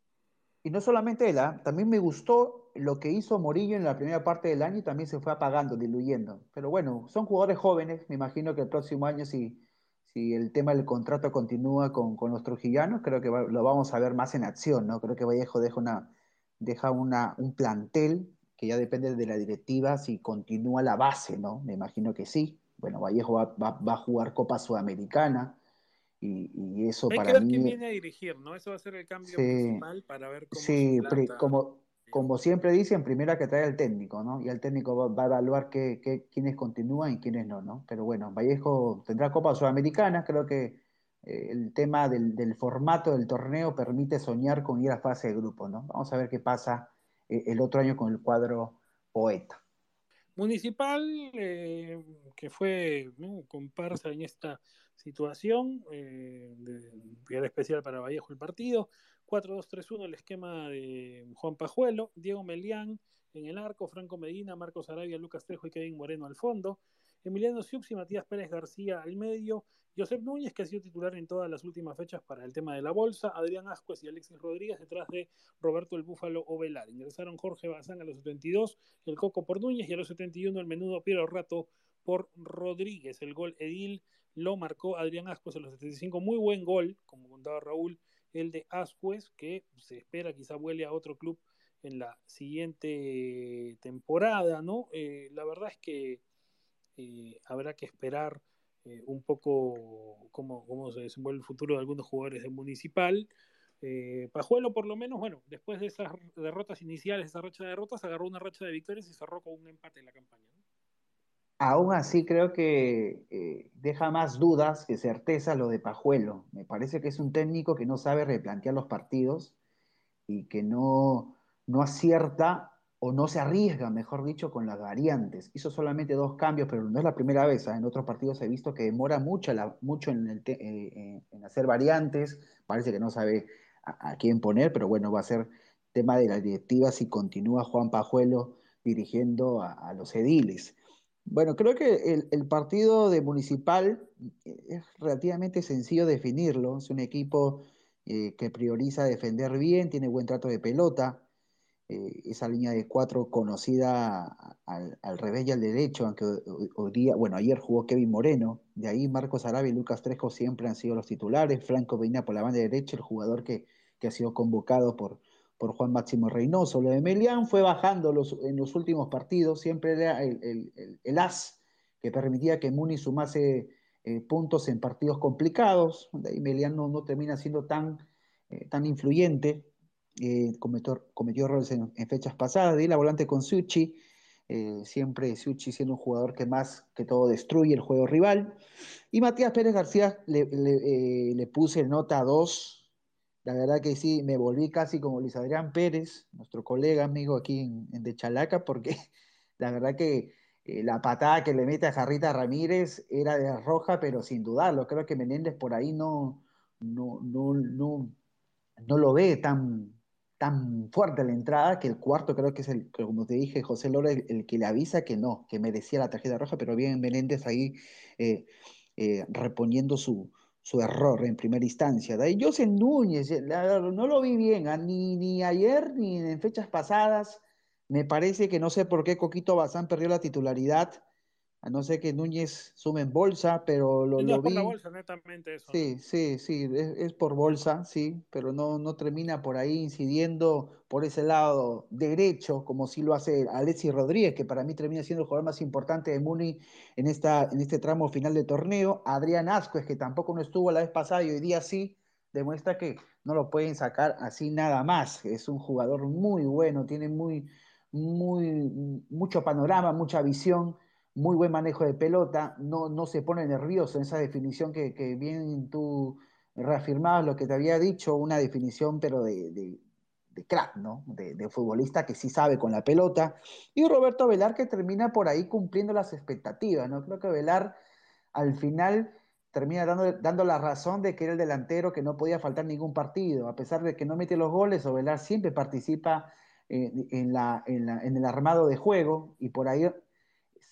Y no solamente él, ¿eh? también me gustó lo que hizo Morillo en la primera parte del año y también se fue apagando, diluyendo. Pero bueno, son jugadores jóvenes, me imagino que el próximo año si, si el tema del contrato continúa con, con los trujillanos, creo que va, lo vamos a ver más en acción, ¿no? Creo que Vallejo deja, una, deja una, un plantel que ya depende de la directiva si continúa la base, ¿no? Me imagino que sí. Bueno, Vallejo va, va, va a jugar Copa Sudamericana y, y eso Hay para que ver mí... quién viene a dirigir, ¿no? Eso va a ser el cambio Sí. principal para ver cómo Sí, se como, como siempre dicen, primero que trae el técnico, ¿no? Y el técnico va, va a evaluar qué, qué- quiénes continúan y quiénes no, ¿no? Pero bueno, Vallejo tendrá Copa Sudamericana, creo que eh, el tema del, del formato del torneo permite soñar con ir a fase de grupo, ¿no? Vamos a ver qué pasa el otro año con el cuadro poeta. Municipal, eh, que fue comparsa en esta situación, eh, especial para Vallejo el partido. 4-2-3-1 el esquema de Juan Pajuelo, Diego Melián en el arco, Franco Medina, Marcos Arabia, Lucas Trejo y Kevin Moreno al fondo. Emiliano Siux y Matías Pérez García al medio, Josep Núñez, que ha sido titular en todas las últimas fechas para el tema de la bolsa, Adrián Ascuez y Alexis Rodríguez detrás de Roberto el Búfalo Ovelar. Ingresaron Jorge Bazán a los 72, el Coco por Núñez y a los 71 el menudo Piero Rato por Rodríguez. El gol Edil lo marcó Adrián Ascuez a los 75, muy buen gol, como contaba Raúl, el de Ascuez, que se espera quizá vuele a otro club en la siguiente temporada, ¿no? Eh, la verdad es que eh, habrá que esperar eh, un poco cómo, cómo, se desenvuelve el futuro de algunos jugadores de Municipal. Eh, Pajuelo, por lo menos, bueno, después de esas derrotas iniciales, esa racha de derrotas, agarró una racha de victorias y cerró con un empate en la campaña. Aún así creo que deja más dudas que certeza lo de Pajuelo. Me parece que es un técnico que no sabe replantear los partidos y que no, no acierta o no se arriesga, mejor dicho, con las variantes. Hizo solamente dos cambios, pero no es la primera vez. ¿eh? En otros partidos he visto que demora mucho, mucho te, eh, en, hacer variantes. Parece que no sabe a, quién poner, pero bueno, va a ser tema de la directiva si continúa Juan Pajuelo dirigiendo a, los ediles. Bueno, creo que el, partido de Municipal es relativamente sencillo definirlo. Es un equipo eh, que prioriza defender bien, tiene buen trato de pelota. Eh, esa línea de cuatro conocida al, al, revés y al derecho, aunque hoy día, bueno, ayer jugó Kevin Moreno, de ahí Marcos Arabia y Lucas Trejo siempre han sido los titulares. Franco Peña por la banda derecha, el jugador que, que ha sido convocado por, por Juan Máximo Reynoso. Lo de Melián fue bajando los, en los últimos partidos, siempre era el, el, el, as que permitía que Muni sumase eh, puntos en partidos complicados. De ahí Melián no, no termina siendo tan, eh, tan influyente. Eh, cometió, cometió, errores en, fechas pasadas. Ahí la volante con Suchi. siempre Suchi siendo un jugador que más que todo destruye el juego rival. Y Matías Pérez García le, le, le puse nota 2 la verdad que sí, me volví casi como Luis Adrián Pérez, nuestro colega amigo aquí en, en de Chalaca, porque la verdad que eh, la patada que le mete a Jarrita Ramírez era de roja, pero sin dudarlo. Creo que Menéndez por ahí no, no, no, no, no lo ve tan, tan fuerte la entrada, que el cuarto creo que es el, como te dije, José Lora, el, que le avisa que no, que merecía la tarjeta roja, pero bien Menéndez ahí eh, eh, reponiendo su, su error en primera instancia. De ahí José Núñez, no lo vi bien, ¿eh? ni, ni ayer ni en fechas pasadas. Me parece que no sé por qué Coquito Bazán perdió la titularidad, a no ser que Núñez sume en bolsa, pero lo, no lo es por vi. la bolsa, netamente eso. Sí, ¿no? sí, sí, es, es, por bolsa, sí, pero no, no termina por ahí incidiendo por ese lado derecho, como sí lo hace Alexis Rodríguez, que para mí termina siendo el jugador más importante de Muni en, esta, en este tramo final de torneo. Adrián Ascuez, que tampoco no estuvo la vez pasada y hoy día sí, demuestra que no lo pueden sacar así nada más. Es un jugador muy bueno, tiene muy, muy, mucho panorama, mucha visión muy buen manejo de pelota, no, no se pone nervioso en esa definición que, que bien tú reafirmabas lo que te había dicho, una definición pero de, de, de crack, ¿no? De, futbolista que sí sabe con la pelota. Y Roberto Velar que termina por ahí cumpliendo las expectativas, ¿no? Creo que Velar al final termina dando, dando, la razón de que era el delantero que no podía faltar ningún partido, a pesar de que no mete los goles, Ovelar siempre participa en, en, la, en, la, en el armado de juego y por ahí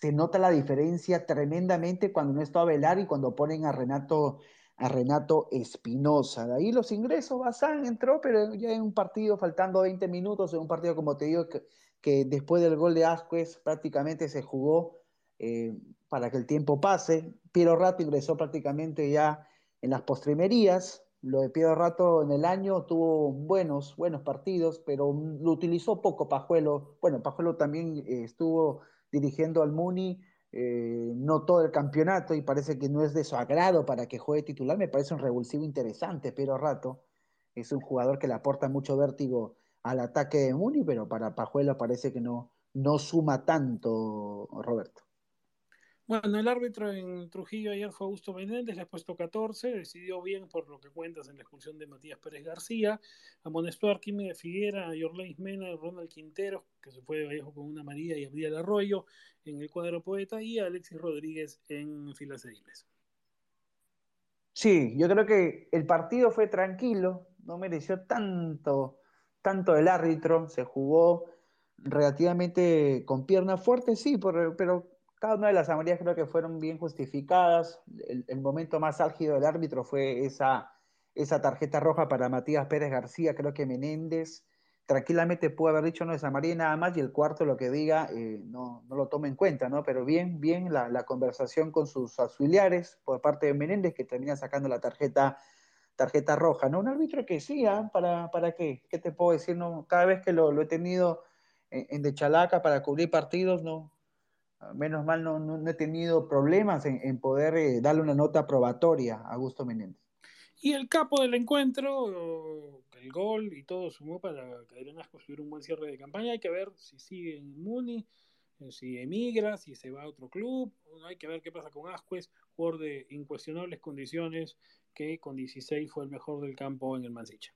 se nota la diferencia tremendamente cuando no está Ovelar y cuando ponen a Renato a Renato Espinosa. De ahí los ingresos, Bazán entró, pero ya en un partido, faltando 20 minutos, en un partido, como te digo, que, que después del gol de Asquez prácticamente se jugó eh, para que el tiempo pase. Piero Rato ingresó prácticamente ya en las postrimerías. Lo de Piero Rato en el año tuvo buenos, buenos partidos, pero lo utilizó poco Pajuelo. Bueno, Pajuelo también eh, estuvo dirigiendo al Muni eh, no todo el campeonato y parece que no es de su agrado para que juegue titular. Me parece un revulsivo interesante, pero rato es un jugador que le aporta mucho vértigo al ataque de Muni, pero para Pajuelo parece que no, no suma tanto, Roberto. Bueno, el árbitro en Trujillo ayer fue Augusto Menéndez, le ha puesto 14, decidió bien por lo que cuentas en la expulsión de Matías Pérez García, amonestó a Arquímedes de Figuera, a Yorlais Mena, a Ronald Quintero, que se fue de Vallejo con una María y abría el arroyo en el cuadro poeta, y a Alexis Rodríguez en filas ediles. Sí, yo creo que el partido fue tranquilo, no mereció tanto, tanto el árbitro, se jugó relativamente con piernas fuertes, sí, pero cada una de las amarillas creo que fueron bien justificadas. El, momento más álgido del árbitro fue esa, esa tarjeta roja para Matías Pérez García. Creo que Menéndez tranquilamente pudo haber dicho no es amarilla nada más y el cuarto lo que diga eh, no, no, lo tome en cuenta, ¿no? Pero bien, bien la, conversación con sus auxiliares por parte de Menéndez que termina sacando la tarjeta tarjeta roja, ¿no? Un árbitro que sí, ¿eh? ¿Para, ¿para qué? ¿Qué te puedo decir? No, cada vez que lo, lo he tenido en, en, De Chalaca para cubrir partidos, no, menos mal no, no, no he tenido problemas en, en poder eh, darle una nota probatoria a Augusto Menéndez. Y el capo del encuentro, el gol y todo sumó para que Adrián Asco tuviera un buen cierre de campaña. Hay que ver si sigue en Muni, eh, si emigra, si se va a otro club. Hay que ver qué pasa con Ascuez, jugador de incuestionables condiciones, que con 16 fue el mejor del campo en el Mansicha.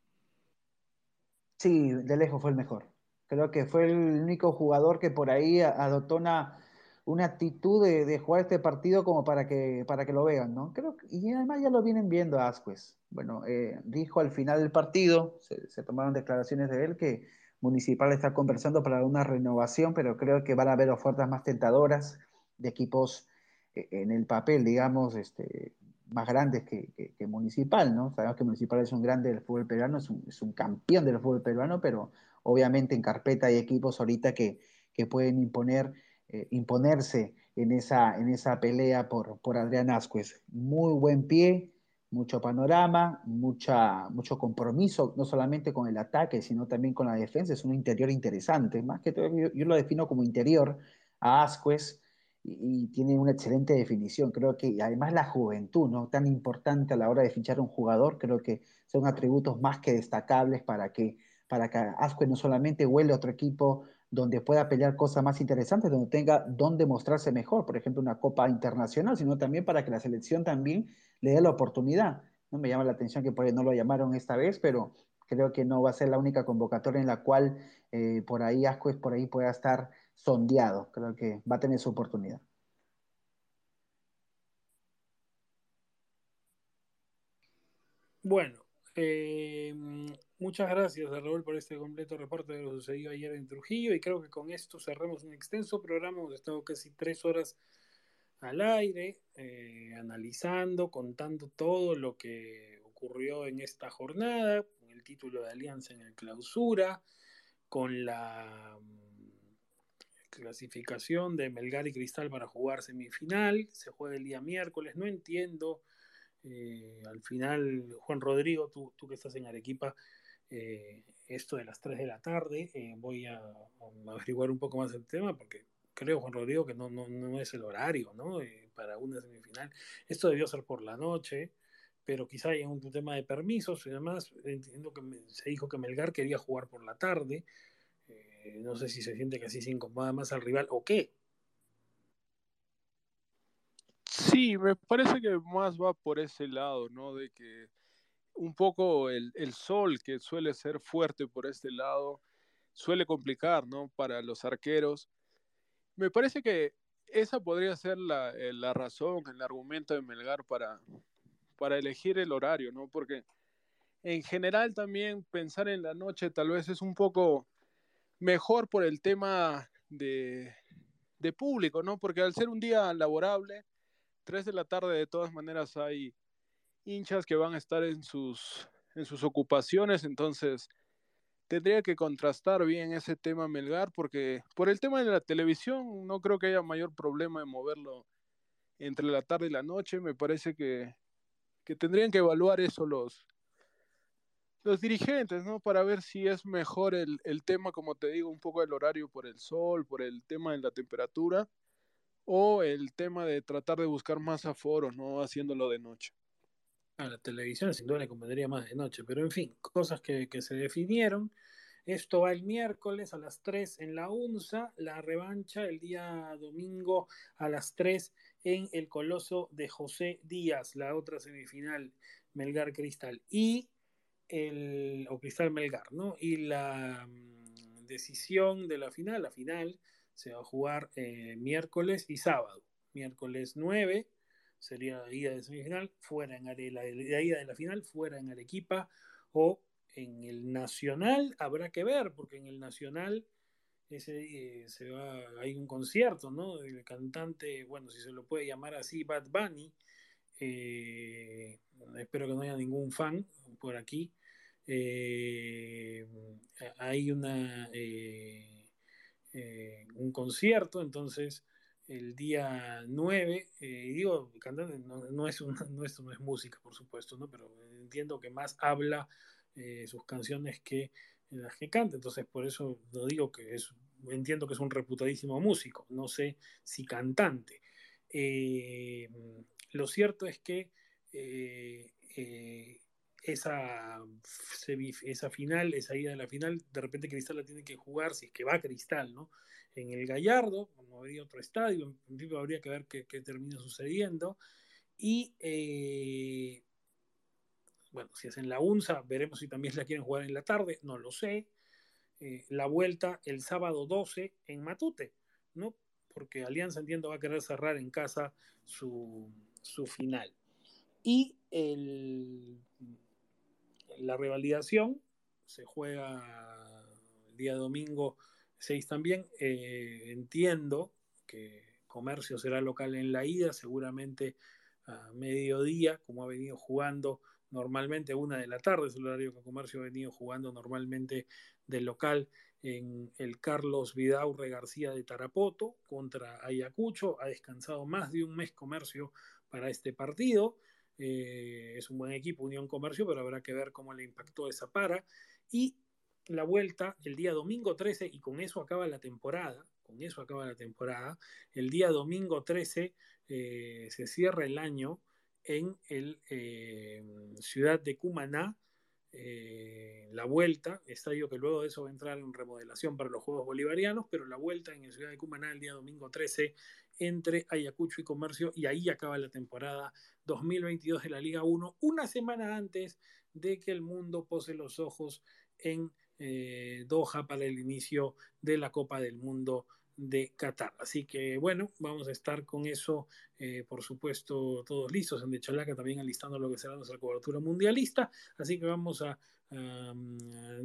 Sí, de lejos fue el mejor. Creo que fue el único jugador que por ahí adoptó una una actitud de, de, jugar este partido como para que, para que lo vean, ¿no? Creo que, y además ya lo vienen viendo Asquez. Bueno, eh, dijo al final del partido, se, se, tomaron declaraciones de él, que Municipal está conversando para una renovación, pero creo que van a haber ofertas más tentadoras de equipos eh, en el papel, digamos, este, más grandes que, que, que, Municipal, ¿no? Sabemos que Municipal es un grande del fútbol peruano, es un, es un campeón del fútbol peruano, pero obviamente en carpeta hay equipos ahorita que, que pueden imponer eh, imponerse en esa, en esa pelea por, por Adrián Ascuez. Muy buen pie, mucho panorama, mucha, mucho compromiso, no solamente con el ataque, sino también con la defensa. Es un interior interesante, más que todo, yo, lo defino como interior a Ascuez y, y, tiene una excelente definición. Creo que además la juventud, ¿no? tan importante a la hora de fichar un jugador, creo que son atributos más que destacables para que, para que Ascuez no solamente huele a otro equipo donde pueda pelear cosas más interesantes, donde tenga donde mostrarse mejor, por ejemplo, una Copa Internacional, sino también para que la selección también le dé la oportunidad. ¿no? Me llama la atención que por ahí no lo llamaron esta vez, pero creo que no va a ser la única convocatoria en la cual eh, por ahí Ascuez por ahí pueda estar sondeado. Creo que va a tener su oportunidad. Bueno, eh, muchas gracias Raúl por este completo reporte de lo sucedido ayer en Trujillo y creo que con esto cerramos un extenso programa, hemos estado casi tres horas al aire, eh, analizando, contando todo lo que ocurrió en esta jornada, con el título de Alianza en el clausura, con la um, clasificación de Melgar y Cristal para jugar semifinal, se juega el día miércoles, no entiendo eh, al final, Juan Rodrigo, tú, tú, que estás en Arequipa, eh, esto de las 3 de la tarde, eh, voy a, averiguar un poco más el tema porque creo, Juan Rodrigo, que no, no, no es el horario ¿no? Eh, para una semifinal. Esto debió ser por la noche, pero quizá hay un tema de permisos y demás. Entiendo que se dijo que Melgar quería jugar por la tarde. Eh, no sé si se siente que así se incomoda más al rival o qué. Sí, me parece que más va por ese lado, ¿no? De que un poco el, el, sol, que suele ser fuerte por este lado, suele complicar, ¿no? Para los arqueros. Me parece que esa podría ser la, eh, la razón, el argumento de Melgar para, para elegir el horario, ¿no? Porque en general también pensar en la noche tal vez es un poco mejor por el tema de, de público, ¿no? Porque al ser un día laborable, 3 de la tarde de todas maneras hay hinchas que van a estar en sus, en sus ocupaciones, entonces tendría que contrastar bien ese tema Melgar, porque por el tema de la televisión no creo que haya mayor problema en moverlo entre la tarde y la noche, me parece que, que tendrían que evaluar eso los, los dirigentes, ¿no? Para ver si es mejor el, el, tema, como te digo, un poco el horario por el sol, por el tema de la temperatura, o el tema de tratar de buscar más aforos, ¿no? Haciéndolo de noche. A la televisión sin duda le convendría más de noche, pero en fin, cosas que, que se definieron. Esto va el miércoles a las 3 en la UNSA, la revancha el día domingo a las 3 en el Coloso de José Díaz, la otra semifinal Melgar Cristal y el o Cristal Melgar, ¿no? Y la um, decisión de la final, la final se va a jugar eh, miércoles y sábado. Miércoles 9 sería la ida de semifinal, fuera en Are, la, ida de la final, fuera en Arequipa o en el Nacional habrá que ver, porque en el Nacional ese, eh, se va, hay un concierto, ¿no? El cantante, bueno, si se lo puede llamar así, Bad Bunny. Eh, espero que no haya ningún fan por aquí. Eh, hay una eh, un concierto, entonces el día 9, y digo, cantante no, no, es una, no, es, no es música, por supuesto, ¿no? pero entiendo que más habla sus canciones que las que canta, entonces por eso no digo que es, entiendo que es un reputadísimo músico, no sé si cantante. lo cierto es que esa, esa final, esa ida de la final, de repente Cristal la tiene que jugar, si es que va a Cristal, ¿no? En el Gallardo, como habría otro estadio, en principio habría que ver qué, qué termina sucediendo. Y eh, bueno, si es en la UNSA, veremos si también la quieren jugar en la tarde, no lo sé. Eh, la vuelta el sábado 12 en Matute, ¿no? Porque Alianza entiendo va a querer cerrar en casa su, su final. Y el la revalidación se juega el día domingo 6 también. Eh, entiendo que Comercio será local en la ida, seguramente a mediodía, como ha venido jugando normalmente, una de la tarde es el horario que Comercio ha venido jugando normalmente del local en el Carlos Vidaurre García de Tarapoto contra Ayacucho. Ha descansado más de un mes Comercio para este partido. Eh, es un buen equipo, Unión Comercio, pero habrá que ver cómo le impactó esa para. Y la vuelta el día domingo 13, y con eso acaba la temporada, con eso acaba la temporada, el día domingo 13 eh, se cierra el año en el eh, ciudad de Cumaná, eh, la vuelta, estadio que luego de eso va a entrar en remodelación para los Juegos Bolivarianos, pero la vuelta en el ciudad de Cumaná el día domingo 13 entre Ayacucho y Comercio y ahí acaba la temporada 2022 de la Liga 1, una semana antes de que el mundo pose los ojos en eh, Doha para el inicio de la Copa del Mundo de Qatar. Así que bueno, vamos a estar con eso, eh, por supuesto, todos listos en De Chalaca, también alistando lo que será nuestra cobertura mundialista. Así que vamos a,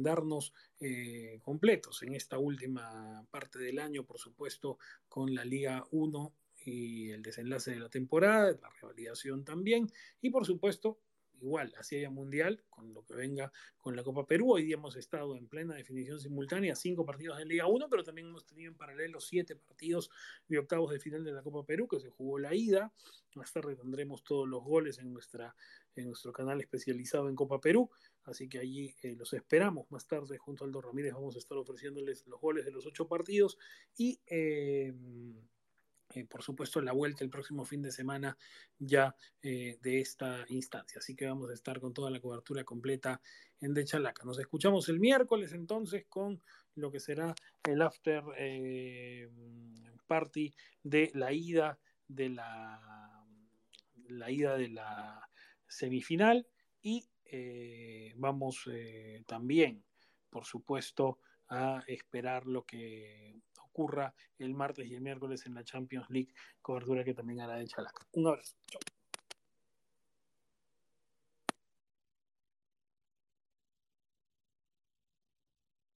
darnos eh, completos en esta última parte del año, por supuesto, con la Liga 1 y el desenlace de la temporada, la revalidación también, y por supuesto igual, así haya mundial, con lo que venga con la Copa Perú. Hoy día hemos estado en plena definición simultánea, cinco partidos en Liga 1, pero también hemos tenido en paralelo siete partidos de octavos de final de la Copa Perú, que se jugó la ida. Más tarde tendremos todos los goles en, nuestra, en nuestro canal especializado en Copa Perú, así que allí eh, los esperamos. Más tarde, junto a Aldo Ramírez, vamos a estar ofreciéndoles los goles de los ocho partidos y. Eh, eh, por supuesto, la vuelta el próximo fin de semana ya eh, de esta instancia. Así que vamos a estar con toda la cobertura completa en De Chalaca. Nos escuchamos el miércoles entonces con lo que será el after eh, party de la ida de la, la ida de la semifinal y vamos también, por supuesto, a esperar lo que ocurra el martes y el miércoles en la Champions League, cobertura que también hará de Chalaca. Un abrazo.